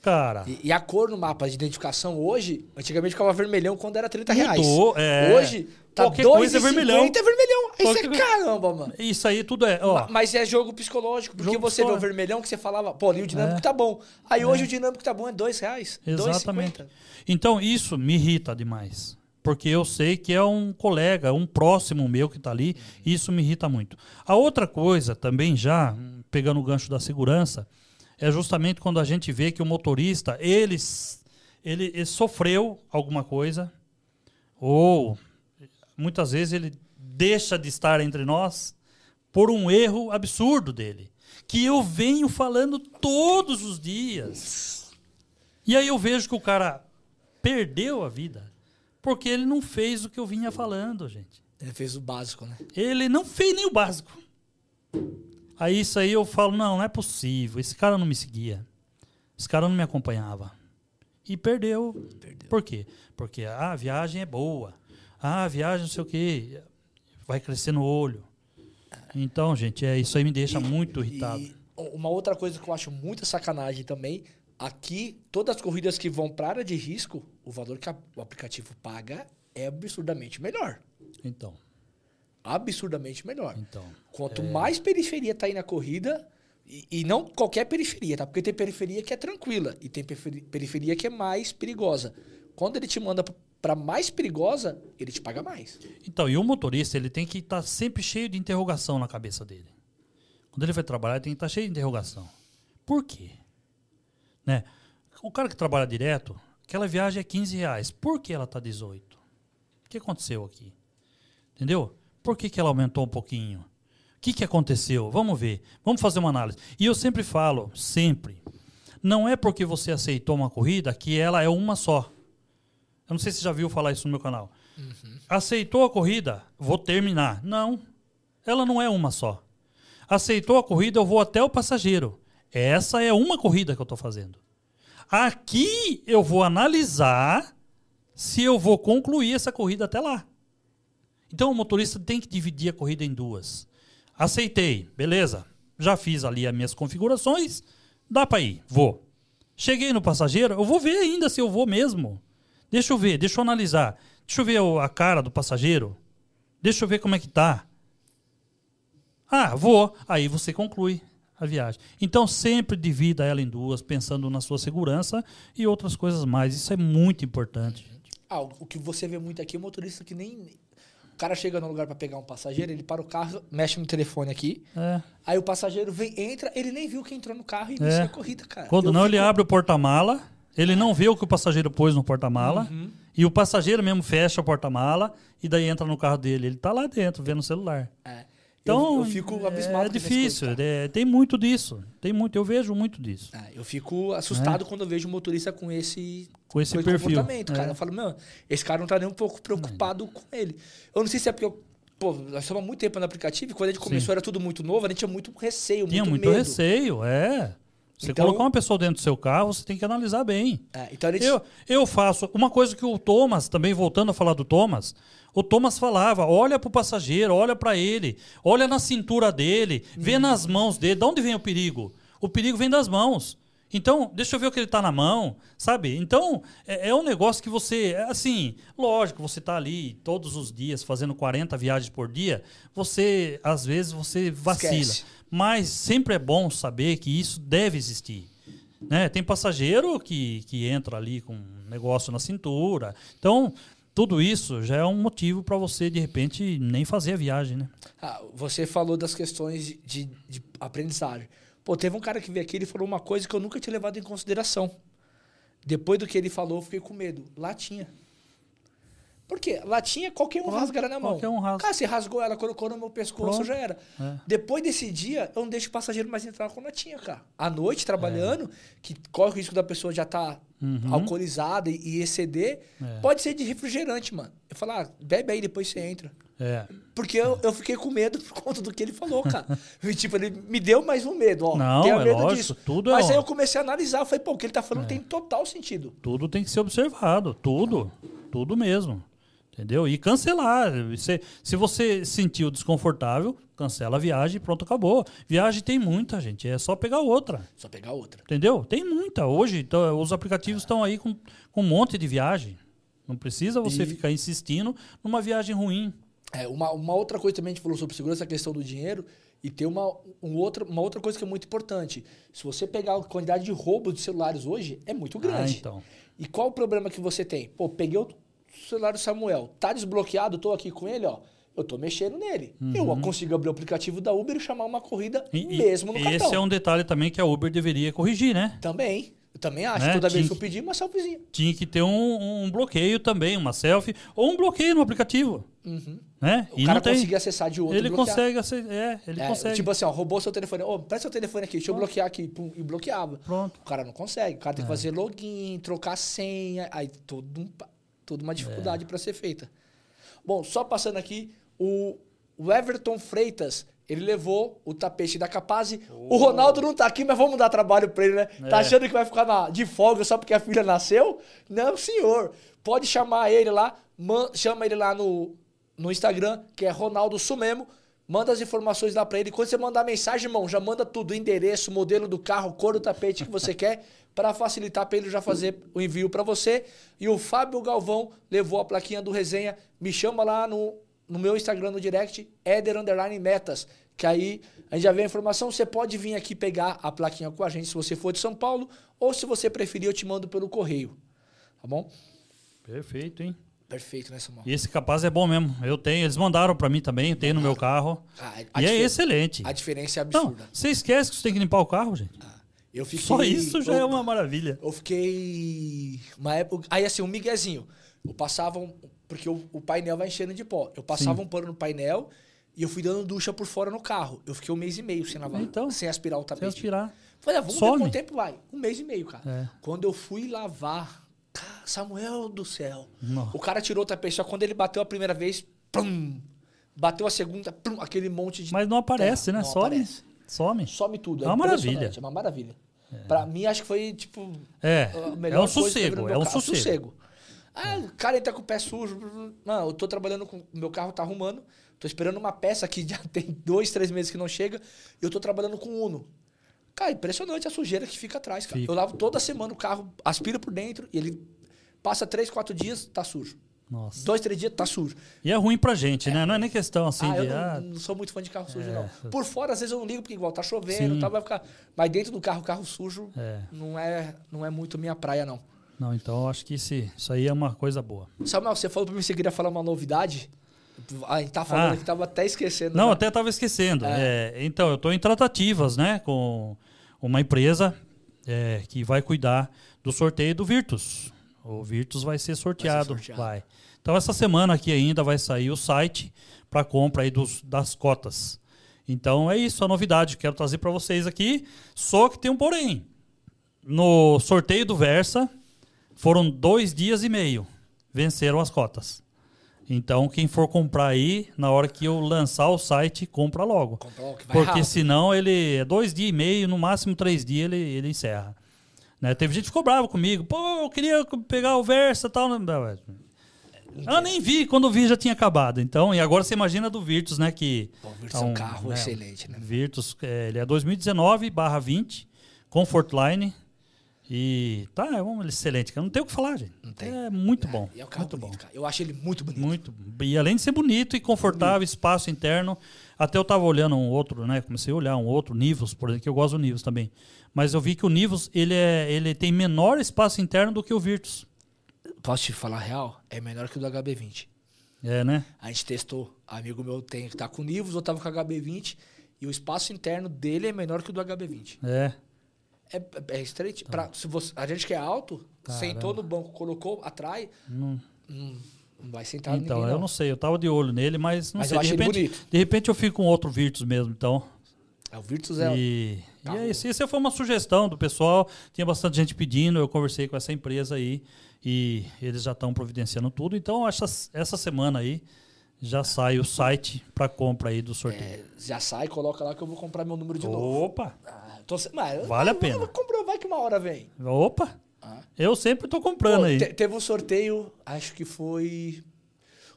Speaker 2: Cara.
Speaker 1: E, e, a cor no mapa de identificação hoje, antigamente ficava vermelhão quando era 30 reais. Mudou, é. Hoje Tá Qualquer coisa é vermelhão. é vermelhão. Isso Qualquer... é caramba, mano.
Speaker 2: Isso aí tudo é. Ó.
Speaker 1: Mas é jogo psicológico. Porque jogo você vê o vermelhão que você falava, pô, ali o dinâmico é. tá bom. Aí é. hoje o dinâmico tá bom é dois reais.
Speaker 2: Exatamente. Então isso me irrita demais. Porque eu sei que é um colega, um próximo meu que tá ali. E isso me irrita muito. A outra coisa também já, pegando o gancho da segurança, é justamente quando a gente vê que o motorista, ele, ele, ele sofreu alguma coisa, ou muitas vezes ele deixa de estar entre nós por um erro absurdo dele, que eu venho falando todos os dias. E aí eu vejo que o cara perdeu a vida porque ele não fez o que eu vinha falando, gente.
Speaker 1: Ele fez o básico, né?
Speaker 2: Ele não fez nem o básico. Aí isso aí eu falo, não, não é possível. Esse cara não me seguia. Esse cara não me acompanhava. E perdeu. perdeu. Por quê? Porque ah, a viagem é boa. Ah, viagem, não sei o quê. Vai crescer no olho. Então, gente, é, isso aí me deixa e, muito irritado.
Speaker 1: uma outra coisa que eu acho muita sacanagem também, aqui, todas as corridas que vão para a área de risco, o valor que a, o aplicativo paga é absurdamente melhor.
Speaker 2: Então.
Speaker 1: Absurdamente melhor.
Speaker 2: Então.
Speaker 1: Quanto é... mais periferia tá aí na corrida, e, e, não qualquer periferia, tá? Porque tem periferia que é tranquila e tem periferia que é mais perigosa. Quando ele te manda para mais perigosa, ele te paga mais.
Speaker 2: Então, e o motorista, ele tem que estar tá sempre cheio de interrogação na cabeça dele. Quando ele vai trabalhar, ele tem que estar tá cheio de interrogação. Por quê? Né? O cara que trabalha direto, aquela viagem é 15 reais. Por que ela está 18? O que aconteceu aqui? Entendeu? Por que, que ela aumentou um pouquinho? O que, que aconteceu? Vamos ver. Vamos fazer uma análise. E eu sempre falo, sempre, não é porque você aceitou uma corrida que ela é uma só. Eu não sei se você já viu falar isso no meu canal. Uhum. Aceitou a corrida, vou terminar. Não. Ela não é uma só. Aceitou a corrida, eu vou até o passageiro. Essa é uma corrida que eu estou fazendo. Aqui eu vou analisar se eu vou concluir essa corrida até lá. Então o motorista tem que dividir a corrida em duas. Aceitei, beleza. Já fiz ali as minhas configurações, dá para ir, vou. Cheguei no passageiro, eu vou ver ainda se eu vou mesmo. Deixa eu ver, deixa eu analisar. Deixa eu ver a cara do passageiro. Deixa eu ver como é que tá. Ah, vou. Aí você conclui a viagem. Então sempre divida ela em duas, pensando na sua segurança e outras coisas mais. Isso é muito importante.
Speaker 1: Ah, o que você vê muito aqui é o motorista que nem cara chega no lugar para pegar um passageiro, ele para o carro, mexe no telefone aqui. É. Aí o passageiro vem, entra, ele nem viu que entrou no carro e inicia é. a corrida, cara.
Speaker 2: Quando Eu não, fico... ele abre o porta-mala, ele não vê o que o passageiro pôs no porta-mala. Uhum. E o passageiro mesmo fecha o porta-mala e daí entra no carro dele. Ele tá lá dentro, vendo o celular. É.
Speaker 1: Então, eu, eu fico abismado.
Speaker 2: É difícil, é, tem muito disso. Tem muito, eu vejo muito disso.
Speaker 1: É, eu fico assustado é. quando eu vejo um motorista com esse,
Speaker 2: com esse, com esse perfil.
Speaker 1: comportamento, cara. É. Eu falo, meu, esse cara não tá nem um pouco preocupado com ele. Eu não sei se é porque eu, Pô, nós estamos há muito tempo no aplicativo e quando a gente começou Sim. era tudo muito novo, a gente tinha muito receio,
Speaker 2: tinha
Speaker 1: muito,
Speaker 2: muito medo. receio, é. Você então, colocar uma pessoa dentro do seu carro, você tem que analisar bem.
Speaker 1: É, então gente...
Speaker 2: eu, eu faço. Uma coisa que o Thomas, também voltando a falar do Thomas, o Thomas falava: olha para o passageiro, olha para ele, olha na cintura dele, vê hum. nas mãos dele. De onde vem o perigo? O perigo vem das mãos. Então, deixa eu ver o que ele está na mão, sabe? Então, é, é, um negócio que você, é assim, lógico, você está ali todos os dias fazendo 40 viagens por dia, você, às vezes, você vacila. Esquece. Mas sempre é bom saber que isso deve existir. Né? Tem passageiro que, que entra ali com um negócio na cintura. Então, tudo isso já é um motivo para você, de repente, nem fazer a viagem. Né?
Speaker 1: Ah, você falou das questões de, de, de aprendizagem. Pô, teve um cara que veio aqui e falou uma coisa que eu nunca tinha levado em consideração. Depois do que ele falou, eu fiquei com medo. Latinha. Por quê? Latinha, qualquer um rasga ela na mão.
Speaker 2: Qualquer um rasga.
Speaker 1: Cara, você rasgou ela, colocou no meu pescoço, Pronto. já era. É. Depois desse dia, eu não deixo o passageiro mais entrar com latinha, cara. À noite, trabalhando, é. que corre o risco da pessoa já estar tá uhum. alcoolizada e, exceder, é. pode ser de refrigerante, mano. Eu falo, ah, bebe aí, depois você entra.
Speaker 2: É.
Speaker 1: Porque eu, eu fiquei com medo por conta do que ele falou, cara. tipo, ele me deu mais um medo, ó.
Speaker 2: Não,
Speaker 1: tenho
Speaker 2: é medo lógico, disso. Tudo
Speaker 1: é Mas
Speaker 2: é...
Speaker 1: aí eu comecei a analisar, eu falei, pô, o que ele tá falando é. tem total sentido.
Speaker 2: Tudo tem que ser observado, tudo. Tudo mesmo. Entendeu? E cancelar. Se, se você sentiu desconfortável, cancela a viagem e pronto, acabou. Viagem tem muita, gente. É só pegar outra.
Speaker 1: Só pegar outra.
Speaker 2: Entendeu? Tem muita. Hoje, então, os aplicativos estão aí com, com um monte de viagem. Não precisa você e... ficar insistindo numa viagem ruim.
Speaker 1: É, uma, uma outra coisa também a gente falou sobre segurança, a questão do dinheiro. E tem uma, um outra, uma outra coisa que é muito importante. Se você pegar a quantidade de roubos de celulares hoje, é muito grande.
Speaker 2: Ah, então.
Speaker 1: E qual o problema que você tem? Pô, peguei o celular do Samuel. Tá desbloqueado, tô aqui com ele, ó. Eu tô mexendo nele. Uhum. Eu consigo abrir o aplicativo da Uber e chamar uma corrida e, mesmo no
Speaker 2: e
Speaker 1: cartão.
Speaker 2: Esse é um detalhe também que a Uber deveria corrigir, né?
Speaker 1: Também. Eu também acho. Né? Toda Tinha vez que eu pedir, uma selfiezinha.
Speaker 2: Tinha que ter um, um, bloqueio também, uma selfie. Ou um bloqueio no aplicativo.
Speaker 1: Uhum.
Speaker 2: Né?
Speaker 1: O e cara conseguir acessar de outro
Speaker 2: Ele consegue acessar. É, ele é, consegue.
Speaker 1: Tipo assim, ó, roubou seu telefone. Ô, oh, presta seu telefone aqui, deixa eu bloquear aqui. Pum, e bloqueava.
Speaker 2: Pronto.
Speaker 1: O cara não consegue. O cara tem que é. fazer login, trocar senha. Aí todo um Toda uma dificuldade é. para ser feita. Bom, só passando aqui, o, o Everton Freitas, ele levou o tapete da Capaz. Oh. O Ronaldo não tá aqui, mas vamos dar trabalho para ele, né? Tá é. Tá achando que vai ficar na, de folga só porque a filha nasceu? Não, senhor. Pode chamar ele lá, man, chama ele lá no, no Instagram, que é Ronaldo Sumemo. Manda as informações lá para ele. Quando você mandar mensagem, irmão, já manda tudo: endereço, modelo do carro, cor do tapete que você quer para facilitar para ele já fazer o envio para você. E o Fábio Galvão levou a plaquinha do resenha. Me chama lá no, no meu Instagram no direct, Eder Underline Metas. Que aí a gente já vê a informação. Você pode vir aqui pegar a plaquinha com a gente se você for de São Paulo. Ou se você preferir, eu te mando pelo correio. Tá bom?
Speaker 2: Perfeito, hein?
Speaker 1: Perfeito, né, Samuel?
Speaker 2: E esse capaz é bom mesmo. Eu tenho, eles mandaram para mim também, eu tenho no meu carro. Ah, e é excelente.
Speaker 1: A diferença é absurda.
Speaker 2: Não, você esquece que você tem que limpar o carro, gente. Ah.
Speaker 1: Eu fiquei,
Speaker 2: Só isso já eu, é uma maravilha.
Speaker 1: Eu fiquei. Uma época. Aí assim, um miguezinho. Eu passava. Um, porque o, o, painel vai enchendo de pó. Eu passava Sim. um pano no painel e eu fui dando ducha por fora no carro. Eu fiquei um mês e meio sem lavar.
Speaker 2: Então,
Speaker 1: sem aspirar o tapete. Sem
Speaker 2: aspirar.
Speaker 1: Falei, ah, vamos Some. ver quanto tempo vai. Um mês e meio, cara. É. Quando eu fui lavar. Samuel do céu. Não. O cara tirou o tapete. Só quando ele bateu a primeira vez. Pum, bateu a segunda, plum, aquele monte de.
Speaker 2: Mas não aparece,
Speaker 1: terra.
Speaker 2: né?
Speaker 1: Não
Speaker 2: Some.
Speaker 1: aparece.
Speaker 2: Some.
Speaker 1: Some tudo.
Speaker 2: É uma maravilha.
Speaker 1: É uma maravilha. Pra mim, acho que foi, tipo.
Speaker 2: É,
Speaker 1: a
Speaker 2: é
Speaker 1: melhor
Speaker 2: um
Speaker 1: vi no
Speaker 2: sossego, é um
Speaker 1: carro.
Speaker 2: sossego.
Speaker 1: Ah, o cara entra com o pé sujo. Não, eu tô trabalhando com. Meu carro tá arrumando. Tô esperando uma peça que já tem dois, três meses que não chega. E eu tô trabalhando com Uno. Cara, impressionante a sujeira que fica atrás, cara.
Speaker 2: Fica.
Speaker 1: Eu lavo toda semana o carro, aspira por dentro e ele passa três, quatro dias, tá sujo.
Speaker 2: Nossa.
Speaker 1: Dois, três dias, tá sujo.
Speaker 2: E é ruim pra gente, né? Não é nem questão assim
Speaker 1: ah,
Speaker 2: de.
Speaker 1: eu não,
Speaker 2: ah,
Speaker 1: não sou muito fã de carro sujo,
Speaker 2: É.
Speaker 1: não. Por fora, às vezes eu não ligo, porque igual tá chovendo
Speaker 2: Sim.
Speaker 1: tal, vai ficar. Mas dentro do carro, carro sujo
Speaker 2: É.
Speaker 1: não, é, não é muito minha praia, não.
Speaker 2: Não, então eu acho que esse, isso aí é uma coisa boa.
Speaker 1: Samuel, você falou pra mim que você queria falar uma novidade. A gente tá falando
Speaker 2: Ah.
Speaker 1: aqui, tava até esquecendo.
Speaker 2: Não,
Speaker 1: já.
Speaker 2: até estava esquecendo. É, então, eu estou em tratativas, né, com uma empresa é, que vai cuidar do sorteio do Virtus. O Virtus vai ser sorteado, vai.
Speaker 1: sorteado.
Speaker 2: Então, essa semana aqui ainda vai sair o site para compra aí dos, das cotas. Então, é isso a novidade que quero trazer para vocês aqui. Só que tem um porém. No sorteio do Versa, foram dois dias e meio. Venceram as cotas. Então, quem for comprar aí, na hora que eu lançar o site, compra logo.
Speaker 1: Compra logo,
Speaker 2: Porque
Speaker 1: rápido.
Speaker 2: senão ele é dois dias e meio, no máximo três dias, ele, ele encerra. Né? Teve gente que ficou brava comigo. Pô, eu queria pegar o Versa e tal. Não, não, Eu nem vi, quando vi já tinha acabado. Então, e agora você imagina do Virtus, né? Que
Speaker 1: o Virtus é um carro
Speaker 2: né,
Speaker 1: excelente, né?
Speaker 2: Virtus, é, ele é 2019 barra 20, Comfortline. E tá, é um excelente, cara. Não tem o que falar, gente.
Speaker 1: Não tem.
Speaker 2: É muito bom.
Speaker 1: E é um
Speaker 2: muito bom.
Speaker 1: bonito, cara. Eu acho ele muito bonito.
Speaker 2: Muito. E além de ser bonito e confortável, espaço interno. Até eu tava olhando um outro, né? Comecei a olhar um outro, Nivus, por exemplo, que eu gosto do Nivus também. Mas eu vi que o Nivus, ele, é, ele tem menor espaço interno do que o Virtus.
Speaker 1: Posso te falar a real? É menor que o do HB20.
Speaker 2: É, né?
Speaker 1: A gente testou. Amigo meu tem que tá com o Nivus, eu tava com o HB20. E o espaço interno dele é menor que o do HB20.
Speaker 2: É.
Speaker 1: É, é estreito. Pra, se você, a gente que é alto,
Speaker 2: Caramba.
Speaker 1: sentou no banco, colocou, atrai,
Speaker 2: Não-
Speaker 1: hum, não vai sentar
Speaker 2: então,
Speaker 1: ninguém,
Speaker 2: eu
Speaker 1: não.
Speaker 2: sei. Eu tava de olho nele, mas não
Speaker 1: Mas
Speaker 2: sei.
Speaker 1: eu
Speaker 2: de, repente,
Speaker 1: bonito.
Speaker 2: de repente eu fico com outro Virtus mesmo, então.
Speaker 1: É, o Virtus é...
Speaker 2: E, e
Speaker 1: Carro.
Speaker 2: é isso. Isso foi uma sugestão do pessoal. Tinha bastante gente pedindo. Eu conversei com essa empresa aí e eles já estão providenciando tudo. Então, essa, essa semana aí já sai o site para compra aí do sorteio.
Speaker 1: é, já sai, coloca lá que eu vou comprar meu número de novo.
Speaker 2: Opa!
Speaker 1: Ah, tô, mas,
Speaker 2: Vale a pena.
Speaker 1: mas Comprou, vai que uma hora vem.
Speaker 2: Opa!
Speaker 1: Ah.
Speaker 2: Eu sempre tô comprando
Speaker 1: Pô,
Speaker 2: aí.
Speaker 1: te- teve um sorteio, acho que foi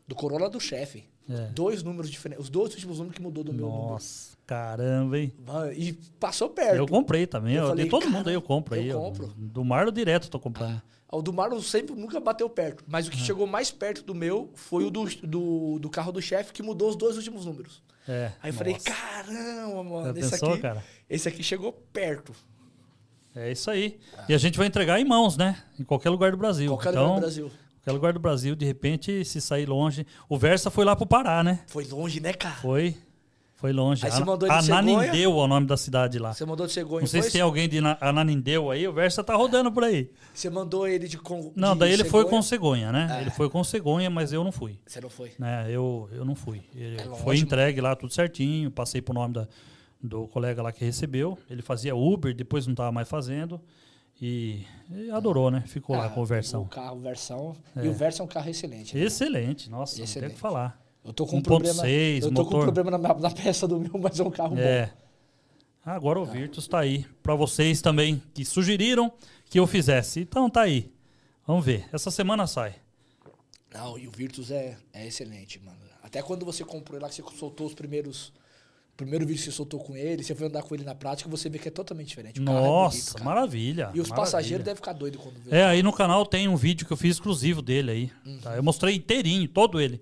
Speaker 1: do Corolla do chefe.
Speaker 2: É.
Speaker 1: Dois números diferentes. Os dois últimos números que mudou do meu número.
Speaker 2: Nossa, caramba, hein?
Speaker 1: E passou perto.
Speaker 2: Eu comprei também.
Speaker 1: Eu
Speaker 2: Eu
Speaker 1: falei,
Speaker 2: de todo mundo aí eu compro
Speaker 1: eu
Speaker 2: aí. eu-
Speaker 1: compro.
Speaker 2: do Marlo direto eu tô comprando.
Speaker 1: O do Marlon sempre nunca bateu perto. Mas
Speaker 2: Ah.
Speaker 1: o que chegou mais perto do meu foi o do, do, do carro do chefe, que mudou os dois últimos números.
Speaker 2: É.
Speaker 1: Aí eu falei, caramba, mano,
Speaker 2: Já
Speaker 1: esse
Speaker 2: pensou,
Speaker 1: aqui,
Speaker 2: cara?
Speaker 1: esse aqui chegou perto.
Speaker 2: É isso aí. E a gente vai entregar em mãos, né? Em qualquer lugar do Brasil.
Speaker 1: Qualquer
Speaker 2: então,
Speaker 1: lugar do Brasil.
Speaker 2: Qualquer lugar do Brasil, de repente, se sair longe. O Versa foi lá pro Pará, né?
Speaker 1: Foi longe, né, cara?
Speaker 2: Foi. Foi longe.
Speaker 1: Aí você mandou de
Speaker 2: Ananindeu é o nome da cidade lá.
Speaker 1: Você mandou de cegonha,
Speaker 2: Não sei
Speaker 1: foi?
Speaker 2: se tem alguém de Na- Ananindeu aí, o Versa tá rodando por aí.
Speaker 1: Você mandou ele de com,
Speaker 2: Não,
Speaker 1: de
Speaker 2: daí ele foi
Speaker 1: cegonha?
Speaker 2: com cegonha, né?
Speaker 1: É.
Speaker 2: Ele foi com cegonha, mas eu não fui.
Speaker 1: Você não foi.
Speaker 2: Né? Eu, eu não fui. Ele
Speaker 1: É longe,
Speaker 2: foi entregue lá tudo certinho, passei pro nome da, do colega lá que recebeu. Ele fazia Uber, depois não tava mais fazendo. E, e adorou, né? Ficou lá
Speaker 1: Ah,
Speaker 2: com o Versão.
Speaker 1: O carro, versão.
Speaker 2: É.
Speaker 1: E o Versa é um carro excelente. né?
Speaker 2: Excelente, nossa, não tem o
Speaker 1: Excelente.
Speaker 2: que falar.
Speaker 1: Eu tô com um problema.
Speaker 2: 1.6,
Speaker 1: Eu tô com um
Speaker 2: motor.
Speaker 1: problema na, na peça do meu, mas é um carro
Speaker 2: É. Agora o Virtus tá aí para vocês também que sugeriram que eu fizesse. Então tá aí. Vamos ver. Essa semana sai.
Speaker 1: bom. Não, e o Virtus é, é excelente, mano. Até quando você comprou ele lá, que você soltou os primeiros. O primeiro vídeo que você soltou com ele, você foi andar com ele na prática, você vê que é totalmente diferente. O carro é
Speaker 2: Nossa,
Speaker 1: bonito,
Speaker 2: maravilha.
Speaker 1: E os
Speaker 2: maravilha.
Speaker 1: passageiros devem ficar doidos quando vê.
Speaker 2: É, aí no canal tem um vídeo que eu fiz exclusivo dele aí.
Speaker 1: Uhum.
Speaker 2: tá? Eu mostrei inteirinho, todo ele.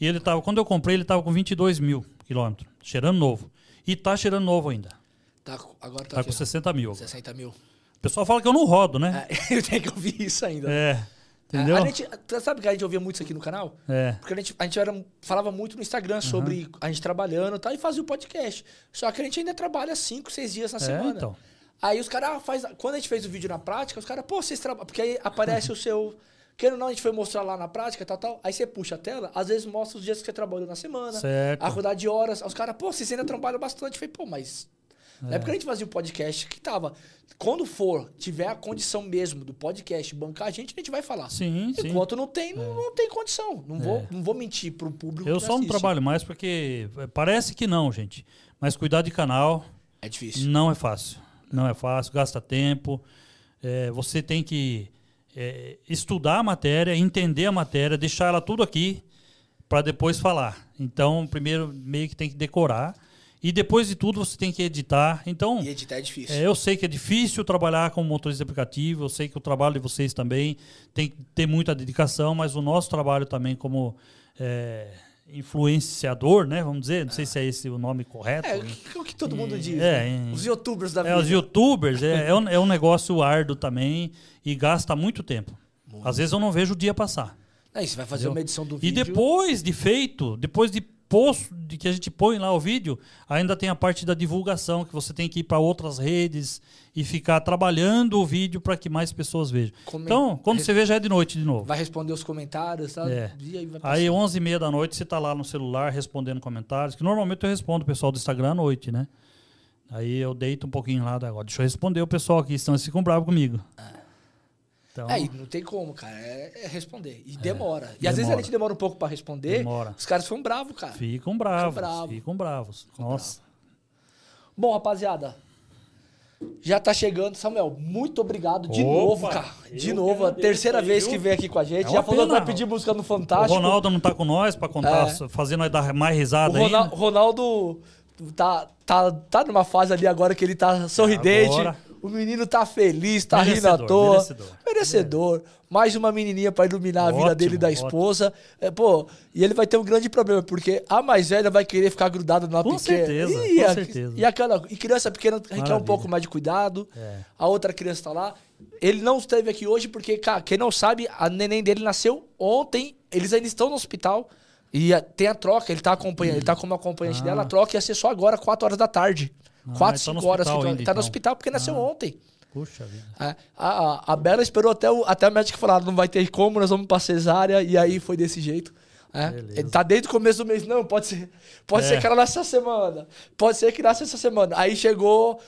Speaker 2: E ele tava, quando eu comprei, ele tava com 22 mil quilômetros, cheirando novo. E tá cheirando novo ainda.
Speaker 1: Tá, agora tá,
Speaker 2: Tá com
Speaker 1: ó,
Speaker 2: 60 mil.
Speaker 1: 60 mil.
Speaker 2: O pessoal fala que eu não rodo, né?
Speaker 1: É, eu tenho que ouvir isso ainda.
Speaker 2: É. Entendeu?
Speaker 1: A, gente, sabe que a gente ouvia muito isso aqui no canal?
Speaker 2: É.
Speaker 1: Porque a gente, a gente era, falava muito no Instagram sobre a gente trabalhando e tal, e fazia o podcast. Só que a gente ainda trabalha 5, 6 dias na
Speaker 2: É,
Speaker 1: semana.
Speaker 2: então.
Speaker 1: Aí os caras faz Quando a gente fez o vídeo na prática, os caras, pô, vocês trabalham. Porque aí aparece o seu. Querendo ou não, a gente foi mostrar lá na prática, tal, tal. Aí você puxa a tela, às vezes mostra os dias que você trabalhou na semana,
Speaker 2: Certo.
Speaker 1: a rodar de horas. Os caras, pô, vocês ainda trabalham bastante. Eu falei, pô, mas Na época a gente fazia o podcast que tava. Quando for, tiver a condição mesmo do podcast bancar a gente, a gente vai falar.
Speaker 2: Sim, sim.
Speaker 1: Enquanto não tem, não, não tem condição. Não, vou, não vou mentir pro público.
Speaker 2: Eu só não trabalho mais porque é, parece que não, gente. Mas cuidar de canal
Speaker 1: É difícil.
Speaker 2: não é fácil. Não é fácil, gasta tempo. É, você tem que é, estudar a matéria, entender a matéria, deixar ela tudo aqui para depois falar. Então, primeiro meio que tem que decorar e depois de tudo você tem que editar. Então,
Speaker 1: E editar é difícil.
Speaker 2: é, eu sei que é difícil trabalhar como motorista de aplicativo, eu sei que o trabalho de vocês também tem que ter muita dedicação, mas o nosso trabalho também como é, influenciador, né? Vamos dizer, não sei se é esse o nome correto.
Speaker 1: É, o
Speaker 2: né?
Speaker 1: que, o que todo mundo diz.
Speaker 2: É,
Speaker 1: né?
Speaker 2: em-
Speaker 1: Os youtubers da
Speaker 2: É,
Speaker 1: vida.
Speaker 2: os youtubers é, é, um, é um negócio árduo também e gasta muito tempo. Às vezes eu não vejo o dia passar.
Speaker 1: Aí você vai fazer
Speaker 2: Entendeu?
Speaker 1: uma edição do
Speaker 2: E
Speaker 1: vídeo.
Speaker 2: depois de feito, depois de posto, de que a gente põe lá o vídeo, ainda tem a parte da divulgação, que você tem que ir para outras redes e ficar trabalhando o vídeo para que mais pessoas vejam.
Speaker 1: Comen-
Speaker 2: Então, quando você vê, já é de noite de novo.
Speaker 1: Vai responder os comentários, tá?
Speaker 2: É.
Speaker 1: Aí
Speaker 2: Aí,
Speaker 1: passar.
Speaker 2: 11 e meia da noite, você tá lá no celular respondendo comentários, que normalmente eu respondo o pessoal do Instagram à noite, né? Aí eu deito um pouquinho lá, agora deixa eu responder o pessoal aqui, senão eles ficam bravos comigo. Então,
Speaker 1: É, não tem como, cara. É, é responder. E demora. E às vezes a
Speaker 2: demora.
Speaker 1: gente demora um pouco pra responder.
Speaker 2: Demora.
Speaker 1: Os caras ficam bravos, cara.
Speaker 2: ficam bravos,
Speaker 1: bravos.
Speaker 2: ficam bravos. Nossa.
Speaker 1: Bom, rapaziada. Já tá chegando. Samuel, muito obrigado de
Speaker 2: Opa,
Speaker 1: novo, cara. De novo. A terceira vez que vem aqui com a gente.
Speaker 2: É
Speaker 1: Já falou que vai
Speaker 2: pena.
Speaker 1: pedir música no
Speaker 2: O
Speaker 1: Fantástico.
Speaker 2: Ronaldo não tá com nós para contar,
Speaker 1: É.
Speaker 2: fazer nós dar mais
Speaker 1: O
Speaker 2: risada
Speaker 1: Ronal-
Speaker 2: ainda.
Speaker 1: Ronaldo tá, tá, tá numa fase ali agora que ele tá sorridente.
Speaker 2: Agora.
Speaker 1: O menino tá feliz, tá rindo à
Speaker 2: Merecedor,
Speaker 1: toa.
Speaker 2: merecedor.
Speaker 1: Merecedor. Mais uma menininha pra iluminar a vida
Speaker 2: Ótimo,
Speaker 1: dele e da
Speaker 2: ótimo.
Speaker 1: esposa. É, pô, e ele vai ter um grande problema, porque a mais velha vai querer ficar grudada na
Speaker 2: Com
Speaker 1: pequena.
Speaker 2: certeza,
Speaker 1: e,
Speaker 2: com
Speaker 1: a-
Speaker 2: certeza.
Speaker 1: E, aquela, e criança pequena requer um
Speaker 2: Maravilha.
Speaker 1: pouco mais de cuidado.
Speaker 2: É.
Speaker 1: A outra criança tá lá. Ele não esteve aqui hoje porque, cara, quem não sabe, a neném dele nasceu ontem. Eles ainda estão no hospital. E a- tem a troca, ele tá acompanhando, ele tá como acompanhante
Speaker 2: Ah.
Speaker 1: dela. A troca ia ser só agora, 4 horas da tarde.
Speaker 2: Ah,
Speaker 1: 4,
Speaker 2: ele tá
Speaker 1: 5 horas.
Speaker 2: hospital ainda,
Speaker 1: tá no
Speaker 2: então.
Speaker 1: hospital porque nasceu ontem.
Speaker 2: Puxa vida.
Speaker 1: É, A, a, a Bela esperou até, o, até a médica falar, não vai ter como, nós vamos pra cesárea, e aí foi desse jeito. É. Ele tá desde o começo do mês, não, pode ser. Pode
Speaker 2: É.
Speaker 1: ser que ela nasça essa semana. Pode ser que nasça essa semana. Aí chegou.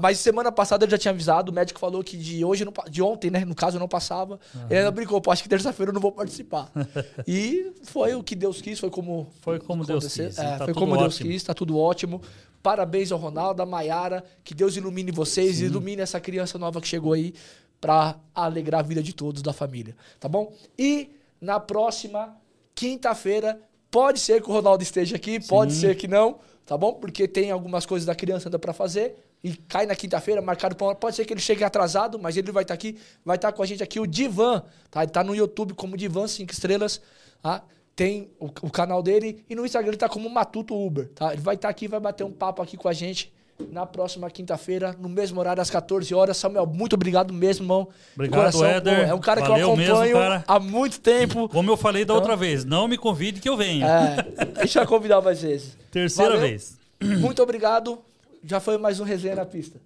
Speaker 1: Mas semana passada ele já tinha avisado, o médico falou que de hoje, não de ontem, né? No caso, não passava. Ele ainda brincou, pô, acho que terça-feira eu não vou participar. e foi o que Deus quis, foi como.
Speaker 2: Foi como Deus
Speaker 1: aconteceu.
Speaker 2: quis,
Speaker 1: É,
Speaker 2: tá
Speaker 1: foi como Deus
Speaker 2: ótimo.
Speaker 1: quis, tá tudo ótimo. Parabéns ao Ronaldo, à Maiara. Que Deus ilumine vocês e ilumine essa criança nova que chegou aí pra alegrar a vida de todos da família. Tá bom? E na próxima quinta-feira, pode ser que o Ronaldo esteja aqui, pode ser que não, tá bom? Porque tem algumas coisas da criança ainda pra fazer. E cai na quinta-feira, marcado pra uma. Pode ser que ele chegue atrasado, mas ele vai estar aqui. Vai estar com a gente aqui o Divan, tá? Ele tá no YouTube como Divan 5 estrelas, tá? Tem o, o canal dele e no Instagram ele tá como Matuto Uber, tá? Ele vai estar aqui, vai bater um papo aqui com a gente na próxima quinta-feira, no mesmo horário, às 14 horas. Samuel, muito obrigado mesmo, irmão.
Speaker 2: Obrigado, Éder.
Speaker 1: é um cara que eu
Speaker 2: Valeu mesmo,
Speaker 1: acompanho
Speaker 2: cara.
Speaker 1: há muito tempo.
Speaker 2: Como eu falei da
Speaker 1: Então-
Speaker 2: outra vez, não me convide que eu venha.
Speaker 1: É, a gente vai convidar mais vezes.
Speaker 2: Terceira
Speaker 1: Valeu.
Speaker 2: vez.
Speaker 1: Muito obrigado. Já foi mais um resenha na pista.